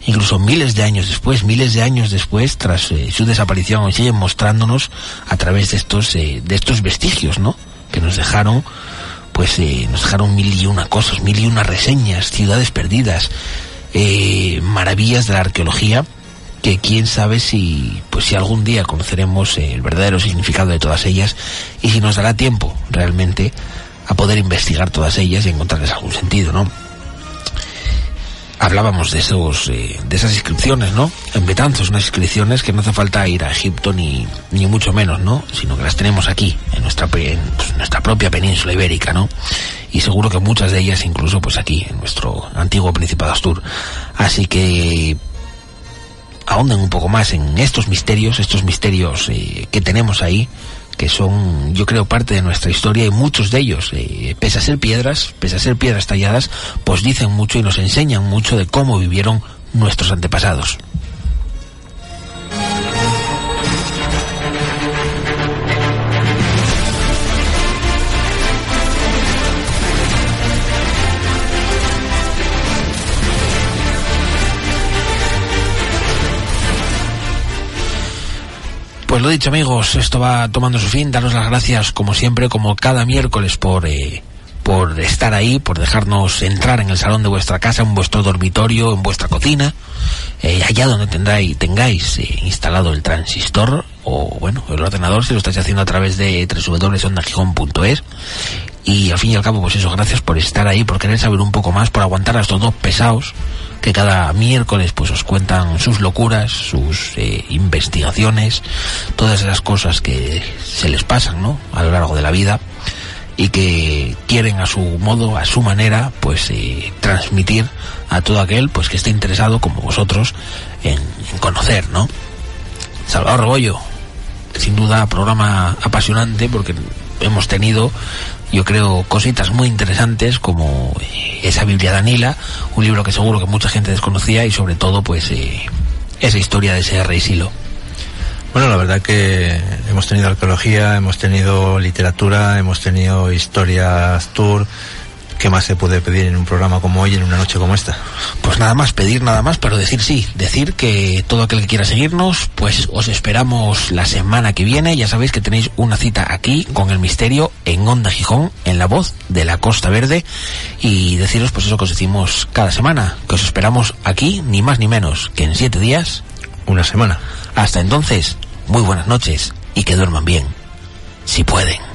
Incluso miles de años después, miles de años después, tras su desaparición, siguen mostrándonos a través de estos, eh, de estos vestigios, ¿no? Que nos dejaron, pues eh, nos dejaron mil y una cosas, mil y una reseñas, ciudades perdidas, eh, maravillas de la arqueología, que quién sabe si, pues si algún día conoceremos el verdadero significado de todas ellas y si nos dará tiempo realmente a poder investigar todas ellas y encontrarles algún sentido, ¿no? Hablábamos de esos, eh, de esas inscripciones, ¿no? En Betanzos, unas inscripciones que no hace falta ir a Egipto ni, ni mucho menos, ¿no? Sino que las tenemos aquí, en nuestra, pe- en, pues, nuestra propia península ibérica, ¿no? Y seguro que muchas de ellas incluso pues aquí, en nuestro antiguo Principado Astur. Así que ahonden un poco más en estos misterios, estos misterios eh, que tenemos ahí, que son, yo creo, parte de nuestra historia y muchos de ellos, eh, pese a ser piedras, pese a ser piedras talladas, pues dicen mucho y nos enseñan mucho de cómo vivieron nuestros antepasados. Pues lo dicho amigos, esto va tomando su fin. Daros las gracias como siempre, como cada miércoles por eh, por estar ahí, por dejarnos entrar en el salón de vuestra casa, en vuestro dormitorio, en vuestra cocina, eh, allá donde tendráis, tengáis eh, instalado el transistor o bueno el ordenador si lo estáis haciendo a través de www.ondagijón.es y al fin y al cabo pues eso gracias por estar ahí por querer saber un poco más por aguantar a estos dos pesados que cada miércoles pues os cuentan sus locuras sus eh, investigaciones todas esas cosas que se les pasan no a lo largo de la vida y que quieren a su modo, a su manera, pues eh, transmitir a todo aquel pues que esté interesado como vosotros en, en conocer, ¿no? Salvador Rebollo, sin duda programa apasionante porque hemos tenido, yo creo, cositas muy interesantes como eh, esa Biblia de Anila, un libro que seguro que mucha gente desconocía y sobre todo pues eh, esa historia de ese rey Silo. Bueno, la verdad que hemos tenido arqueología, hemos tenido literatura, hemos tenido historias tour. ¿Qué más se puede pedir en un programa como hoy, en una noche como esta? Pues nada más, pedir nada más, pero decir sí, decir que todo aquel que quiera seguirnos, pues os esperamos la semana que viene. Ya sabéis que tenéis una cita aquí con el misterio en Onda Gijón, en la voz de la Costa Verde. Y deciros pues eso que os decimos cada semana, que os esperamos aquí, ni más ni menos que en siete días. Una semana. Hasta entonces, muy buenas noches y que duerman bien, si pueden.